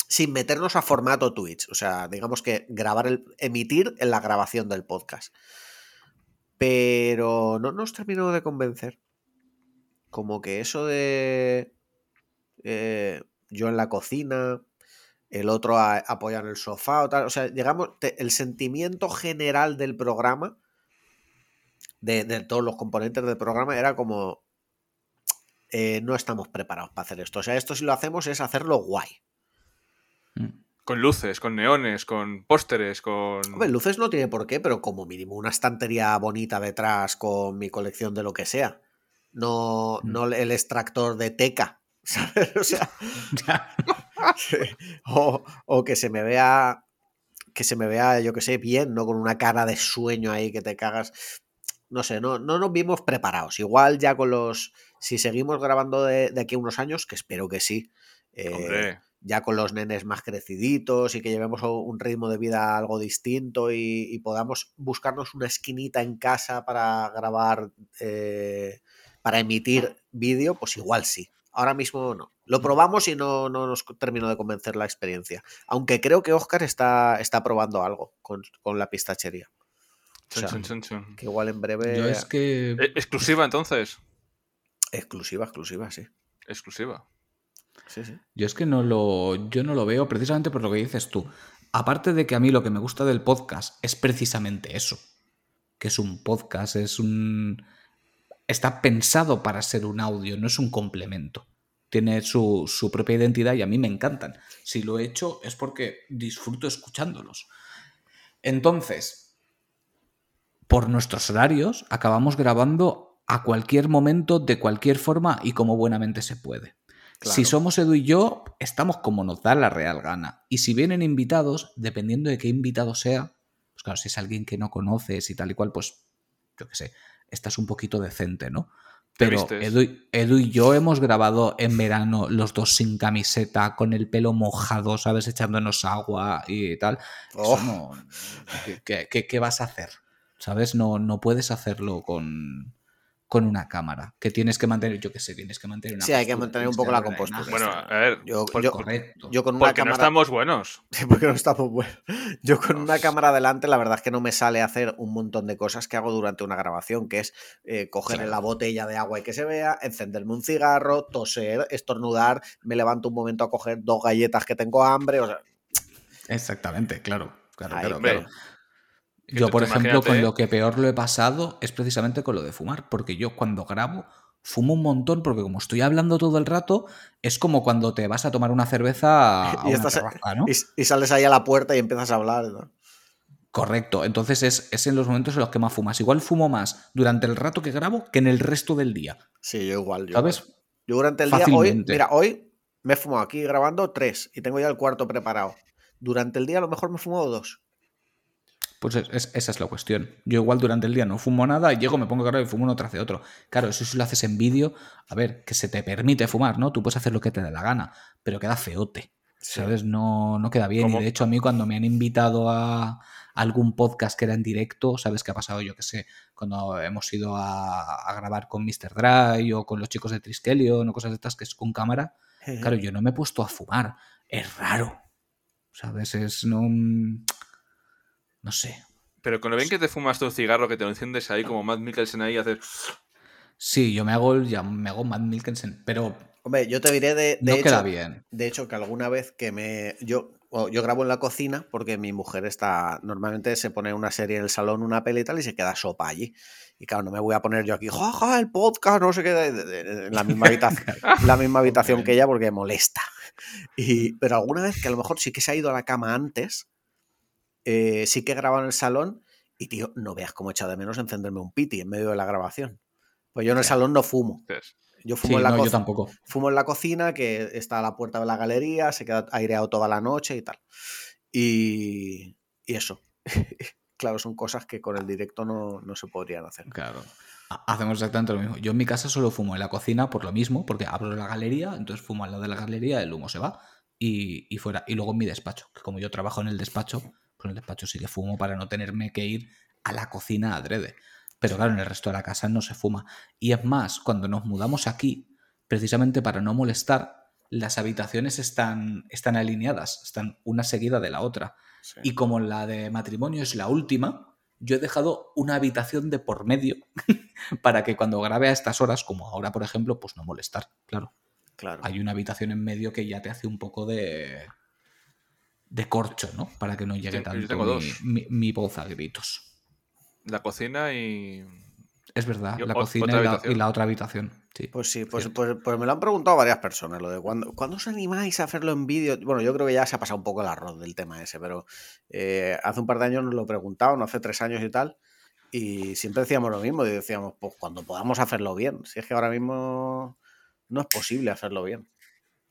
Sin meternos a formato Twitch. O sea, digamos que grabar el, emitir en la grabación del podcast. Pero no nos terminó de convencer. Como que eso de eh, yo en la cocina, el otro a- apoyado en el sofá o tal. O sea, llegamos. te- el sentimiento general del programa, de, de todos los componentes del programa, era como. eh, no estamos preparados para hacer esto. O sea, esto si lo hacemos es hacerlo guay. Mm. Con luces, con neones, con pósteres, con. Hombre, luces no tiene por qué, pero como mínimo una estantería bonita detrás con mi colección de lo que sea. No, Mm. no el extractor de teca. ¿Sabes? O sea. o, o que se me vea. Que se me vea, yo que sé, bien, ¿no? Con una cara de sueño ahí que te cagas. No sé, no, no nos vimos preparados. Igual ya con los. Si seguimos grabando de, de aquí a unos años, que espero que sí. eh, ya con los nenes más creciditos y que llevemos un ritmo de vida algo distinto y, y podamos buscarnos una esquinita en casa para grabar, eh, para emitir vídeo, pues igual sí. Ahora mismo no. Lo probamos y no, no nos terminó de convencer la experiencia. Aunque creo que Oscar está, está probando algo con, con la pistachería. Chun, sea, chun, chun, chun. Que igual en breve... Yo es que. Eh, Exclusiva entonces. Exclusiva, exclusiva, sí. Exclusiva. Sí, sí. Yo es que no lo, yo no lo veo precisamente por lo que dices tú. Aparte de que a mí lo que me gusta del podcast es precisamente eso. Que es un podcast, es un... Está pensado para ser un audio, no es un complemento. Tiene su, su propia identidad y a mí me encantan. Si lo he hecho es porque disfruto escuchándolos. Entonces, por nuestros horarios, acabamos grabando a cualquier momento, de cualquier forma y como buenamente se puede. Claro. Si somos Edu y yo, estamos como nos da la real gana. Y si vienen invitados, dependiendo de qué invitado sea, pues claro, si es alguien que no conoces y tal y cual, pues yo qué sé, estás un poquito decente, ¿no? Pero. Edu, y- Edu y yo hemos grabado en verano los dos sin camiseta, con el pelo mojado, ¿sabes? Echándonos agua y tal. Oh. No. ¿qué- ¿qué, qué- qué vas a hacer? ¿Sabes? No, no puedes hacerlo con, con una cámara. Que tienes que mantener, yo qué sé, tienes que mantener una Sí, hay que mantener un poco la compostura. imagen. Bueno, a ver. Yo, por- yo- Correcto. yo con una porque no cámara... estamos buenos. Sí, porque no estamos buenos. Yo con una cámara delante, la verdad es que no me sale hacer un montón de cosas que hago durante una grabación, que es eh, coger Claro. la botella de agua y que se vea, encenderme un cigarro, toser, estornudar, me levanto un momento a coger dos galletas que tengo hambre, o sea, Exactamente, claro. claro, claro, claro. Yo, por ejemplo, imagínate- con lo que peor lo he pasado es precisamente con lo de fumar, porque yo cuando grabo fumo un montón, porque como estoy hablando todo el rato, es como cuando te vas a tomar una cerveza a Y una estás- terraza, ¿no? y, y sales ahí a la puerta y empiezas a hablar. ¿no? Correcto, entonces es, es en los momentos en los que más fumas. Igual fumo más durante el rato que grabo que en el resto del día, Sí, yo igual. Yo, ¿sabes? yo durante el día, hoy, mira, hoy me he fumado aquí grabando tres y tengo ya el cuarto preparado. Durante el día a lo mejor me he fumado dos. Pues es- es- esa es la cuestión. Yo igual durante el día no fumo nada y llego, me pongo a grabar y fumo uno tras de otro. Claro, eso si lo haces en vídeo, a ver, que se te permite fumar, ¿no? Tú puedes hacer lo que te dé la gana, pero queda feote, ¿sabes? No, no queda bien. ¿Cómo? Y de hecho a mí cuando me han invitado a algún podcast que era en directo, ¿sabes qué ha pasado? Yo qué sé, cuando hemos ido a, a grabar con Mr. Dry o con los chicos de Triskelion o cosas de estas que es con cámara, Claro, yo no me he puesto a fumar. Es raro. ¿Sabes? Es no. No sé. Pero con lo bien que te fumas tú un cigarro, que te lo enciendes ahí como Matt Mikkelsen ahí, haces. Sí, yo me hago el- ya me hago Matt Mikkelsen, pero Hombre, yo te diré de, de no hecho, queda bien. De hecho, que alguna vez que me. Yo, o yo grabo en la cocina porque mi mujer está. Normalmente se pone una serie en el salón, una peli y tal, y se queda sopa allí. Y claro, no me voy a poner yo aquí, jaja, el podcast, no sé qué, en la misma habitación, la misma habitación que ella porque molesta. Y, pero alguna vez que a lo mejor sí que se ha ido a la cama antes, eh, sí que he grabado en el salón y, tío, no veas cómo he echado de menos encenderme un piti en medio de la grabación. Pues yo en el salón no fumo. Yo Sí, fumo en la no, yo cocina. tampoco. Fumo en la cocina, que está a la puerta de la galería, se queda aireado toda la noche y tal. Y, y eso. claro, son cosas que con el directo no, no se podrían hacer. Claro. Ha- Hacemos exactamente lo mismo. Yo en mi casa solo fumo en la cocina por lo mismo, porque abro la galería, entonces fumo al lado de la galería, el humo se va y, y fuera. Y luego en mi despacho, que como yo trabajo en el despacho, en el despacho sí que fumo para no tenerme que ir a la cocina adrede. Pero claro, en el resto de la casa no se fuma. Y es más, cuando nos mudamos aquí, precisamente para no molestar, las habitaciones están, están alineadas, están una seguida de la otra. Y como la de matrimonio es la última, yo he dejado una habitación de por medio para que cuando grabe a estas horas, como ahora por ejemplo, pues no molestar. Claro, Claro. hay una habitación en medio que ya te hace un poco de de corcho, ¿no? Para que no llegue Sí, yo tanto tengo mi, dos. mi- mi voz a gritos. La cocina y. Es verdad, la cocina y la, habitación. y la otra habitación. Sí. Pues sí, pues, pues, pues me lo han preguntado varias personas, lo de cuándo, ¿cuándo os animáis a hacerlo en vídeo? Bueno, yo creo que ya se ha pasado un poco el arroz del tema ese, pero eh, hace un par de años nos lo preguntaban, hace tres años y tal, y siempre decíamos lo mismo, y decíamos, pues cuando podamos hacerlo bien, si es que ahora mismo no es posible hacerlo bien.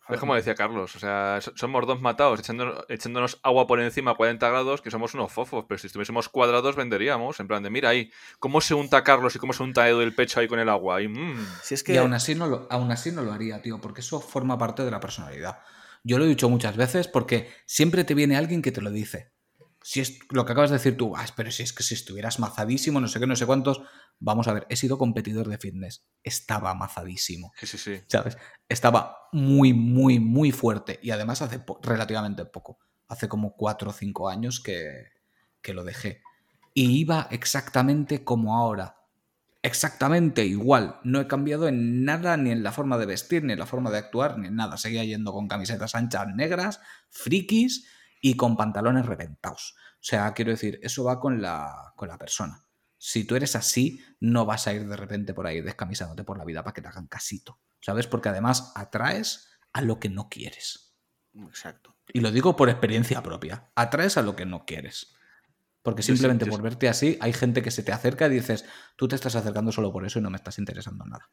Es como decía Carlos, o sea, so- somos dos matados echándonos, echándonos agua por encima a 40 grados, que somos unos fofos, pero si estuviésemos cuadrados venderíamos, en plan de, mira ahí, cómo se unta Carlos y cómo se unta Edu el pecho ahí con el agua, y mmm, Si es Y que aún así, no lo, aún así no lo haría, tío, porque eso forma parte de la personalidad. Yo lo he dicho muchas veces porque siempre te viene alguien que te lo dice. Si es lo que acabas de decir tú, "Ah, pero si es que si estuvieras mazadísimo, no sé qué, no sé cuántos. Vamos a ver, he sido competidor de fitness. Estaba mazadísimo. sí, sí, sí. ¿Sabes? Estaba muy, muy, muy fuerte. Y además hace po- relativamente poco. Hace como cuatro o cinco años que, que lo dejé. Y iba exactamente como ahora. Exactamente igual. No he cambiado en nada, ni en la forma de vestir, ni en la forma de actuar, ni en nada. Seguía yendo con camisetas anchas negras, frikis y con pantalones reventados. O sea, quiero decir, eso va con la, con la persona. Si tú eres así, no vas a ir de repente por ahí descamisándote por la vida para que te hagan casito. ¿Sabes? Porque además atraes a lo que no quieres. Exacto. Y lo digo por experiencia propia. Atraes a lo que no quieres. Porque simplemente yo por verte así, hay gente que se te acerca y dices, tú te estás acercando solo por eso y no me estás interesando en nada.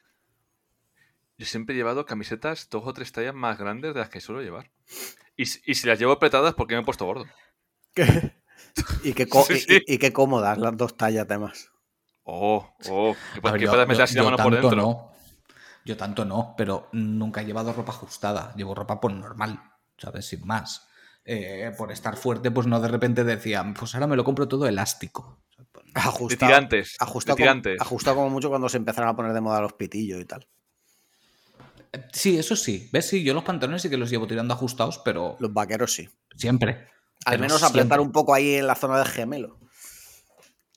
Yo siempre he llevado camisetas dos o tres tallas más grandes de las que suelo llevar. Y, si- y si las llevo apretadas, porque me he puesto gordo? y, qué Sí, y- sí. y- y qué cómodas las dos tallas además. Oh, oh, que, ver, que yo- puedas yo- meter así la mano por tanto dentro. no. Yo tanto no, pero nunca he llevado ropa ajustada. Llevo ropa por normal, ¿sabes? Sin más. Eh, por estar fuerte, pues no de repente decía, pues ahora me lo compro todo elástico. De Ajustado, tirantes. ajustado, de como, tirantes. ajustado como mucho cuando se empezaron a poner de moda los pitillos y tal. Sí, eso sí. ¿Ves? Sí, yo los pantalones sí que los llevo tirando ajustados, pero Los vaqueros sí. siempre. Al Pero menos apretar un poco ahí en la zona del gemelo.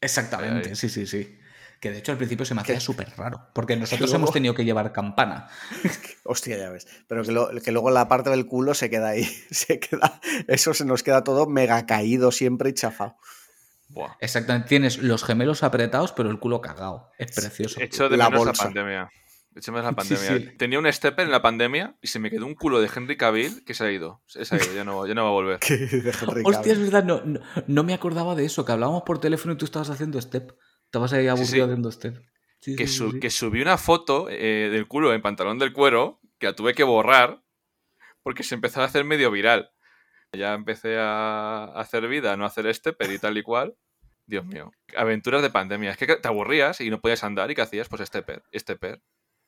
Exactamente, Ay. sí, sí, sí. Que de hecho al principio se me hacía súper raro, porque nosotros luego- hemos tenido que llevar campana. Hostia, ya ves. Pero que, lo- que luego la parte del culo se queda ahí. Se queda, eso se nos queda todo mega caído siempre y chafado. Buah. Exactamente, tienes los gemelos apretados, pero el culo cagado. Es precioso. Echo de La menos bolsa. la pandemia. Echo de la pandemia. sí. Tenía un stepper en la pandemia y se me quedó un culo de Henry Cavill que se ha ido. Se ha ido, ya no, ya no va a volver. Que de Henry Hostia, es verdad, no, no, no me acordaba de eso, que hablábamos por teléfono y tú estabas haciendo step. Estabas ahí aburrido sí. haciendo step. Sí, que, sí, sí, su- sí. que subí una foto eh, del culo en pantalón del cuero que la tuve que borrar porque se empezó a hacer medio viral. Ya empecé a hacer vida, no hacer stepper y tal y cual. Dios mío. Aventuras de pandemia. Es que te aburrías y no podías andar y ¿qué hacías? Pues stepper, stepper.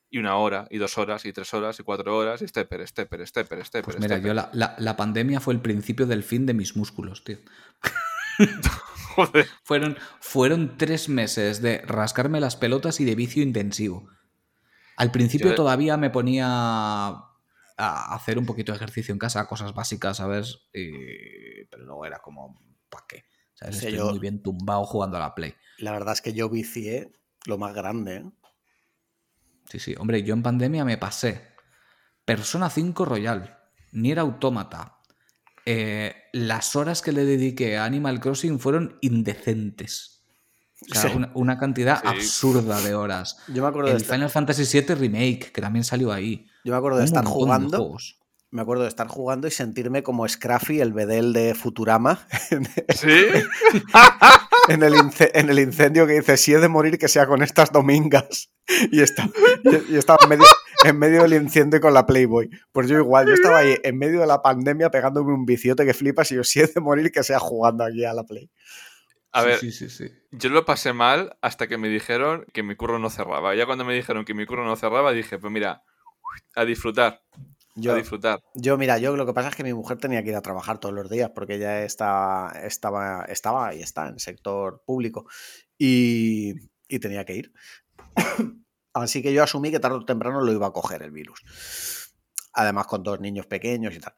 Y una hora, y dos horas, y tres horas, y cuatro horas, y stepper, stepper, stepper, stepper. Pues mira, stepper. yo la, la- la pandemia fue el principio del fin de mis músculos, tío. Joder. Fueron, fueron tres meses de rascarme las pelotas y de vicio intensivo. Al principio Yo- todavía me ponía a hacer un poquito de ejercicio en casa, cosas básicas, ¿sabes? Y- Pero luego era como, ¿para qué? ¿Sabes? Sí, Estoy yo- muy bien tumbado jugando a la Play. La verdad es que yo vicié lo más grande. ¿eh? Sí, sí. Hombre, yo en pandemia me pasé Persona 5 Royal, Nier Automata. Eh, las horas que le dediqué a Animal Crossing fueron indecentes. O sea, Sí. una, una cantidad Sí. absurda de horas. Yo me acuerdo de El estar, Final Fantasy VII Remake, que también salió ahí. yo me acuerdo de Un estar de jugando. me acuerdo de estar jugando y sentirme como Scruffy, el bedel de Futurama, ¿Sí? en el, ince- en el incendio que dice, si he de morir, que sea con estas domingas. Y, está, y, en medio, en medio del incendio con la Playboy. Pues yo igual, yo estaba ahí en medio de la pandemia pegándome un viciote que flipas y yo, si he de morir, que sea jugando aquí a la Play. A Sí, ver, sí, sí, sí. yo lo pasé mal hasta que me dijeron que mi curro no cerraba. Ya cuando me dijeron que mi curro no cerraba, dije, pues mira, a disfrutar, Yo, a disfrutar. Yo, mira, yo lo que pasa es que mi mujer tenía que ir a trabajar todos los días porque ella está, estaba, estaba y está en el sector público y, y tenía que ir. Así que yo asumí que tarde o temprano lo iba a coger el virus. Además, con dos niños pequeños y tal.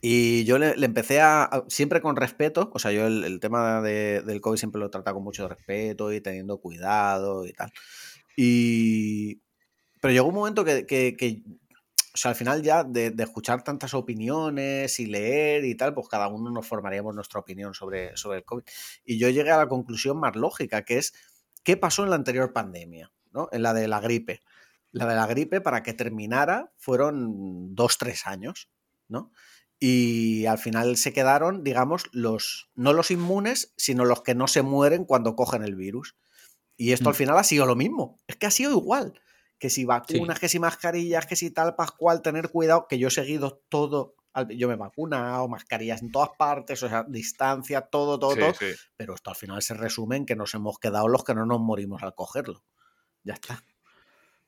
Y yo le, le empecé a, a- siempre con respeto, o sea, yo el, el tema de- del COVID siempre lo he tratado con mucho respeto y teniendo cuidado y tal. Y, pero llegó un momento que, que- que, o sea, al final ya de, de escuchar tantas opiniones y leer y tal, pues cada uno nos formaríamos nuestra opinión sobre, sobre el COVID. Y yo llegué a la conclusión más lógica, que es ¿qué pasó en la anterior pandemia? ¿no? En la de la gripe. La de la gripe, para que terminara, fueron dos, tres años, ¿no? Y al final se quedaron, digamos, los, no los inmunes, sino los que no se mueren cuando cogen el virus. Y esto al Mm. final ha sido lo mismo. Es que ha sido igual. Que si vacunas, Sí. que si mascarillas, que si tal, Pascual, tener cuidado, que yo he seguido todo. al- Yo me he vacunado, mascarillas en todas partes, o sea, distancia, todo, todo, Sí, todo. sí. Pero esto al final se resume en que nos hemos quedado los que no nos morimos al cogerlo. Ya está.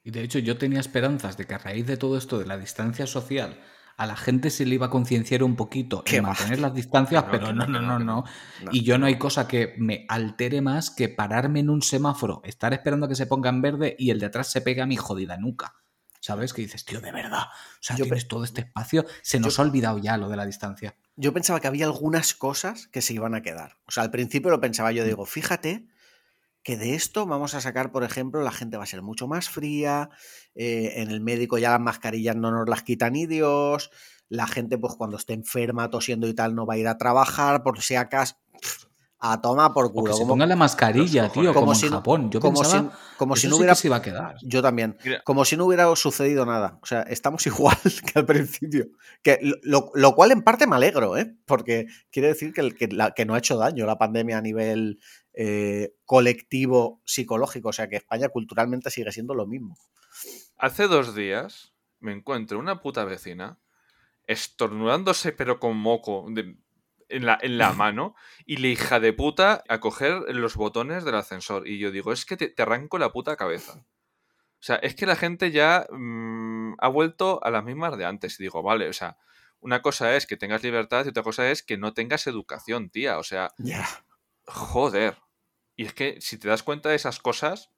Y de hecho yo tenía esperanzas de que a raíz de todo esto de la distancia social a la gente se le iba a concienciar un poquito en mantener las distancias, no, pero no, no, no, no. Y yo no hay cosa que me altere más que pararme en un semáforo, estar esperando a que se ponga en verde y el de atrás se pega a mi jodida nuca. ¿Sabes? Que dices, tío, de verdad. O sea, Yo tienes todo este espacio. Se nos yo- ha olvidado ya lo de la distancia. Yo pensaba que había algunas cosas que se iban a quedar. O sea, al principio lo pensaba Mm. yo, digo, fíjate que de esto vamos a sacar, por ejemplo, la gente va a ser mucho más fría, eh, en el médico ya las mascarillas no nos las quita ni Dios, la gente pues cuando esté enferma, tosiendo y tal, no va a ir a trabajar, por si acaso, a tomar por O que culo. se como- ponga la mascarilla, tío, como, como en si no- Japón. Yo como pensaba, si, como si no sí hubiera... que se iba a quedar. Yo también. Como si no hubiera sucedido nada. O sea, estamos igual que al principio. Que lo, lo- lo cual en parte me alegro, ¿eh? Porque quiere decir que, el- que, la- que no ha hecho daño la pandemia a nivel eh, colectivo psicológico. O sea, que España culturalmente sigue siendo lo mismo. Hace dos días me encuentro una puta vecina estornudándose pero con moco de- en, la, en la mano y la hija de puta a coger los botones del ascensor. Y yo digo, es que te, te arranco la puta cabeza. O sea, es que la gente ya mm, ha vuelto a las mismas de antes. Y digo, vale, o sea, una cosa es que tengas libertad y otra cosa es que no tengas educación, tía. O sea. Joder. Y es que si te das cuenta de esas cosas,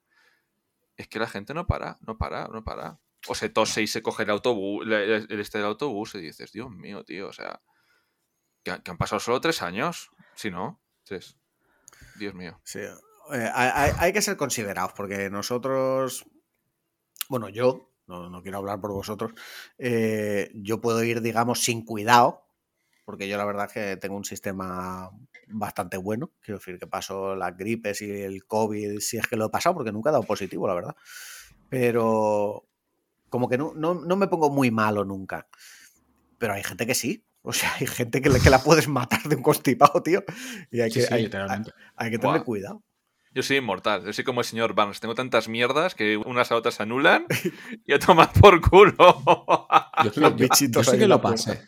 es que la gente no para, no para, no para. O se tose y se coge el autobús, el, el este del autobús y dices, Dios mío, tío, o sea, que, han- pasado solo tres años, si no, tres. Dios mío. Sí. Eh, hay- hay que ser considerados porque nosotros, bueno, yo, no, no quiero hablar por vosotros, eh, yo puedo ir, digamos, sin cuidado, porque yo la verdad es que tengo un sistema bastante bueno, quiero decir que paso las gripes y el COVID, si es que lo he pasado, porque nunca he dado positivo, la verdad, pero como que no, no, no me pongo muy malo nunca, pero hay gente que sí. O sea, hay gente que, le- que la puedes matar de un constipado, tío. Y hay que, sí, hay- literalmente. hay que tener cuidado. Yo soy inmortal, yo soy como el señor Barnes, tengo tantas mierdas que unas a otras se anulan y a tomar por culo. Yo, Los yo- bichitos yo sí ahí que lo pasé.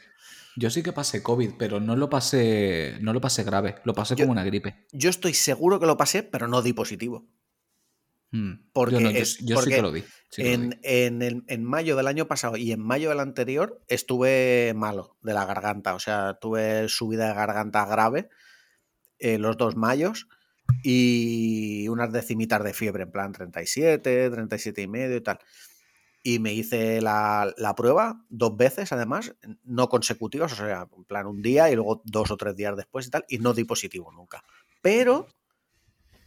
Yo sí que pasé COVID, pero no lo pasé, no lo pasé grave. Lo pasé Yo- como una gripe. Yo estoy seguro que lo pasé, pero no di positivo. Mm. Porque yo no, yo, es- yo sí que lo di. sí que lo di. En, en el- en mayo del año pasado y en mayo del anterior estuve malo de la garganta. O sea, tuve subida de garganta grave eh, los dos mayos y unas decimitas de fiebre, en plan 37, 37 y medio y tal. Y me hice la, la prueba dos veces, además, no consecutivas, o sea, en plan un día y luego dos o tres días después y tal, y no di positivo nunca. Pero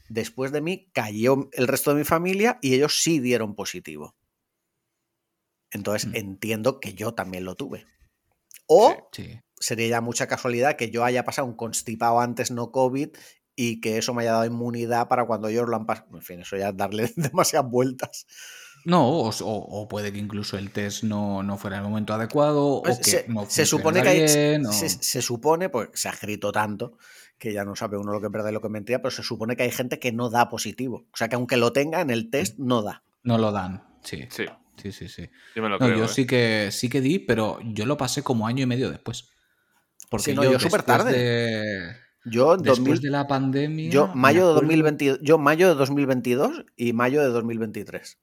después de mí cayó el resto de mi familia y ellos sí dieron positivo. Entonces Mm. entiendo que yo también lo tuve. O Sí. sería ya mucha casualidad que yo haya pasado un constipado antes no COVID y que eso me haya dado inmunidad para cuando ellos lo han pasado. En fin, eso ya es darle demasiadas vueltas. No, o, o- o puede que incluso el test no, no fuera en el momento adecuado, Pues o que se, no se supone que hay, bien, o- se, se supone, pues se ha escrito tanto que ya no sabe uno lo que es verdad y lo que es mentira, pero se supone que hay gente que no da positivo. O sea que aunque lo tenga en el test, no da. no lo dan. Sí, Sí, sí, sí. sí. yo me lo No, creo. yo ¿eh? sí que sí que di, pero yo lo pasé como año y medio después. Porque Sí, no, yo súper después tarde. de- Yo en después 2000 de la pandemia. Yo mayo de acuerdo- 2022, yo mayo de 2022 y mayo de 2023.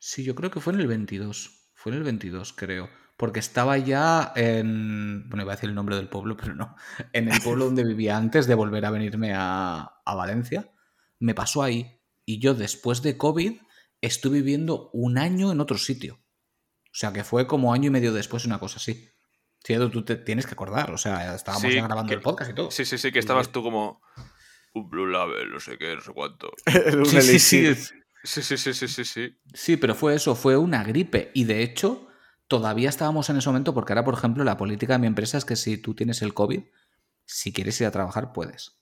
Sí, yo creo que fue en el 22. Fue en el 22, creo. Porque estaba ya en. Bueno, iba a decir el nombre del pueblo, pero no. En el pueblo donde vivía antes de volver a venirme a, a Valencia. Me pasó ahí. Y yo, después de COVID, estuve viviendo un año en otro sitio. O sea, que fue como año y medio después, una cosa así. Tú te tienes que acordar. O sea, estábamos Sí, ya grabando que- el podcast y todo. Sí, sí, sí, que estabas tú como un Blue Label, no sé qué, no sé cuánto. Sí, sí, sí, Sí, sí, sí, sí, sí, sí. Sí, pero fue eso, fue una gripe. Y de hecho, todavía estábamos en ese momento porque ahora, por ejemplo, la política de mi empresa es que si tú tienes el COVID, si quieres ir a trabajar, puedes.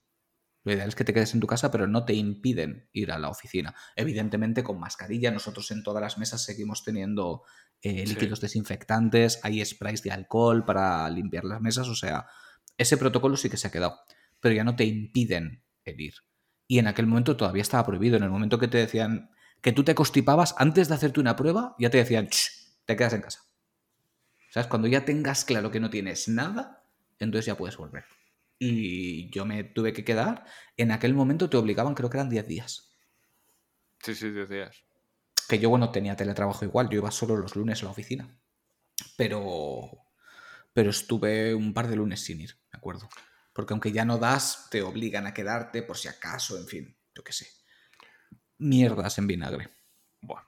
Lo ideal es que te quedes en tu casa, pero no te impiden ir a la oficina. Evidentemente con mascarilla, nosotros en todas las mesas seguimos teniendo eh, Sí. líquidos desinfectantes, hay sprays de alcohol para limpiar las mesas, o sea, ese protocolo sí que se ha quedado, pero ya no te impiden el ir. Y en aquel momento todavía estaba prohibido, en el momento que te decían que tú te constipabas antes de hacerte una prueba, ya te decían, "Ch, te quedas en casa. ¿Sabes? Cuando ya tengas claro que no tienes nada, entonces ya puedes volver. Y yo me tuve que quedar. En aquel momento te obligaban, creo que eran 10 días. Sí, sí, 10 días. Que yo, bueno, tenía teletrabajo igual, yo iba solo los lunes a la oficina. Pero. Pero estuve un par de lunes sin ir, me acuerdo. Porque aunque ya no das, te obligan a quedarte por si acaso, en fin, yo qué sé. Mierdas en vinagre. Buah.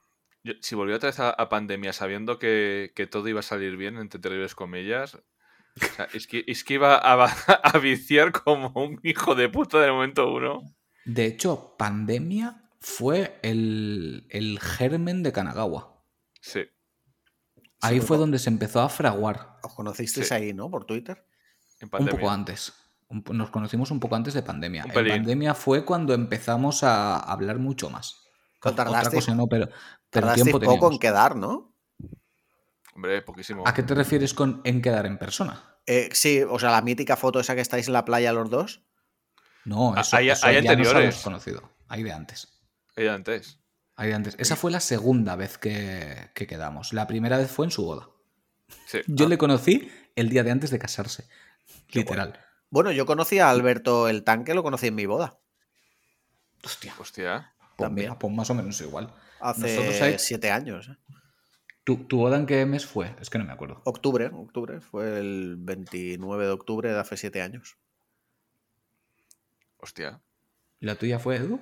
Yo- si volviera otra vez a, a pandemia sabiendo que, que todo iba a salir bien, entre terribles comillas, o sea, es, que, es que iba a, a viciar como un hijo de puta del momento uno. De hecho, pandemia fue el, el germen de Kanagawa. Sí. Ahí Sí, fue donde se empezó a fraguar. ¿Os conocisteis Sí. ahí, no? Por Twitter. En Un poco antes. Nos conocimos un poco antes de pandemia. En pandemia fue cuando empezamos a hablar mucho más. Pero Otra cosa no, pero, pero Tardasteis tiempo poco teníamos. en quedar, ¿no? Hombre, poquísimo. ¿A qué te refieres con en quedar en persona? Eh, sí, o sea, la mítica foto esa que estáis en la playa los dos. No, Ah, eso, hay- eso hay ya anteriores. habíamos conocido. Hay de antes. Ella antes. Hay de antes. Esa fue la segunda vez que, que quedamos. La primera vez fue en su boda. Sí. Yo le conocí el día de antes de casarse. Literal. Bueno, yo conocí a Alberto el Tanque, lo conocí en mi boda. Hostia. Hostia. Pues, También. mira, pues más o menos igual. Hace Nosotros ahí- siete años. ¿eh? ¿Tu, tu boda en qué mes fue? Es que no me acuerdo. Octubre, octubre. Fue el 29 de octubre de hace siete años. Hostia. ¿La tuya fue, Edu?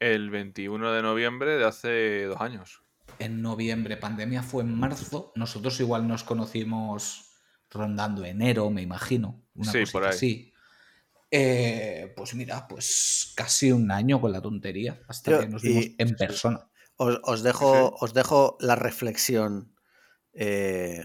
El 21 de noviembre de hace dos años. En noviembre, pandemia fue en marzo. Nosotros igual nos conocimos rondando enero, me imagino. Una Sí, por ahí. así. Eh, pues mira, pues casi un año con la tontería, hasta Yo- que nos vimos y- en persona. Os, os dejo, os dejo la reflexión. eh,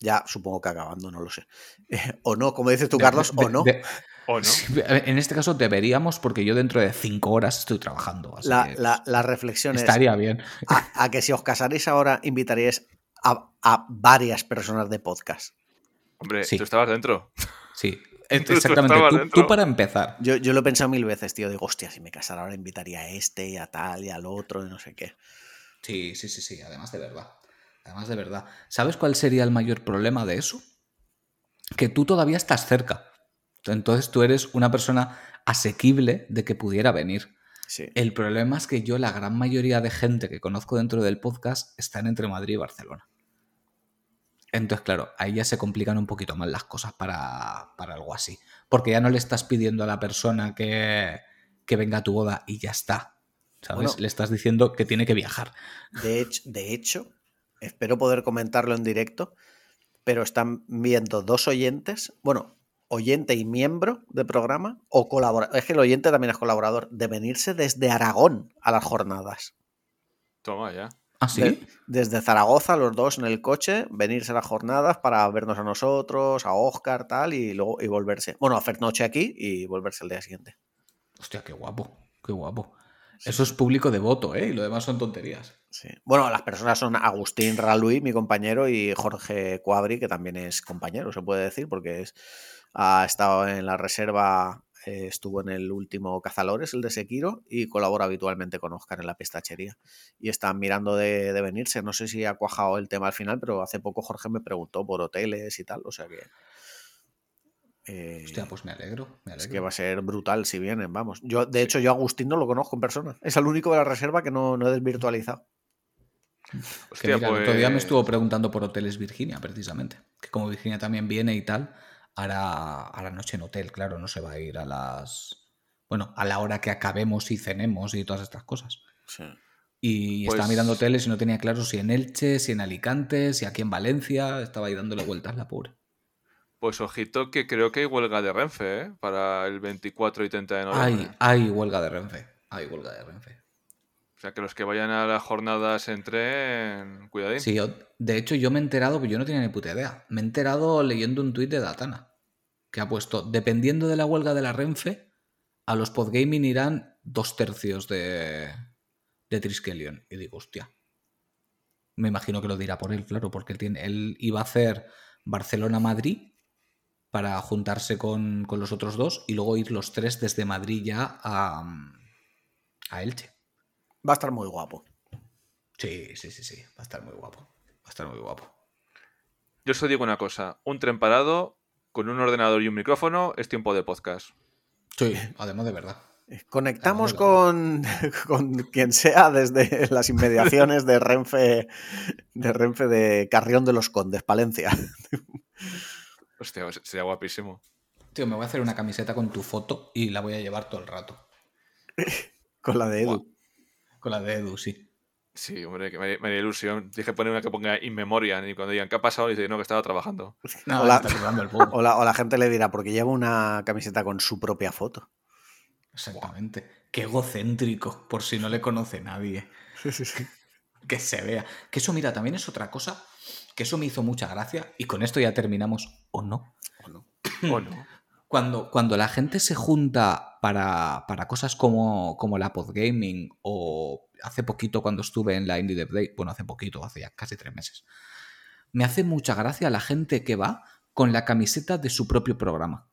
ya supongo que acabando, no lo sé. Eh, o no, como dices tú, De- Carlos, de- o no. de- ¿O no? Sí, en este caso deberíamos, porque yo dentro de cinco horas estoy trabajando. así La, que la- la reflexión es estaría bien. a, a que si os casaréis ahora invitaríais a, a varias personas de podcast. Hombre, Sí. tú estabas dentro. Sí, exactamente. tú para empezar. Yo, yo lo he pensado mil veces, tío. Digo, hostia, si me casara ahora invitaría a este y a tal y al otro y no sé qué. Sí, sí, sí, sí, además de verdad. Además de verdad. ¿Sabes cuál sería el mayor problema de eso? Que tú todavía estás cerca. Entonces tú eres una persona asequible de que pudiera venir. Sí. El problema es que yo, la gran mayoría de gente que conozco dentro del podcast, están entre Madrid y Barcelona. Entonces, claro, ahí ya se complican un poquito más las cosas para, para algo así. Porque ya no le estás pidiendo a la persona que, que venga a tu boda y ya está. ¿Sabes? Bueno. le estás diciendo que tiene que viajar. De hecho, de hecho, espero poder comentarlo en directo, pero están viendo dos oyentes, bueno, oyente y miembro de programa, o colaborador, es que el oyente también es colaborador, de venirse desde Aragón a las jornadas. Toma ya. ¿Ah, sí? De- desde Zaragoza, los dos en el coche, venirse a las jornadas para vernos a nosotros, a Oscar, tal, y luego y volverse. Bueno, hacer noche aquí y volverse el día siguiente. Hostia, qué guapo, qué guapo. Eso es público devoto, ¿eh? Y lo demás son tonterías. Sí. Bueno, las personas son Agustín Ralui, mi compañero, y Jorge Cuadri, que también es compañero, se puede decir, porque es, ha estado en la reserva, eh, estuvo en el último Cazalores, el de Sekiro, y colabora habitualmente con Oscar en la pistachería. Y están mirando de, de venirse. No sé si ha cuajado el tema al final, pero hace poco Jorge me preguntó por hoteles y tal, o sea que. eh, Hostia, pues me alegro, me es alegro. que va a ser brutal si vienen, vamos. Yo, de hecho, yo a Agustín no lo conozco en persona. Es el único de la reserva que no, no he desvirtualizado. Que Hostia, mira, el otro día me pues- estuvo preguntando por hoteles Virginia, precisamente. Que como Virginia también viene y tal, hará a la noche en hotel, claro, no se va a ir a las. Bueno, a la hora que acabemos y cenemos y todas estas cosas. Sí. Y Pues- estaba mirando hoteles y no tenía claro si en Elche, si en Alicante, si aquí en Valencia. Estaba ahí dándole vueltas la pobre. Pues ojito que creo que hay huelga de Renfe, ¿eh? Para el 24 y 30 de noviembre. Hay, hay huelga de Renfe. Hay huelga de Renfe. Sea, que los que vayan a las jornadas entren... Cuidadín. Sí, yo- de hecho yo me he enterado, pero yo no tenía ni puta idea. Me he enterado leyendo un tuit de Datana, que ha puesto, dependiendo de la huelga de la Renfe, a los podgaming irán dos tercios de, de Triskelion. Y digo, hostia. Me imagino que lo dirá por él, claro, porque él iba a hacer Barcelona-Madrid para juntarse con, con, los otros dos y luego ir los tres desde Madrid ya a, a Elche. Va a estar muy guapo. Sí, sí, sí, sí. Va a estar muy guapo. Va a estar muy guapo. Yo os digo una cosa. Un tren parado con un ordenador y un micrófono es tiempo de podcast. Sí, además de verdad. Conectamos con, con, quien sea desde las inmediaciones de Renfe, de Renfe de Carrión de los Condes, Palencia. Hostia, sería guapísimo. Tío, me voy a hacer una camiseta con tu foto y la voy a llevar todo el rato. con la de Edu. Con la de Edu, sí. Sí, hombre, que me, me dio ilusión. Dije poner una que ponga in memoriam y cuando digan, ¿qué ha pasado? Dice, no, que estaba trabajando. No, o, la, el o, la, o la gente le dirá, porque lleva una camiseta con su propia foto. Exactamente. Wow. Qué egocéntrico, por si no le conoce nadie. Sí, sí, sí. Que se vea. Que eso, mira, también es otra cosa, que eso me hizo mucha gracia, y con esto ya terminamos, o no. O no. ¿O no? Cuando, cuando la gente se junta para, para cosas como, como la podgaming o hace poquito cuando estuve en la Indie Dev Day, bueno, hace poquito, hace ya casi tres meses, me hace mucha gracia la gente que va con la camiseta de su propio programa.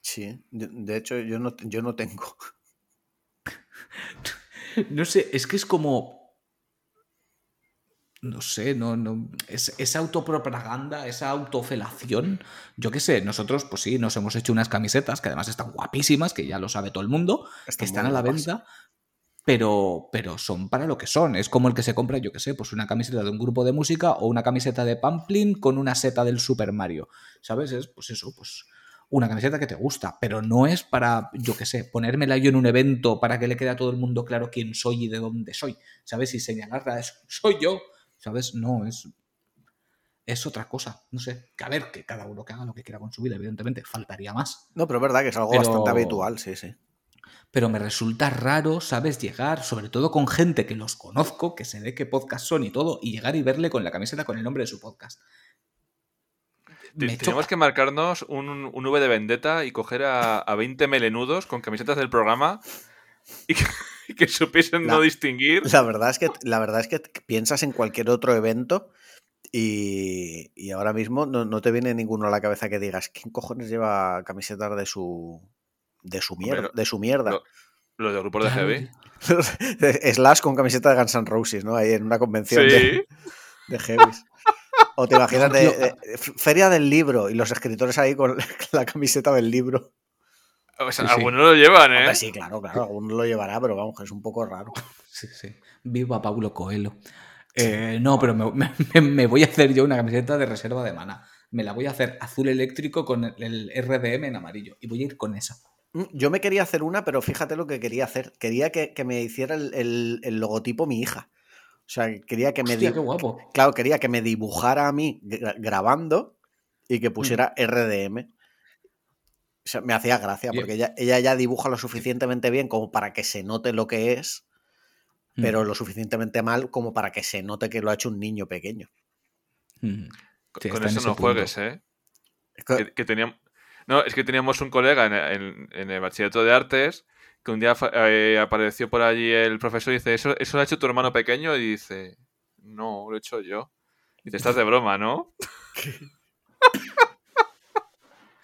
Sí, de hecho yo no, yo no tengo. no sé, es que es como... No sé, no, no. Es, esa autopropaganda, esa autofelación. Yo qué sé, nosotros, pues sí, nos hemos hecho unas camisetas que además están guapísimas, que ya lo sabe todo el mundo, están que están a la venta, pero, pero son para lo que son. Es como el que se compra, yo qué sé, pues una camiseta de un grupo de música o una camiseta de Pamplin con una seta del Super Mario. ¿Sabes? Es pues eso, pues una camiseta que te gusta, pero no es para, yo qué sé, ponérmela yo en un evento para que le quede a todo el mundo claro quién soy y de dónde soy. ¿Sabes? Y señalarla es, soy yo. ¿Sabes? No, es. Es otra cosa, no sé. Que a ver, que cada uno que haga lo que quiera con su vida, evidentemente, faltaría más. No, pero es verdad que es algo pero... bastante habitual, sí, sí pero me resulta raro, ¿sabes? Llegar, sobre todo con gente que los conozco, que se ve qué podcast son y todo, y llegar y verle con la camiseta con el nombre de su podcast. Me Tenemos choca. que marcarnos un, un, V de vendetta y coger a, a 20 melenudos con camisetas del programa y que, y que supiesen la, no distinguir. La verdad, es que, la verdad es que piensas en cualquier otro evento y, y ahora mismo no, no, te viene ninguno a la cabeza que digas, ¿quién cojones lleva camisetas de su, de su mierda. Pero, de su mierda. Los lo de grupos de heavy. Slash con camiseta de Guns N' Roses, ¿no? Ahí en una convención ¿Sí? de, de heavy. O te imaginas de, de, Feria del Libro y los escritores ahí con la camiseta del libro. O sea, sí, algunos sí. lo llevan, ¿eh? Hombre, sí, claro, claro, algunos lo llevará, pero vamos, que es un poco raro. Sí, sí. Viva Pablo Coelho. Eh, no, pero me, me, me, voy a hacer yo una camiseta de reserva de mana. Me la voy a hacer azul eléctrico con el, el RDM en amarillo. Y voy a ir con esa. Mm, Yo me quería hacer una, pero fíjate lo que quería hacer. Quería que, que me hiciera el, el, el, logotipo mi hija. O sea, quería que me. Hostia, qué guapo. Claro, quería que me dibujara a mí grabando y que pusiera mm. RDM. O sea, me hacía gracia, porque ella, ella, ya dibuja lo suficientemente bien como para que se note lo que es, mm. pero lo suficientemente mal como para que se note que lo ha hecho un niño pequeño. Mm. Sí, Con eso no punto. juegues, ¿eh? Que, que teníamos, no, es que teníamos un colega en, en, en el bachillerato de artes que un día eh, apareció por allí el profesor y dice, ¿Eso, ¿eso lo ha hecho tu hermano pequeño? Y dice, no, lo he hecho yo. Y te estás de broma, ¿no?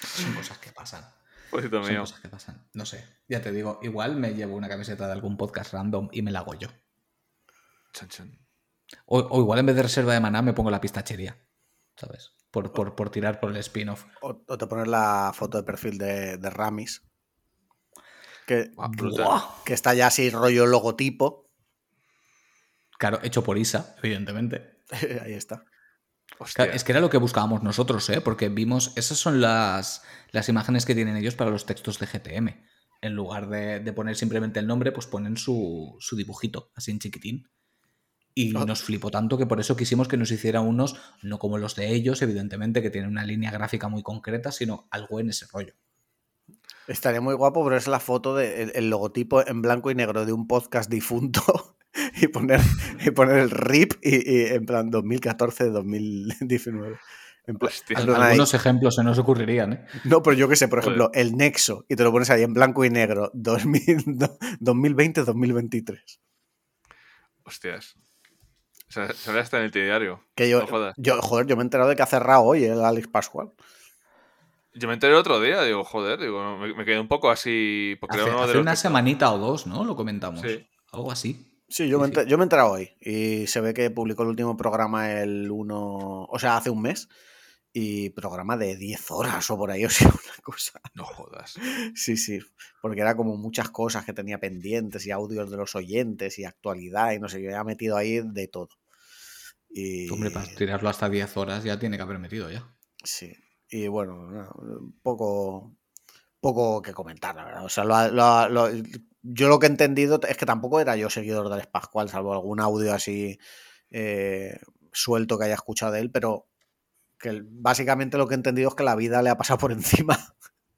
Son cosas que pasan. Son mío. cosas que pasan. No sé, ya te digo, igual me llevo una camiseta de algún podcast random y me la hago yo. Chan, chan. O, o, igual en vez de reserva de maná me pongo la pistachería, ¿sabes? Por, por, por tirar por el spin-off. O, o, te pones la foto de perfil de, de Ramis. Que, que está ya así rollo logotipo. Claro, hecho por Isa, evidentemente. Ahí está. Es que era lo que buscábamos nosotros, ¿eh? porque vimos, esas son las, las imágenes que tienen ellos para los textos de GTM. En lugar de, de poner simplemente el nombre, pues ponen su, su dibujito, así en chiquitín. Y oh. nos flipó tanto que por eso quisimos que nos hiciera unos, no como los de ellos, evidentemente, que tienen una línea gráfica muy concreta, sino algo en ese rollo. Estaría muy guapo, pero es la foto del de, el logotipo en blanco y negro de un podcast difunto y poner, y poner el RIP y, y en plan 2014-2019. En plan- Hostia. ahí. Algunos ejemplos se nos ocurrirían, ¿eh? No, pero yo qué sé, por ejemplo, el Nexo, y te lo pones ahí en blanco y negro, 2020-2023. Hostias. O sea, sale hasta en el diario. Que yo, No jodas. yo, joder, yo me he enterado de que ha cerrado hoy el Alex Pascual. Yo me enteré el otro día, digo, joder, digo, me, me quedé un poco así. Porque Hace, una que- semanita o dos, ¿no? Lo comentamos. Sí. Algo así. Sí, yo, me, enter- yo me he enterado hoy. Y se ve que publicó el último programa el 1, o sea, hace un mes. Y programa de 10 horas o por ahí, o sea, una cosa. No jodas. Sí, sí, porque era como muchas cosas que tenía pendientes y audios de los oyentes y actualidad y no sé, yo había metido ahí de todo. Y, Hombre, para tirarlo hasta 10 horas ya tiene que haber metido ya. Sí, y bueno, no, poco, poco que comentar, la verdad. O sea, lo- lo- lo- yo lo que he entendido es que tampoco era yo seguidor del Pascual, salvo algún audio así eh, suelto que haya escuchado de él, pero que básicamente lo que he entendido es que la vida le ha pasado por encima.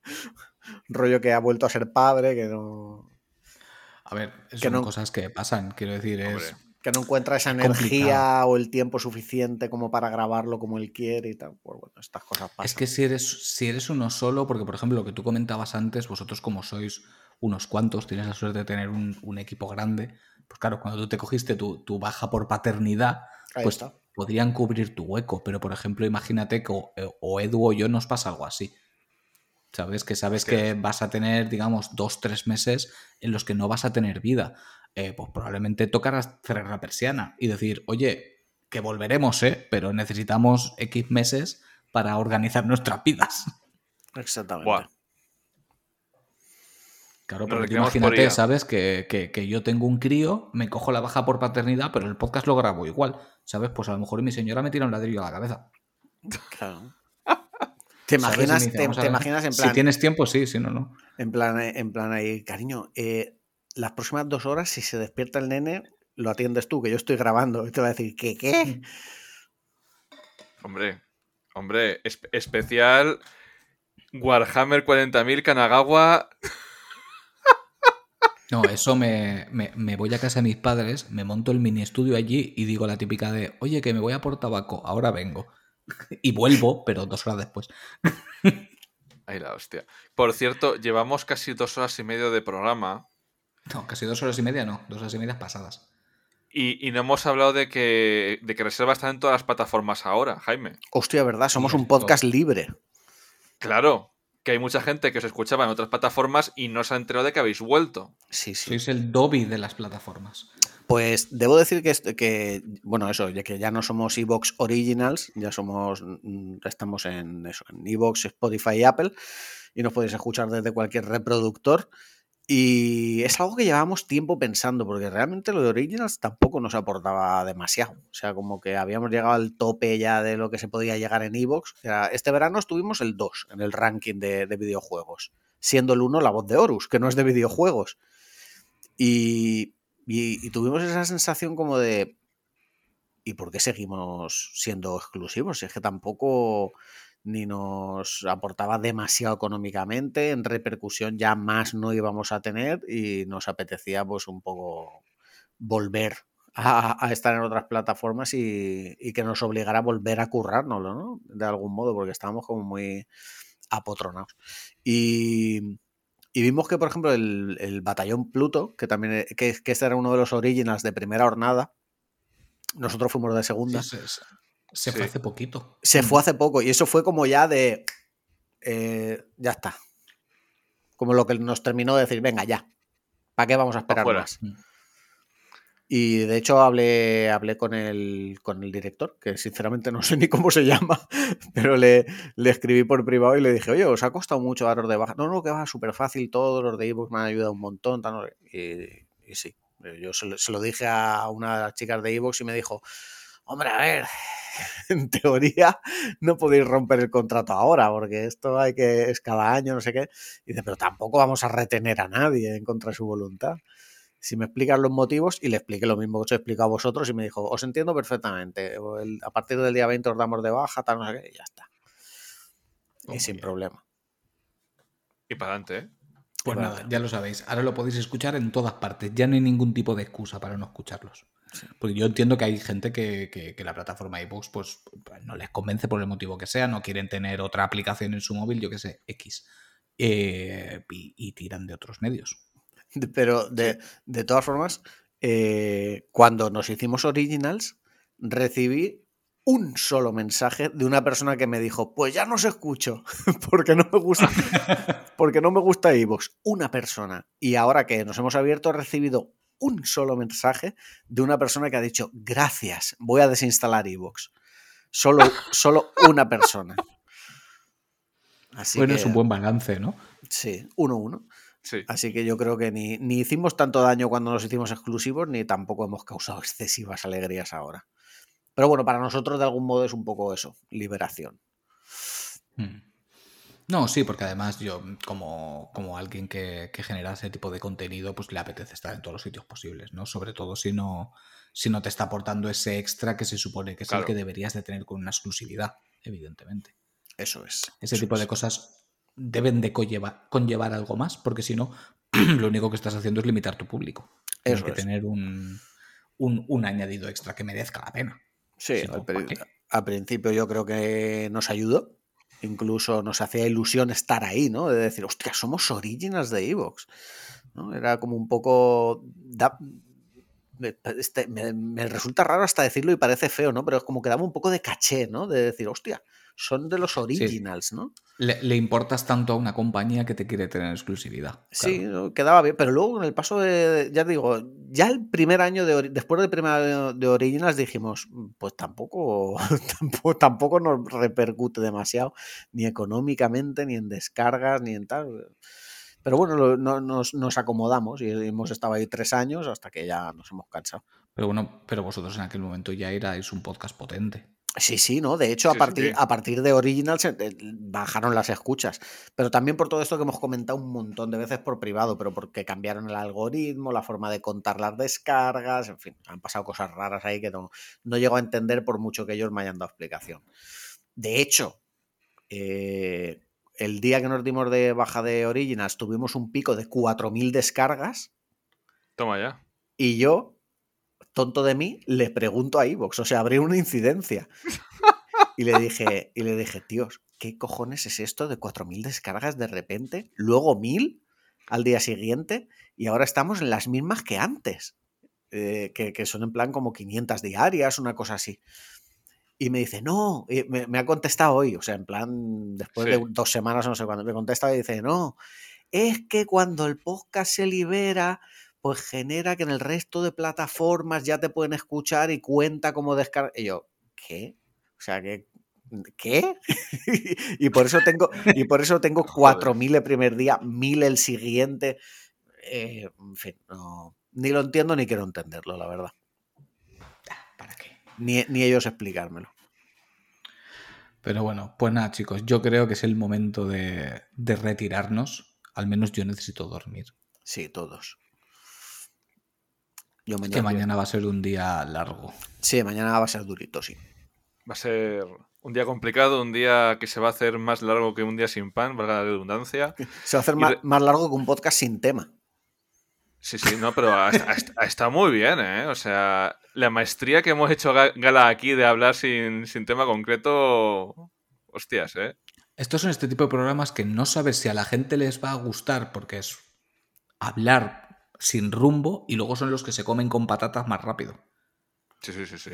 Rollo que ha vuelto a ser padre, que no, A ver, son Que no- cosas que pasan. Quiero decir, es. Hombre. Que no encuentra esa Es energía complicado. o el tiempo suficiente como para grabarlo como él quiere y tal. Pues bueno, estas cosas pasan. Es que si eres, si eres uno solo, porque por ejemplo lo que tú comentabas antes, vosotros como sois unos cuantos, tienes la suerte de tener un, un equipo grande, pues claro, cuando tú te cogiste tu, tu baja por paternidad, Ahí pues está. podrían cubrir tu hueco, pero por ejemplo imagínate que o, o Edu o yo nos pasa algo así. ¿Sabes? Que sabes que vas a tener, digamos, dos, tres meses en los que no vas a tener vida. Eh, pues probablemente tocarás cerrar la persiana y decir, oye, que volveremos, ¿eh? Pero necesitamos X meses para organizar nuestras vidas. Exactamente. Buah. Claro, por imagínate. ¿sabes? Que, que- que yo tengo un crío, me cojo la baja por paternidad, pero el podcast lo grabo igual. ¿Sabes? Pues a lo mejor mi señora me tira un ladrillo a la cabeza. Claro. ¿Te imaginas, te, "Vamos a te imaginas en plan, Si tienes tiempo, sí, si no, no. en plan, en plan ahí, cariño, eh, las próximas dos horas, si se despierta el nene, lo atiendes tú, que yo estoy grabando. Y te va a decir, ¿qué qué? Hombre, hombre, espe- especial Warhammer 40.000 Kanagawa. No, eso me, me- me voy a casa de mis padres, me monto el mini estudio allí y digo la típica de, oye, que me voy a por tabaco, ahora vengo. Y vuelvo, pero dos horas después. Ay, la hostia. Por cierto, llevamos casi dos horas y media de programa No, casi dos horas y media, no, dos horas y media pasadas. y, y no hemos hablado de que, de que Reserva está en todas las plataformas ahora, Jaime. Hostia, ¿verdad? Somos un podcast libre. Claro, que hay mucha gente que os escuchaba en otras plataformas y no se ha enterado de que habéis vuelto. Sí, sí. Sois el Dobby de las plataformas. Pues debo decir que, que bueno, eso, ya que ya no somos Evox Originals, ya somos, mm, estamos en eso, en Evox, Spotify y Apple, y nos podéis escuchar desde cualquier reproductor. Y es algo que llevábamos tiempo pensando, porque realmente lo de Originals tampoco nos aportaba demasiado. O sea, como que habíamos llegado al tope ya de lo que se podía llegar en Evox. Este verano estuvimos el 2 en el ranking de, de videojuegos, siendo el 1 la voz de Horus, que no es de videojuegos. Y, y- y tuvimos esa sensación como de, ¿y por qué seguimos siendo exclusivos? Si es que tampoco ni nos aportaba demasiado económicamente, en repercusión ya más no íbamos a tener y nos apetecía pues un poco volver a, a estar en otras plataformas y, y que nos obligara a volver a currárnoslo, ¿no? De algún modo, porque estábamos como muy apotronados. Y, y vimos que, por ejemplo, el, el batallón Pluto, que también e- que, que este era uno de los originals de primera jornada, nosotros fuimos de segunda, Sí, se, se- se Sí. fue hace poquito. se fue hace poco y eso fue como ya de eh, ya está. Como lo que nos terminó de decir, venga, ya. ¿Para qué vamos a esperar Afuera. más? Mm. Y de hecho hablé, hablé con, el, con el director, que sinceramente no sé ni cómo se llama, pero le, le escribí por privado y le dije, oye, ¿os ha costado mucho daros de baja? No, no, que va súper fácil, todos los de ebook me han ayudado un montón. tal, y, y sí, yo se lo, se lo dije a una de las chicas de Evox y me dijo, hombre, a ver, en teoría no podéis romper el contrato ahora, porque esto hay que, es cada año, no sé qué. Y dice, pero tampoco vamos a retener a nadie en contra de su voluntad. Si me explicas los motivos, y le expliqué lo mismo que os he explicado a vosotros, y me dijo, os entiendo perfectamente, a partir del día 20 os damos de baja, tal, no sé qué, y ya está. Oh, y sin bien. problema. Y para adelante, ¿eh? Pues nada, ya lo sabéis. Ahora lo podéis escuchar en todas partes. Ya no hay ningún tipo de excusa para no escucharlos. Porque yo entiendo que hay gente que, que, la plataforma iVoox pues, pues, no les convence por el motivo que sea, no quieren tener otra aplicación en su móvil, yo que sé, X. Eh, y, tiran de otros medios. Pero de, de todas formas, eh, cuando nos hicimos originals, recibí un solo mensaje de una persona que me dijo, pues ya no se escucho, porque no me gusta, porque no me gusta iVoox. Una persona. Y ahora que nos hemos abierto, he recibido un solo mensaje de una persona que ha dicho, gracias, voy a desinstalar iVoox. Solo, solo una persona. Así bueno, es un buen balance, ¿no? Sí, uno uno. Así que yo creo que ni, ni hicimos tanto daño cuando nos hicimos exclusivos, ni tampoco hemos causado excesivas alegrías ahora. Pero bueno, para nosotros de algún modo es un poco eso, liberación. Hmm. No, sí, porque además yo, como, como alguien que, genera ese tipo de contenido, pues le apetece estar en todos los sitios posibles, ¿no? Sobre todo si no, si no te está aportando ese extra que se supone que es el que deberías de tener con una exclusividad, evidentemente. Eso es. Ese tipo de cosas deben de conllevar, algo más, porque si no, lo único que estás haciendo es limitar tu público. Tienes que tener un, un añadido extra que merezca la pena. Sí, al, principio yo creo que nos ayudó. Incluso nos hacía ilusión estar ahí, ¿no? De decir, hostia, somos originals de Evox. ¿no? Era como un poco. Este, me, me, resulta raro hasta decirlo y parece feo, ¿no? Pero es como que daba un poco de caché, ¿no? De decir, hostia, son de los originals, ¿no? Le, importas tanto a una compañía que te quiere tener exclusividad. Sí, quedaba bien, pero luego en el paso de, ya digo, ya el primer año de, después del primer año de originals dijimos, pues tampoco, tampoco, tampoco nos repercute demasiado, ni económicamente, ni en descargas, ni en tal. Pero bueno, nos, nos, acomodamos y hemos estado ahí tres años hasta que ya nos hemos cansado. Pero bueno, pero vosotros en aquel momento ya erais un podcast potente. Sí, sí, ¿no? De hecho, a, partir, a partir de Originals eh, bajaron las escuchas. Pero también por todo esto que hemos comentado un montón de veces por privado, pero porque cambiaron el algoritmo, la forma de contar las descargas, en fin, han pasado cosas raras ahí que no, no llego a entender por mucho que ellos me hayan dado explicación. De hecho, eh, el día que nos dimos de baja de Originals tuvimos un pico de 4.000 descargas. Toma ya. Y yo tonto de mí, le pregunto a Evox, o sea, abrí una incidencia. Y le dije, y le dije, tíos, ¿qué cojones es esto de 4.000 descargas de repente? Luego 1.000 al día siguiente y ahora estamos en las mismas que antes, eh, que, son en plan como 500 diarias, una cosa así. Y me dice, no, me, ha contestado hoy, o sea, en plan, después de dos semanas, no sé cuándo, me contesta y dice, no, es que cuando el podcast se libera, pues genera que en el resto de plataformas ya te pueden escuchar y cuenta como descarga. Y yo, ¿qué? O sea, ¿qué? ¿Qué? y por eso tengo, y por eso tengo 4.000 el primer día, 1.000 el siguiente. Eh, en fin, ni lo entiendo ni quiero entenderlo, la verdad. ¿Para qué? Ni, ellos explicármelo. Pero bueno, pues nada, chicos, yo creo que es el momento de, de retirarnos. Al menos yo necesito dormir. Sí, todos que mañana va a ser un día largo. Sí, mañana va a ser durito, sí. Va a ser un día complicado, un día que se va a hacer más largo que un día sin pan, valga la redundancia. Se va a hacer más, largo que un podcast sin tema. Sí, sí, no, pero está muy bien, ¿eh? O sea, la maestría que hemos hecho gala aquí de hablar sin, sin tema concreto, hostias, ¿eh? Estos son este tipo de programas que no sabes si a la gente les va a gustar porque es hablar sin rumbo y luego son los que se comen con patatas más rápido. Sí, sí, sí, sí.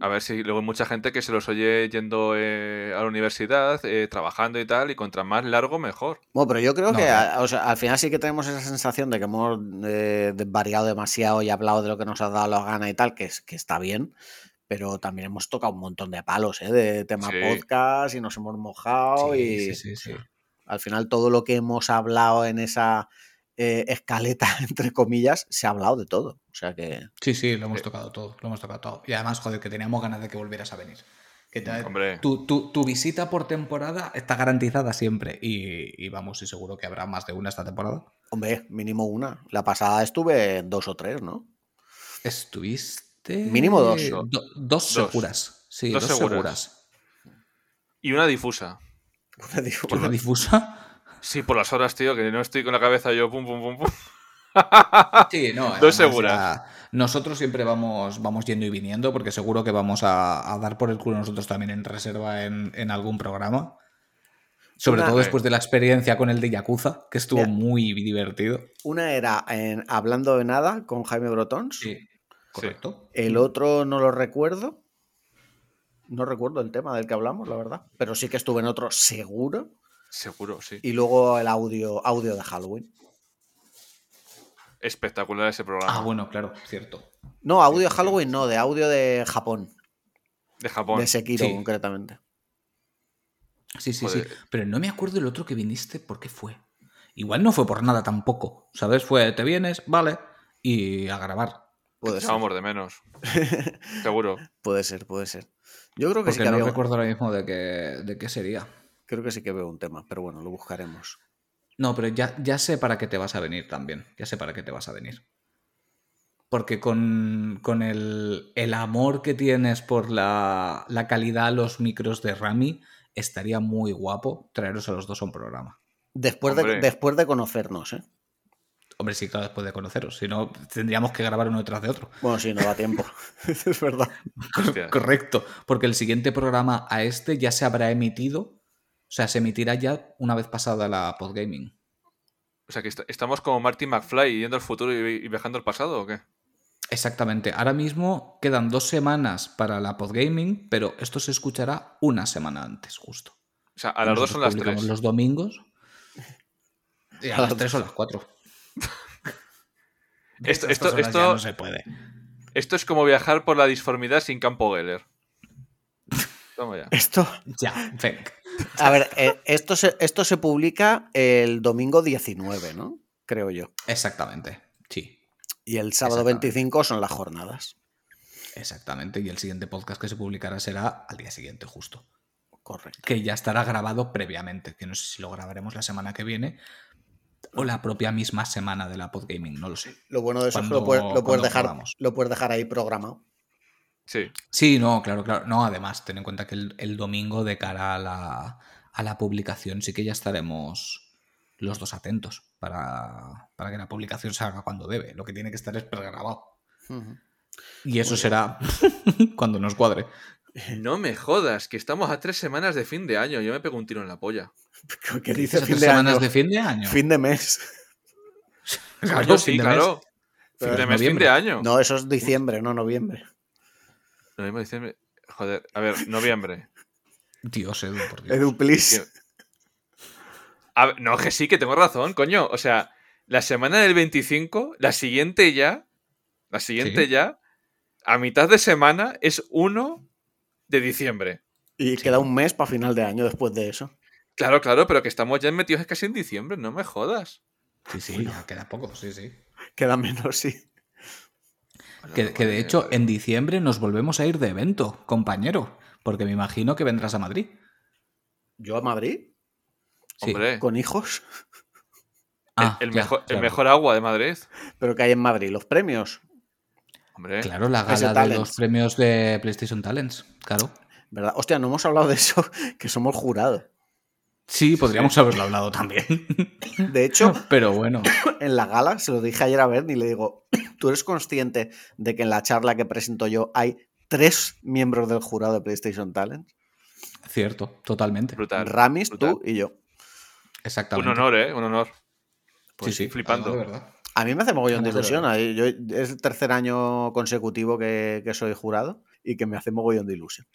A ver si luego hay mucha gente que se los oye yendo eh, a la universidad, eh, trabajando y tal, y contra más largo, mejor. Bueno, pero yo creo que al final sí que tenemos esa sensación de que hemos eh, variado demasiado y hablado de lo que nos ha dado la gana y tal, que, que está bien, pero también hemos tocado un montón de palos, de tema podcast y nos hemos mojado y al final todo lo que hemos hablado en esa eh, escaleta, entre comillas, se ha hablado de todo. O sea que. Sí, sí, lo hemos tocado todo. Lo hemos tocado todo. Y además, joder, que teníamos ganas de que volvieras a venir. Que tu, visita por temporada está garantizada siempre. Y, vamos, y seguro que habrá más de una esta temporada. Hombre, mínimo una. La pasada estuve dos o tres, ¿no? Estuviste. Mínimo dos. dos, seguras. Sí, dos, seguras. Y una difusa. ¿Una difusa? ¿Una difusa? Sí, por las horas, tío, que no estoy con la cabeza yo pum, pum, pum, pum. Sí, no. Dos seguras. Nosotros siempre vamos, vamos yendo y viniendo, porque seguro que vamos a, a dar por el culo nosotros también en reserva en, en algún programa. Sobre Una- todo después de la experiencia con el de Yakuza, que estuvo Ya. muy divertido. Una era en Hablando de Nada con Jaime Brotons. Sí, correcto. El otro no lo recuerdo. No recuerdo el tema del que hablamos, la verdad. Pero sí que estuve en otro seguro. Seguro, sí. Y luego el audio, audio de Halloween. Espectacular ese programa. Ah, bueno, claro, cierto. No, audio de Halloween no, de audio de Japón. De Japón. De Sekiro, Sí. concretamente. Sí, sí, Joder. sí. Pero no me acuerdo el otro que viniste, ¿por qué fue? Igual no fue por nada tampoco, ¿sabes? Fue, te vienes, vale, y a grabar. Puede ser. Echábamos de menos. Seguro. Puede ser, puede ser. Yo creo que sí Porque que no había- recuerdo ahora mismo de qué, de qué sería. Creo que sí que veo un tema, pero bueno, lo buscaremos. No, pero ya, ya sé para qué te vas a venir también. Ya sé para qué te vas a venir. Porque con, con el, el amor que tienes por la, la calidad a los micros de Rami, estaría muy guapo traeros a los dos a un programa. Después de, después de conocernos, ¿eh? Hombre, sí, claro, después de conoceros. Si no, tendríamos que grabar uno detrás de otro. Bueno, sí, no da tiempo. es verdad. Hostia. Correcto, porque el siguiente programa a este ya se habrá emitido, o sea, se emitirá ya una vez pasada la podgaming. O sea, que est- estamos como Marty McFly yendo al futuro y, y viajando al pasado, ¿o qué? Exactamente, ahora mismo quedan dos semanas para la podgaming, pero esto se escuchará una semana antes, justo. O sea, a las dos son las tres. los domingos. Y a A las tres o las cuatro. Esto- esto- esto- no se puede. Esto es como viajar por la disformidad sin campo Geller. Toma ya. Esto. Ya, venga. A ver, eh, esto, se, esto se publica el domingo 19, ¿no? Creo yo. Exactamente, sí. Y el sábado Exactamente. 25 son las jornadas. Exactamente, y el siguiente podcast que se publicará será al día siguiente, justo. Correcto. que ya estará grabado previamente, que no sé si lo grabaremos la semana que viene o la propia misma semana de la podgaming, no lo sé. Lo bueno de eso es que lo puedes, lo puedes cuando dejar, lo puedes dejar ahí programado. Sí. Sí, no, claro, claro. No, además, ten en cuenta que el, el domingo de cara a la, a la publicación sí que ya estaremos los dos atentos para, para que la publicación salga cuando debe. Lo que tiene que estar es pregrabado. Y eso será cuando nos cuadre. No me jodas, que estamos a tres semanas de fin de año. Yo me pego un tiro en la polla. ¿Qué dice Esas fin tres de semanas año? de fin de año. Fin de mes. Claro, fin sí, de mes. claro. Pero Fin de es mes, fin de año. No, eso es diciembre, no noviembre. Noviembre, diciembre. Joder, a ver, noviembre. Dios, Edu, por Dios. Edu, please. A ver, no, que sí, que tengo razón, coño. O sea, la semana del 25, la siguiente ya, la siguiente Sí. ya, a mitad de semana es 1 de diciembre. Y queda un mes para final de año después de eso. Claro, claro, pero que estamos ya metidos casi en diciembre, no me jodas. Sí, sí, queda poco, sí, sí. Queda menos, sí. Que, que de hecho en diciembre nos volvemos a ir de evento, compañero, porque me imagino que vendrás a Madrid. ¿Yo a Madrid? Sí. Hombre, ¿Con hijos? Ah, el, ya, mejor, el mejor agua de Madrid. ¿Pero que hay en Madrid? ¿Los premios? Hombre, Claro, la gala de Talents. los premios de PlayStation Talents, claro. ¿Verdad? Hostia, no hemos hablado de eso, que somos jurado. Sí, podríamos haberlo hablado también. De hecho, Pero bueno, en la gala, se lo dije ayer a Bernie y le digo, ¿tú eres consciente de que en la charla que presento yo hay tres miembros del jurado de PlayStation Talent? cierto, totalmente. brutal. Ramis, brutal. tú y yo. Exactamente. Un honor, ¿eh? Un honor. Pues sí, sí, flipando. de verdad. A mí me hace mogollón de ilusión. yo- es el tercer año consecutivo que, que soy jurado y que me hace mogollón de ilusión.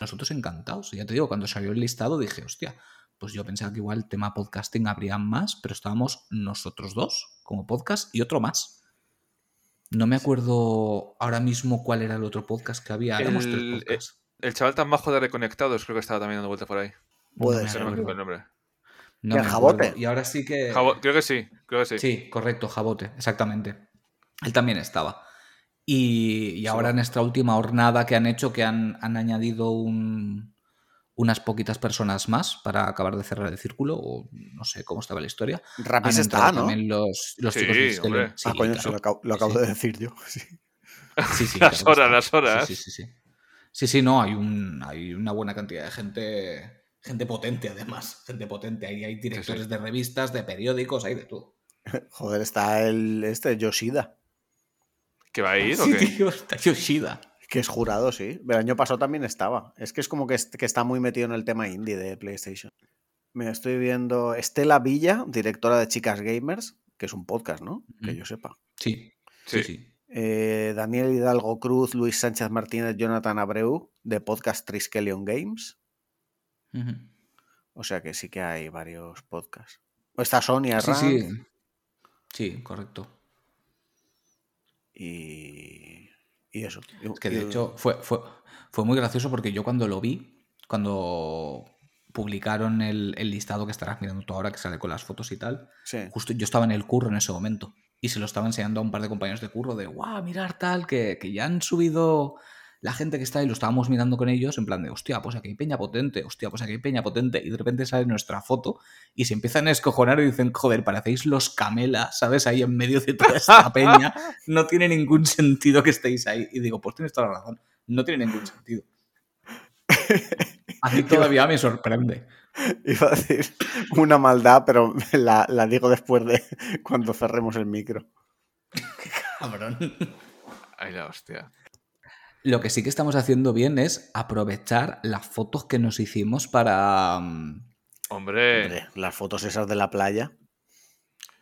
Nosotros encantados. Ya te digo, cuando salió el listado dije, hostia, pues yo pensaba que igual el tema podcasting habría más, pero estábamos nosotros dos como podcast y otro más. No me acuerdo ahora mismo cuál era el otro podcast que había. Éramos El- podcasts. El chaval tan bajo de Reconectados creo que estaba también dando vuelta por ahí. Puede No ser. No me acuerdo. el nombre. No ¿El Jabote? acuerdo. Y ahora sí que. Jabo- creo que sí, creo que sí. Sí, correcto, Jabote, exactamente. Él también estaba. Y, y ahora en esta última jornada que han hecho, que han, han añadido un- unas poquitas personas más para acabar de cerrar el círculo, o no sé cómo estaba la historia. Rapis está, ¿no? también los, los Sí, chicos de. Sí, ah, coño, claro. lo acabo, lo Sí, acabo sí. de decir yo. sí. Sí, sí, Las horas, está. las horas. Sí, sí, sí. Sí, sí, sí, no, hay, un, hay una buena cantidad de gente, gente potente además, gente potente. Ahí hay directores de revistas, de periódicos, hay de todo. Joder, está el este Yoshida. ¿Que va a ir o Sí, qué? tío, está Yoshida. Que es jurado, sí. El año pasado también estaba. Es que es como que, est- que está muy metido en el tema indie de PlayStation. Me estoy viendo Estela Villa, directora de Chicas Gamers, que es un podcast, ¿no? Que yo sepa. Sí, sí, Sí. sí. Eh, Daniel Hidalgo Cruz, Luis Sánchez Martínez, Jonathan Abreu, de podcast Triskelion Games. O sea que sí que hay varios podcasts. Está Sonia Sí, sí. Sí, correcto. y, y eso. Es que de hecho fue, fue, fue muy gracioso porque yo cuando lo vi, cuando publicaron el, el listado que estarás mirando tú ahora, que sale con las fotos y tal, sí. justo yo estaba en el curro en ese momento y se lo estaba enseñando a un par de compañeros de curro de, guau, mirar tal, que, que ya han subido la gente que está ahí, lo estábamos mirando con ellos en plan de, hostia, pues aquí hay peña potente, hostia, pues aquí hay peña potente, y de repente sale nuestra foto y se empiezan a escojonar y dicen, joder, parecéis los camelas, ¿sabes? Ahí en medio de toda esta peña, no tiene ningún sentido que estéis ahí. Y digo, pues tienes toda la razón, no tiene ningún sentido. A mí todavía me sorprende. Iba a decir una maldad, pero la, la digo después de cuando cerremos el micro. Cabrón. Ay, la hostia. Lo que sí que estamos haciendo bien es aprovechar las fotos que nos hicimos para... mm, Hombre, Hombre, las fotos esas de la playa.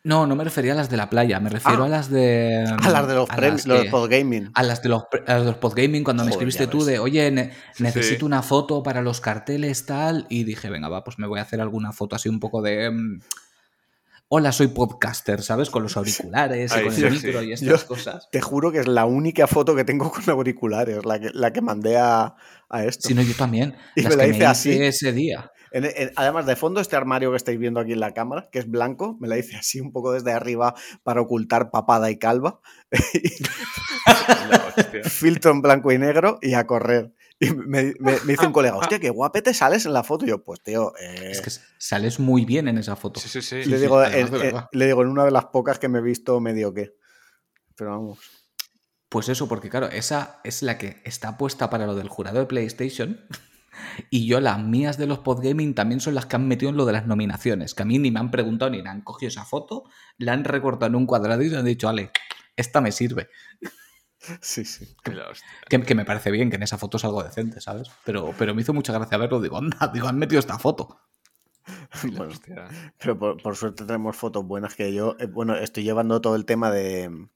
No, no me refería a las de la playa, me refiero Ah. a las de... A las de los a premios, las los podgaming. A las de los, a las de los podgaming, cuando me escribiste tú de, oye, ne- necesito sí. una foto para los carteles, tal, y dije, venga, va, pues me voy a hacer alguna foto así un poco de... Hola, soy podcaster, ¿sabes? Con los auriculares y con sí, el sí. micro y Yo- estas cosas. Te juro que es la única foto que tengo con auriculares, la que, la que mandé a, a esto. Si no, yo también. Y las me la que hice me así. hice ese día. En- en- además, de fondo, este armario que estáis viendo aquí en la cámara, que es blanco, me la hice así un poco desde arriba para ocultar papada y calva. Filtro en blanco y negro y a correr. Y me, me- me dice un colega, hostia, qué guapete sales en la foto. Y yo, pues tío, eh, Es que sales muy bien en esa foto. Sí, sí, sí. le, sí, digo, además en, en- verdad. le digo en una de las pocas que me he visto medio que. Pero vamos. Pues eso, porque claro, esa es la que está puesta para lo del jurado de PlayStation. Y yo, las mías de los podgaming también son las que han metido en lo de las nominaciones. Que a mí ni me han preguntado ni me han cogido esa foto, la han recortado en un cuadrado y le han dicho, vale, esta me sirve. Sí, sí. Que, que me parece bien, que en esa foto es algo decente, ¿sabes? Pero, pero me hizo mucha gracia verlo. Digo, anda, digo, han metido esta foto. Bueno, hostia. pero por, por suerte tenemos fotos buenas que yo, eh, bueno, estoy llevando todo el tema de,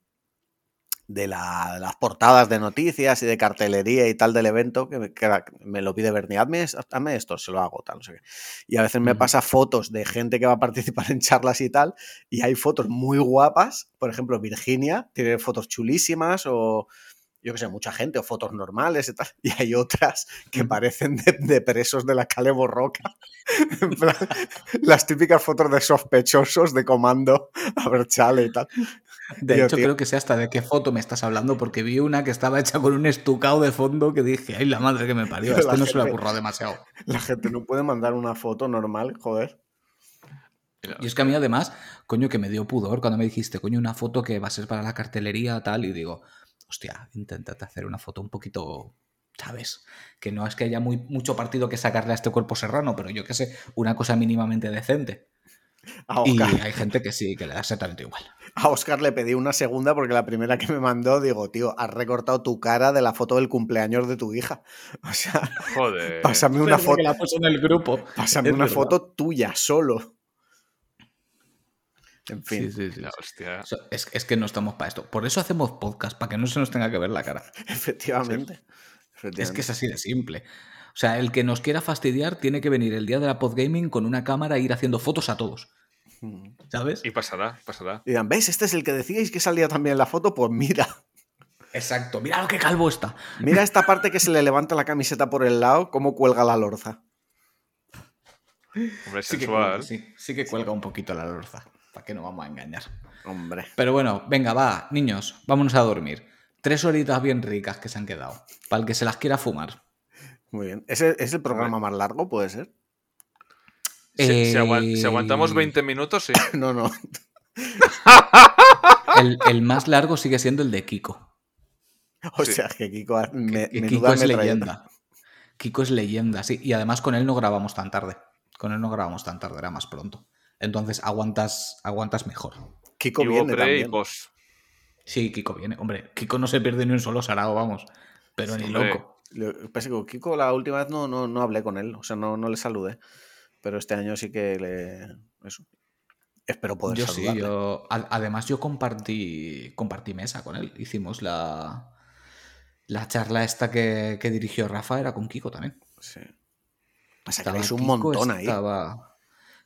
de, la- de las portadas de noticias y de cartelería y tal del evento, que me, que me lo pide Bernie, hazme, hazme esto, se lo hago, tal, no sé qué. Y a veces me pasa fotos de gente que va a participar en charlas y tal, y hay fotos muy guapas, por ejemplo, Virginia tiene fotos chulísimas o... Yo que sé, mucha gente, o fotos normales y tal. Y hay otras que parecen de, de presos de la calle Borroca. Las típicas fotos de sospechosos de comando a ver chale y tal. De hecho, tío. creo que sé hasta de qué foto me estás hablando, porque vi una que estaba hecha con un estucado de fondo que dije, ay, la madre que me parió, a Pero este la no se lo currado demasiado. La gente no puede mandar una foto normal, joder. La Y es que a mí además, coño, que me dio pudor cuando me dijiste, coño, una foto que va a ser para la cartelería, tal, y digo, hostia, inténtate hacer una foto un poquito, ¿sabes? Que no es que haya muy, mucho partido que sacarle a este cuerpo serrano, pero yo qué sé, una cosa mínimamente decente. A Y hay gente que sí, que le da exactamente igual. a Oscar le pedí una segunda porque la primera que me mandó, digo, tío, has recortado tu cara de la foto del cumpleaños de tu hija. O sea, Joder. pásame una foto, que la puso en el grupo. pásame Es una verdad. foto tuya solo. En fin, Sí, sí, sí. La hostia. Es, es que no estamos para esto. Por eso hacemos podcast, para que no se nos tenga que ver la cara. efectivamente. Es efectivamente. que es así de simple. O sea, el que nos quiera fastidiar tiene que venir el día de la podgaming con una cámara e ir haciendo fotos a todos. ¿Sabes? Y pasará, pasará. Y dirán, ¿ves? Este es el que decíais que salía también en la foto. Pues mira, Exacto. Mira lo que calvo está. mira esta parte que se le levanta la camiseta por el lado, cómo cuelga la lorza. Hombre, Sí que, cuelga, sí, sí que cuelga un poquito la lorza. ¿Para qué no vamos a engañar? Hombre. Pero bueno, venga, va, niños, vámonos a dormir. Tres horitas bien ricas que se han quedado. Para el que se las quiera fumar. Muy bien. ¿Ese es el programa más largo? ¿Puede ser? Si, si Eh, si aguantamos 20 minutos, sí. No, no. El, el más largo sigue siendo el de Kiko. O Sí. sea, que Kiko, me, Que menuda Kiko es metralleta. leyenda. Kiko es leyenda, sí. Y además con él no grabamos tan tarde. Con él no grabamos tan tarde, era más pronto. Entonces aguantas, aguantas mejor. Kiko Y viene pre y también. post. Sí, Kiko viene. Hombre, Kiko no se pierde ni un solo sarao, vamos. Pero ni hombre. loco. Lo que es que con Kiko la última vez no, no, no hablé con él, o sea, no, no le saludé. Pero este año sí que le. Eso. Espero poder Yo sí, yo. Además, yo compartí, compartí mesa con él. Hicimos la. La charla esta que, que dirigió Rafa era con Kiko también. Sí. Pasa que Estaba veis un Kiko, montón ahí. estaba-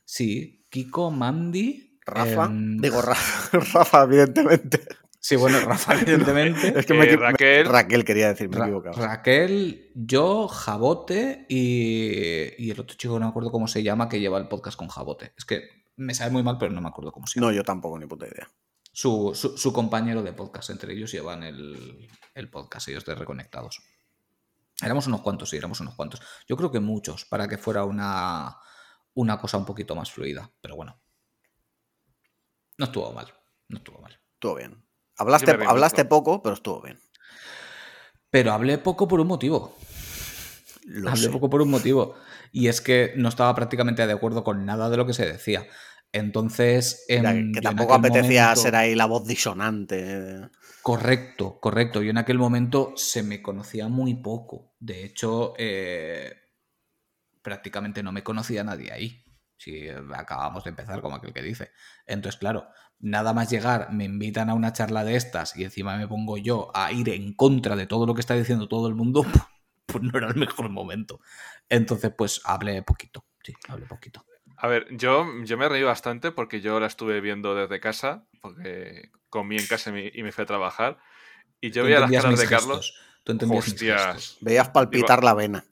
Sí, Kiko, Mandy. Rafa, em, digo Rafa, Rafa, evidentemente. Sí, bueno, Rafa, evidentemente. Es que Eh, me, Raquel. Raquel quería decir, me he Ra- equivocado. Raquel, yo, Jabote y, y el otro chico no me acuerdo cómo se llama que lleva el podcast con Jabote. Es que me sabe muy mal, pero no me acuerdo cómo se llama. No, yo tampoco, ni puta idea. Su, su- su compañero de podcast, entre ellos llevan el, el podcast, ellos de Reconectados. Éramos unos cuantos, sí, éramos unos cuantos. Yo creo que muchos, para que fuera una, una cosa un poquito más fluida. Pero bueno, no estuvo mal, no estuvo mal. Estuvo bien. Hablaste, hablaste poco, pero estuvo bien. Pero hablé poco por un motivo. Lo Hablé sé. poco por un motivo. Y es que no estaba prácticamente de acuerdo con nada de lo que se decía. Entonces. Que- tampoco apetecía momento- ser ahí la voz disonante. Correcto, correcto. Yo en aquel momento se me conocía muy poco. De hecho, eh, prácticamente no me conocía nadie ahí. Si acabamos de empezar, como aquel que dice. Entonces, claro, nada más llegar, me invitan a una charla de estas y encima me pongo yo a ir en contra de todo lo que está diciendo todo el mundo, pues no era el mejor momento. Entonces, pues hablé poquito. Sí, hablé poquito. A ver, yo, yo me reí bastante porque yo la estuve viendo desde casa, porque comí en casa y me, fui a trabajar. Y yo veía las caras de Carlos. Tú Hostias. Veías palpitar la vena.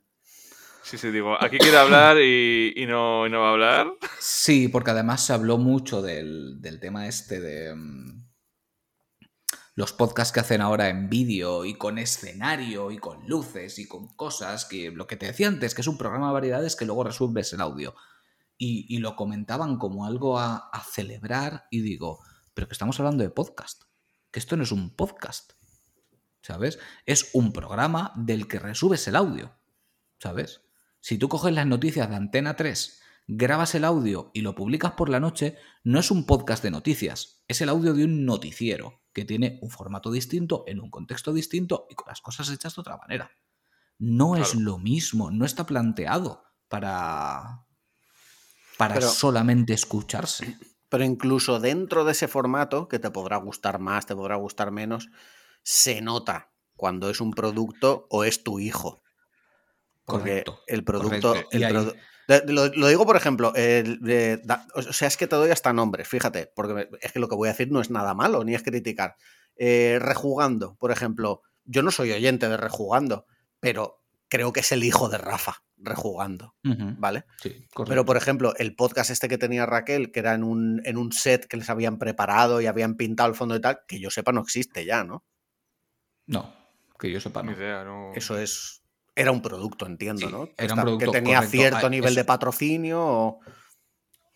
Sí, sí, digo, aquí quiere hablar y, no, va a hablar. Sí, porque además se habló mucho del, tema este de mm, los podcasts que hacen ahora en vídeo y con escenario y con luces y con cosas, que lo que te decía antes, que es un programa de variedades que luego resuelves el audio. Y, y lo comentaban como algo a, a celebrar y digo, pero que estamos hablando de podcast, que esto no es un podcast, ¿sabes? Es un programa del que resubes el audio, ¿sabes? Si tú coges las noticias de Antena 3, grabas el audio y lo publicas por la noche, no es un podcast de noticias, es el audio de un noticiero que tiene un formato distinto, en un contexto distinto y con las cosas hechas de otra manera. No es lo mismo, no está planteado para, para Pero- solamente escucharse. Pero incluso dentro de ese formato, que te podrá gustar más, te podrá gustar menos, se nota cuando es un producto o es tu hijo. Porque Correcto, el producto. correcto. Y el ahí- produ- de- lo, lo digo, por ejemplo, el de- da- o sea, es que te doy hasta nombres, fíjate, porque es que lo que voy a decir no es nada malo, ni es criticar. Eh, rejugando, por ejemplo, yo no soy oyente de rejugando, pero creo que es el hijo de Rafa, rejugando, ¿vale? sí, Pero, por ejemplo, el podcast este que tenía Raquel, que era en un, en un set que les habían preparado y habían pintado el fondo y tal, que yo sepa no existe ya, ¿no? No, que yo sepa, Ni no. idea, no. Eso es. Era un producto, entiendo, Sí, ¿no? Era un producto, que tenía correcto. cierto Ah, nivel de patrocinio. o-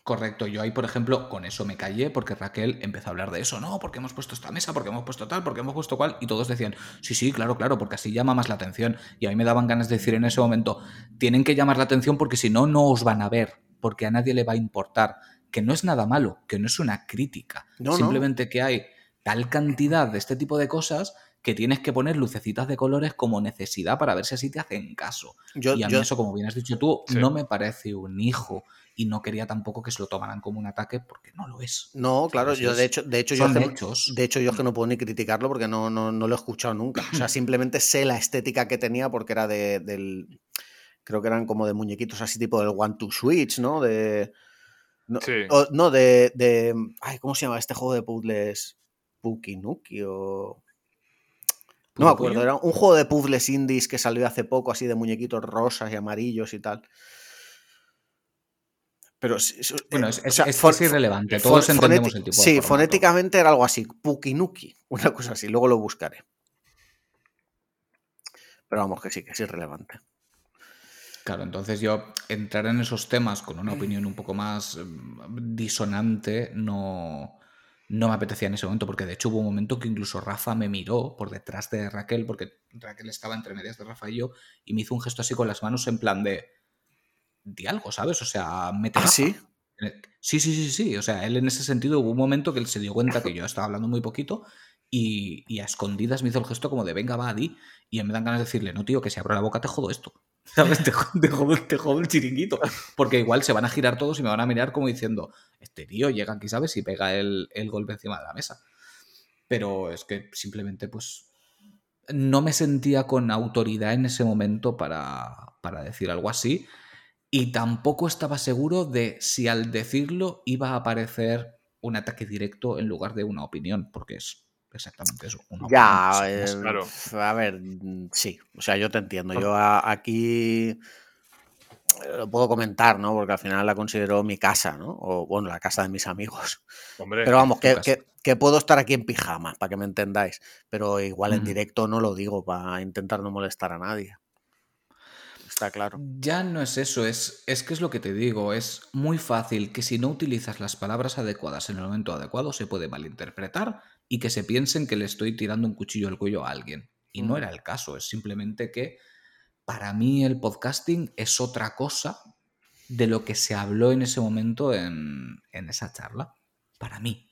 Correcto, yo ahí, por ejemplo, con eso me callé porque Raquel empezó a hablar de eso. No, porque hemos puesto esta mesa, porque hemos puesto tal, porque hemos puesto cual. Y todos decían, sí, sí, claro, claro, porque así llama más la atención. Y a mí me daban ganas de decir en ese momento, tienen que llamar la atención porque si no, no os van a ver, porque a nadie le va a importar. Que no es nada malo, que no es una crítica. No, no. Simplemente que hay tal cantidad de este tipo de cosas que tienes que poner lucecitas de colores como necesidad para ver si así te hacen caso. Yo, Y a mí yo- eso, como bien has dicho tú, Sí. no me parece un hijo. Y no quería tampoco que se lo tomaran como un ataque porque no lo es. no, claro, yo de hecho, de hecho, yo hechos. de hecho, yo es que no puedo ni criticarlo porque no, no, no lo he escuchado nunca. O sea, simplemente sé la estética que tenía porque era de, del. Creo que eran como de muñequitos así, tipo del One to Switch, ¿no? De. No, Sí. o- no, de, de. Ay, ¿cómo se llama este juego de puzzles? Pukinuki o. No me acuerdo, era un juego de puzzles indies que salió hace poco, así de muñequitos rosas y amarillos y tal. Pero Bueno, eh, es, o sea, es- fon- es irrelevante. Todos entendemos el tipo de Sí, formato. fonéticamente era algo así, Pukinuki, una cosa así, luego lo buscaré. Pero vamos, que sí, que es irrelevante. Claro, entonces yo entrar en esos temas con una opinión un poco más mm, disonante no, no me apetecía en ese momento, porque de hecho hubo un momento que incluso Rafa me miró por detrás de Raquel, porque Raquel estaba entre medias de Rafa y yo, y me hizo un gesto así con las manos en plan de, di algo, ¿sabes? O sea, mete ¿Ah, sí? Sí, sí, sí, sí. O sea, él en ese sentido hubo un momento que él se dio cuenta que yo estaba hablando muy poquito y, y a escondidas me hizo el gesto como de venga, va, a di. Y me dan ganas de decirle, no, tío, que si abro la boca te jodo esto. ¿Sabes? Te, jodo, el chiringuito. Porque igual se van a girar todos y me van a mirar como diciendo, este tío llega aquí, ¿sabes? Y pega el, el golpe encima de la mesa. Pero es que simplemente, pues, no me sentía con autoridad en ese momento para, para decir algo así. Y tampoco estaba seguro de si al decirlo iba a aparecer un ataque directo en lugar de una opinión, porque es exactamente eso. Una ya, eh, claro. a ver, sí, o sea, yo te entiendo. Yo a, aquí lo puedo comentar, ¿no? Porque al final la considero mi casa, ¿no? O bueno, la casa de mis amigos. Hombre, Pero vamos, que, que, que, puedo estar aquí en pijama, para que me entendáis. Pero igual en directo no lo digo para intentar no molestar a nadie. Está claro. Ya no es eso, es, es que es lo que te digo, es muy fácil que si no utilizas las palabras adecuadas en el momento adecuado se puede malinterpretar y que se piensen que le estoy tirando un cuchillo al cuello a alguien. Y no era el caso, es simplemente que para mí el podcasting es otra cosa de lo que se habló en ese momento en, en esa charla. Para mí.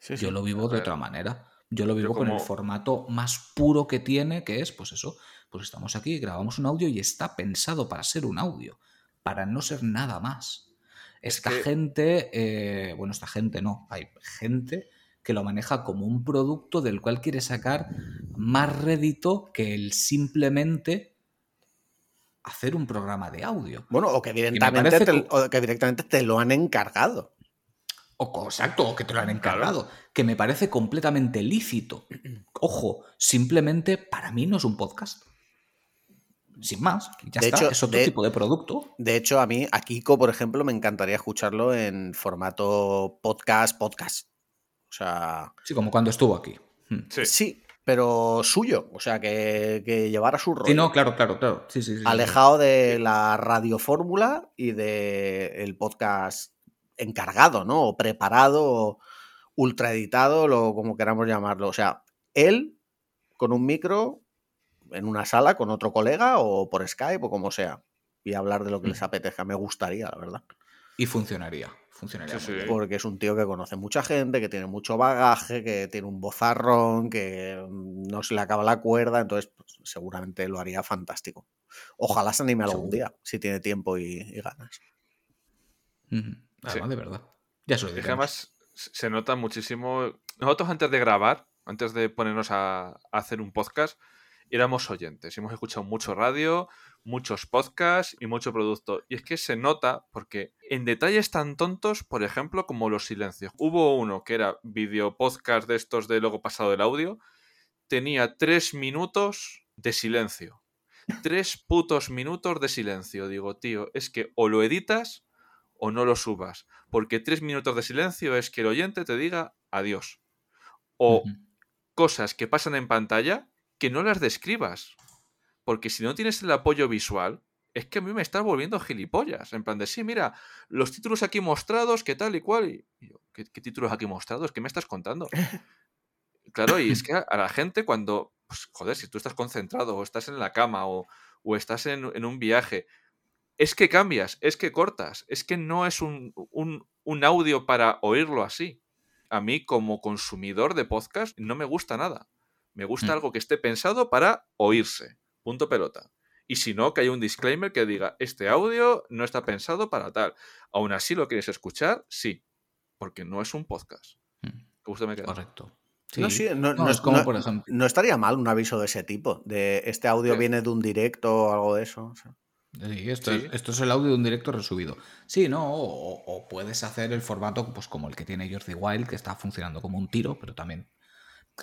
Sí, sí. Yo lo vivo de otra manera. Yo lo vivo Yo con el formato más puro que tiene, que es, pues eso, pues estamos aquí, grabamos un audio y está pensado para ser un audio, para no ser nada más. Es Esta que- gente, eh, bueno, esta gente no, hay gente que lo maneja como un producto del cual quiere sacar más rédito que el simplemente hacer un programa de audio. Bueno, o que directamente, parece te, que- o que directamente te lo han encargado. O, exacto, o que te lo han encargado. Que me parece completamente lícito. Ojo, simplemente para mí no es un podcast. Sin más, ya De está, hecho, es otro de- tipo de producto. De hecho, a mí, a Kiko, por ejemplo, me encantaría escucharlo en formato podcast, podcast. O sea, Sí, como cuando estuvo aquí. Hmm. Sí. sí, pero suyo. O sea, que, que llevara su rollo. Sí, no, claro, claro, claro. Sí, sí, sí, sí. alejado de la radiofórmula y del el podcast encargado, ¿no? O preparado, o ultra editado, lo como queramos llamarlo. O sea, él con un micro en una sala con otro colega o por Skype o como sea y hablar de lo que Mm. les apetezca. Me gustaría, la verdad. Y funcionaría. Funcionaría Sí, muy sí. bien. Porque es un tío que conoce mucha gente, que tiene mucho bagaje, que tiene un bozarrón, que mm, no se le acaba la cuerda, entonces pues, seguramente lo haría fantástico. Ojalá se anime algún día, si tiene tiempo y, y ganas. Ujú. Además, de verdad. Ya se lo además se se nota muchísimo. Nosotros antes de grabar, antes de ponernos a, a hacer un podcast, éramos oyentes. Hemos escuchado mucho radio, muchos podcasts y mucho producto. Y es que se nota porque en detalles tan tontos, por ejemplo, como los silencios. Hubo uno que era video podcast de estos de luego pasado del audio. Tenía tres minutos de silencio. Tres putos minutos de silencio. Digo, tío, es que o lo editas o no lo subas. Porque tres minutos de silencio es que el oyente te diga adiós. O cosas que pasan en pantalla que no las describas. Porque si no tienes el apoyo visual, es que a mí me estás volviendo gilipollas. En plan de, sí, mira, los títulos aquí mostrados, que tal y cual. Y yo, ¿qué, qué títulos aquí mostrados? ¿Qué me estás contando? Claro, y es que a, a la gente cuando, pues, joder, si tú estás concentrado o estás en la cama o, o estás en, en un viaje, es que cambias, es que cortas, es que no es un, un, un audio para oírlo así. A mí como consumidor de podcast no me gusta nada. Me gusta Mm. algo que esté pensado para oírse. Punto pelota. Y si no, que haya un disclaimer que diga, este audio no está pensado para tal. Aún así lo quieres escuchar, sí. Porque no es un podcast. Mm. ¿Qué gusto me queda? Correcto. No, sí, no, No, no- es como, no- por ejemplo. no estaría mal un aviso de ese tipo, de este audio Sí. viene de un directo o algo de eso. o sea. Sí, esto, Sí. Es, esto es el audio de un directo resubido. Sí, no, o, o puedes hacer el formato pues como el que tiene Jordi Wild, que está funcionando como un tiro, pero también,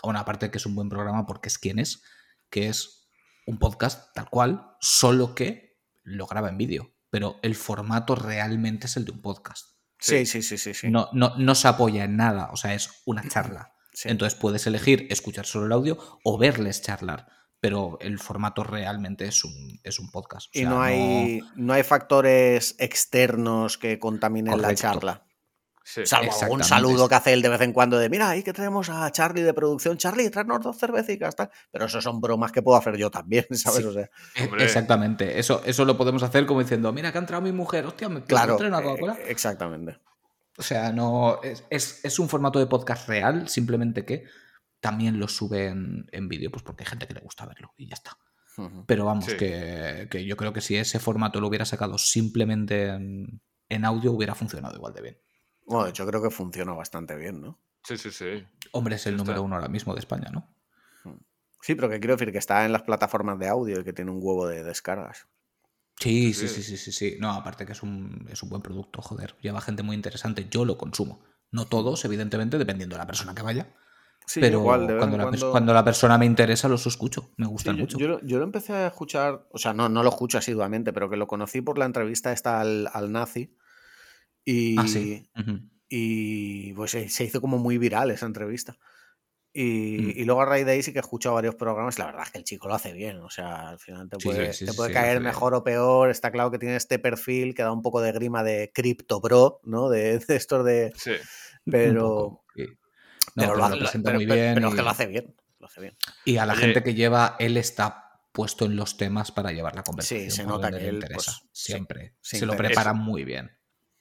una parte que es un buen programa porque es quien es, que es un podcast tal cual, solo que lo graba en vídeo, pero el formato realmente es el de un podcast. Sí, sí, sí, sí. sí. No, no, no se apoya en nada, o sea, es una charla. Sí. Entonces puedes elegir escuchar solo el audio o verles charlar, pero el formato realmente es un, es un podcast. O y no hay, no... hay factores externos que contaminen la charla. Sí. Salvo algún saludo que hace él de vez en cuando de mira, ahí que tenemos a Charlie de producción, Charlie, tráenos dos cervecitas, tal. Pero eso son bromas que puedo hacer yo también, ¿sabes? Sí. O sea, E- Hombre. Exactamente, eso, eso lo podemos hacer como diciendo, mira que ha entrado mi mujer, hostia, me claro, una Coca-Cola. eh, exactamente. O sea, no. Es, es- es un formato de podcast real, simplemente que también lo sube en, en vídeo, pues porque hay gente que le gusta verlo y ya está. Pero vamos, Sí. que, que yo creo que si ese formato lo hubiera sacado simplemente en, en audio, hubiera funcionado igual de bien. Bueno, yo creo que funciona bastante bien, ¿no? Sí, sí, sí. Hombre, es el número está. uno ahora mismo de España, ¿no? Sí, pero que quiero decir que está en las plataformas de audio y que tiene un huevo de descargas. Sí, Sí, sí, sí. sí, sí. No, aparte que es un, es un buen producto, joder. Lleva gente muy interesante. Yo lo consumo. No todos, evidentemente, dependiendo de la persona que vaya. Sí, pero igual, de cuando, la, cuando- cuando la persona me interesa, los escucho. Me Sí, gustan yo, mucho. yo lo- yo lo empecé a escuchar, o sea, no, no lo escucho asiduamente, pero que lo conocí por la entrevista esta al, al nazi. Y, Ah, sí. Ujú. y pues se se hizo como muy viral esa entrevista. Y, Mm. y luego a raíz de ahí sí que he escuchado varios programas. y La verdad es que el chico lo hace bien. O sea, al final te Sí, puede, sí, te sí, puede sí, caer mejor o peor. Está claro que tiene este perfil que da un poco de grima de Crypto Bro, ¿no? De, de estos de. Sí. Pero. sí. Pero lo, presenta muy bien. pero es y, que lo hace bien. Lo hace bien. y a la gente que lleva, él está puesto en los temas para llevar la conversación. se por nota que le él, interesa. pues, sí, Siempre. se Se lo prepara muy bien.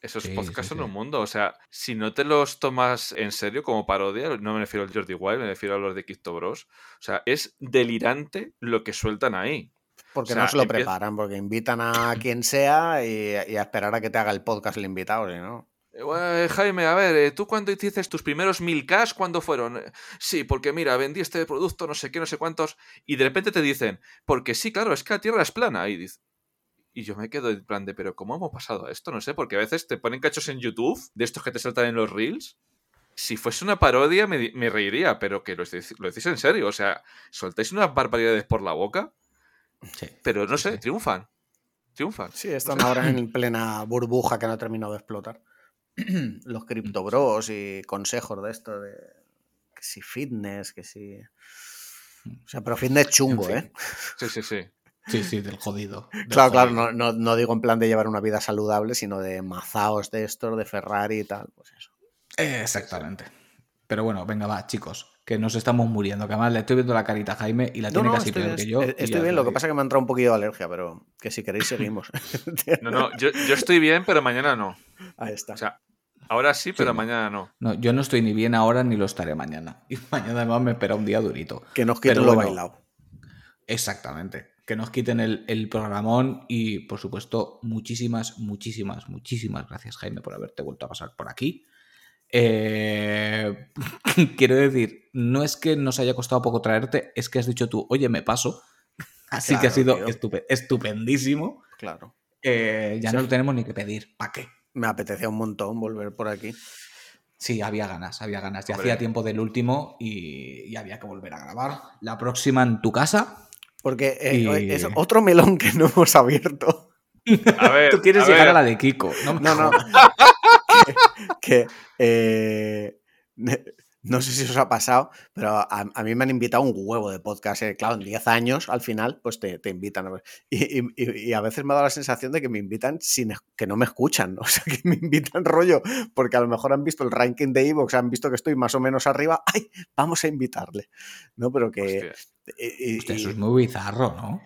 Esos Sí, podcasts sí, son sí. un mundo. O sea, si no te los tomas en serio como parodia, no me refiero al Jordi Wild, me refiero a los de Crypto Bros. O sea, es delirante lo que sueltan ahí. Porque O sea, no se lo empieza- preparan, porque invitan a quien sea y, y a esperar a que te haga el podcast el invitado, no. Eh, bueno, Jaime, a ver, eh, ¿tú cuándo hiciste tus primeros mil Ks? ¿Cuándo fueron? Eh, Sí, porque mira, vendí este producto, no sé qué, no sé cuántos, y de repente te dicen, porque sí, claro, es que la Tierra es plana. Y, dice- y yo me quedo en plan de, pero ¿cómo hemos pasado a esto? No sé, porque a veces te ponen cachos en YouTube, de estos que te saltan en los Reels. Si fuese una parodia me, reiría, pero que lo decís, lo decís en serio. O sea, soltáis unas barbaridades por la boca, Sí. pero no Sí, sé, sí. triunfan. Triunfan. Sí, están ahora en plena burbuja que no ha terminado de explotar. Los Crypto Bros y consejos de esto de que si fitness, que si. O sea, pero fitness chungo, En fin. ¿eh? Sí, sí, sí. Sí, sí, del jodido. del Claro, claro, no, no, no digo en plan de llevar una vida saludable, sino de mazaos de estos, de Ferrari y tal. Pues eso. Exactamente. Pero bueno, venga, va, chicos, que nos estamos muriendo. Que además le estoy viendo la carita a Jaime y la No, tiene no, casi estoy peor que yo. eh, Estoy bien, lo que pasa es que me ha entrado un poquito de alergia, pero que si queréis seguimos. No, no, yo, yo estoy bien, pero mañana no. Ahí está. O sea, ahora sí, pero mañana no. No, yo no estoy ni bien ahora ni lo estaré mañana. Y mañana además me espera un día durito. que nos quiten pero lo bueno. bailado. Exactamente. Que nos quiten el, el programón y, por supuesto, muchísimas, muchísimas, muchísimas gracias, Jaime, por haberte vuelto a pasar por aquí. Eh, quiero decir, no es que nos haya costado poco traerte, es que has dicho tú, oye, me paso. Así que ha sido estupendísimo. Claro. Eh, ya Sí. no lo tenemos ni que pedir. ¿Para qué? Me apetecía un montón volver por aquí. Sí, había ganas, había ganas. Ya Hombre. hacía tiempo del último y, y había que volver a grabar. La próxima en tu casa. Porque eh, Y- es otro melón que no hemos abierto. A ver, Tú quieres a llegar ver. a la de Kiko. No, No, que, que, eh, no sé si os ha pasado, pero a, a mí me han invitado un huevo de podcast. eh, Claro, en 10 años al final, pues te, te invitan. a. Y, y- a veces me ha dado la sensación de que me invitan sin que no me escuchan. O sea, que me invitan rollo, porque a lo mejor han visto el ranking de Evox, han visto que estoy más o menos arriba. ¡Ay! Vamos a invitarle. No, pero que. Hostia. y- y- Hostia, eso es muy bizarro, ¿no?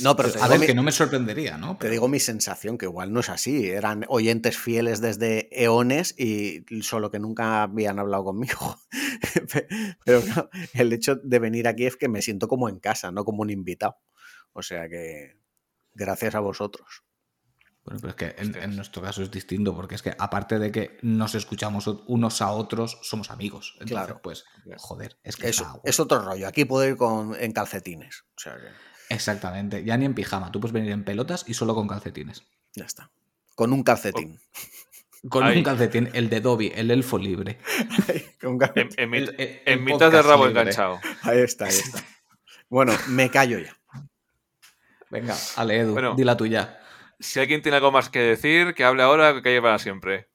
No, pero te A ver, que no me sorprendería, ¿no? Te digo mi sensación, que igual no es así. Eran oyentes fieles desde eones y solo que nunca habían hablado conmigo. Pero claro, el hecho de venir aquí es que me siento como en casa, no como un invitado. O sea que gracias a vosotros. Bueno, pero es que en, en nuestro caso es distinto, porque es que aparte de que nos escuchamos unos a otros, somos amigos. Entonces, Claro. pues, joder, es que Es, es otro rollo. Aquí puedo ir con, en calcetines. O sea que Exactamente, ya ni en pijama. Tú puedes venir en pelotas y solo con calcetines. ya está. Con un calcetín. Con Ahí. un calcetín, el de Dobby, el elfo libre. Con un calcetín. En, en mit- El- el- en el mitad de rabo libre. enganchado. Ahí está, ahí está. Bueno, me callo ya. Venga, Ale Edu, Bueno. di la tuya. Si alguien tiene algo más que decir, que hable ahora, que calle para siempre.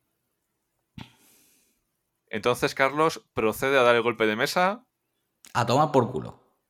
Entonces, Carlos procede a dar el golpe de mesa. A tomar por culo.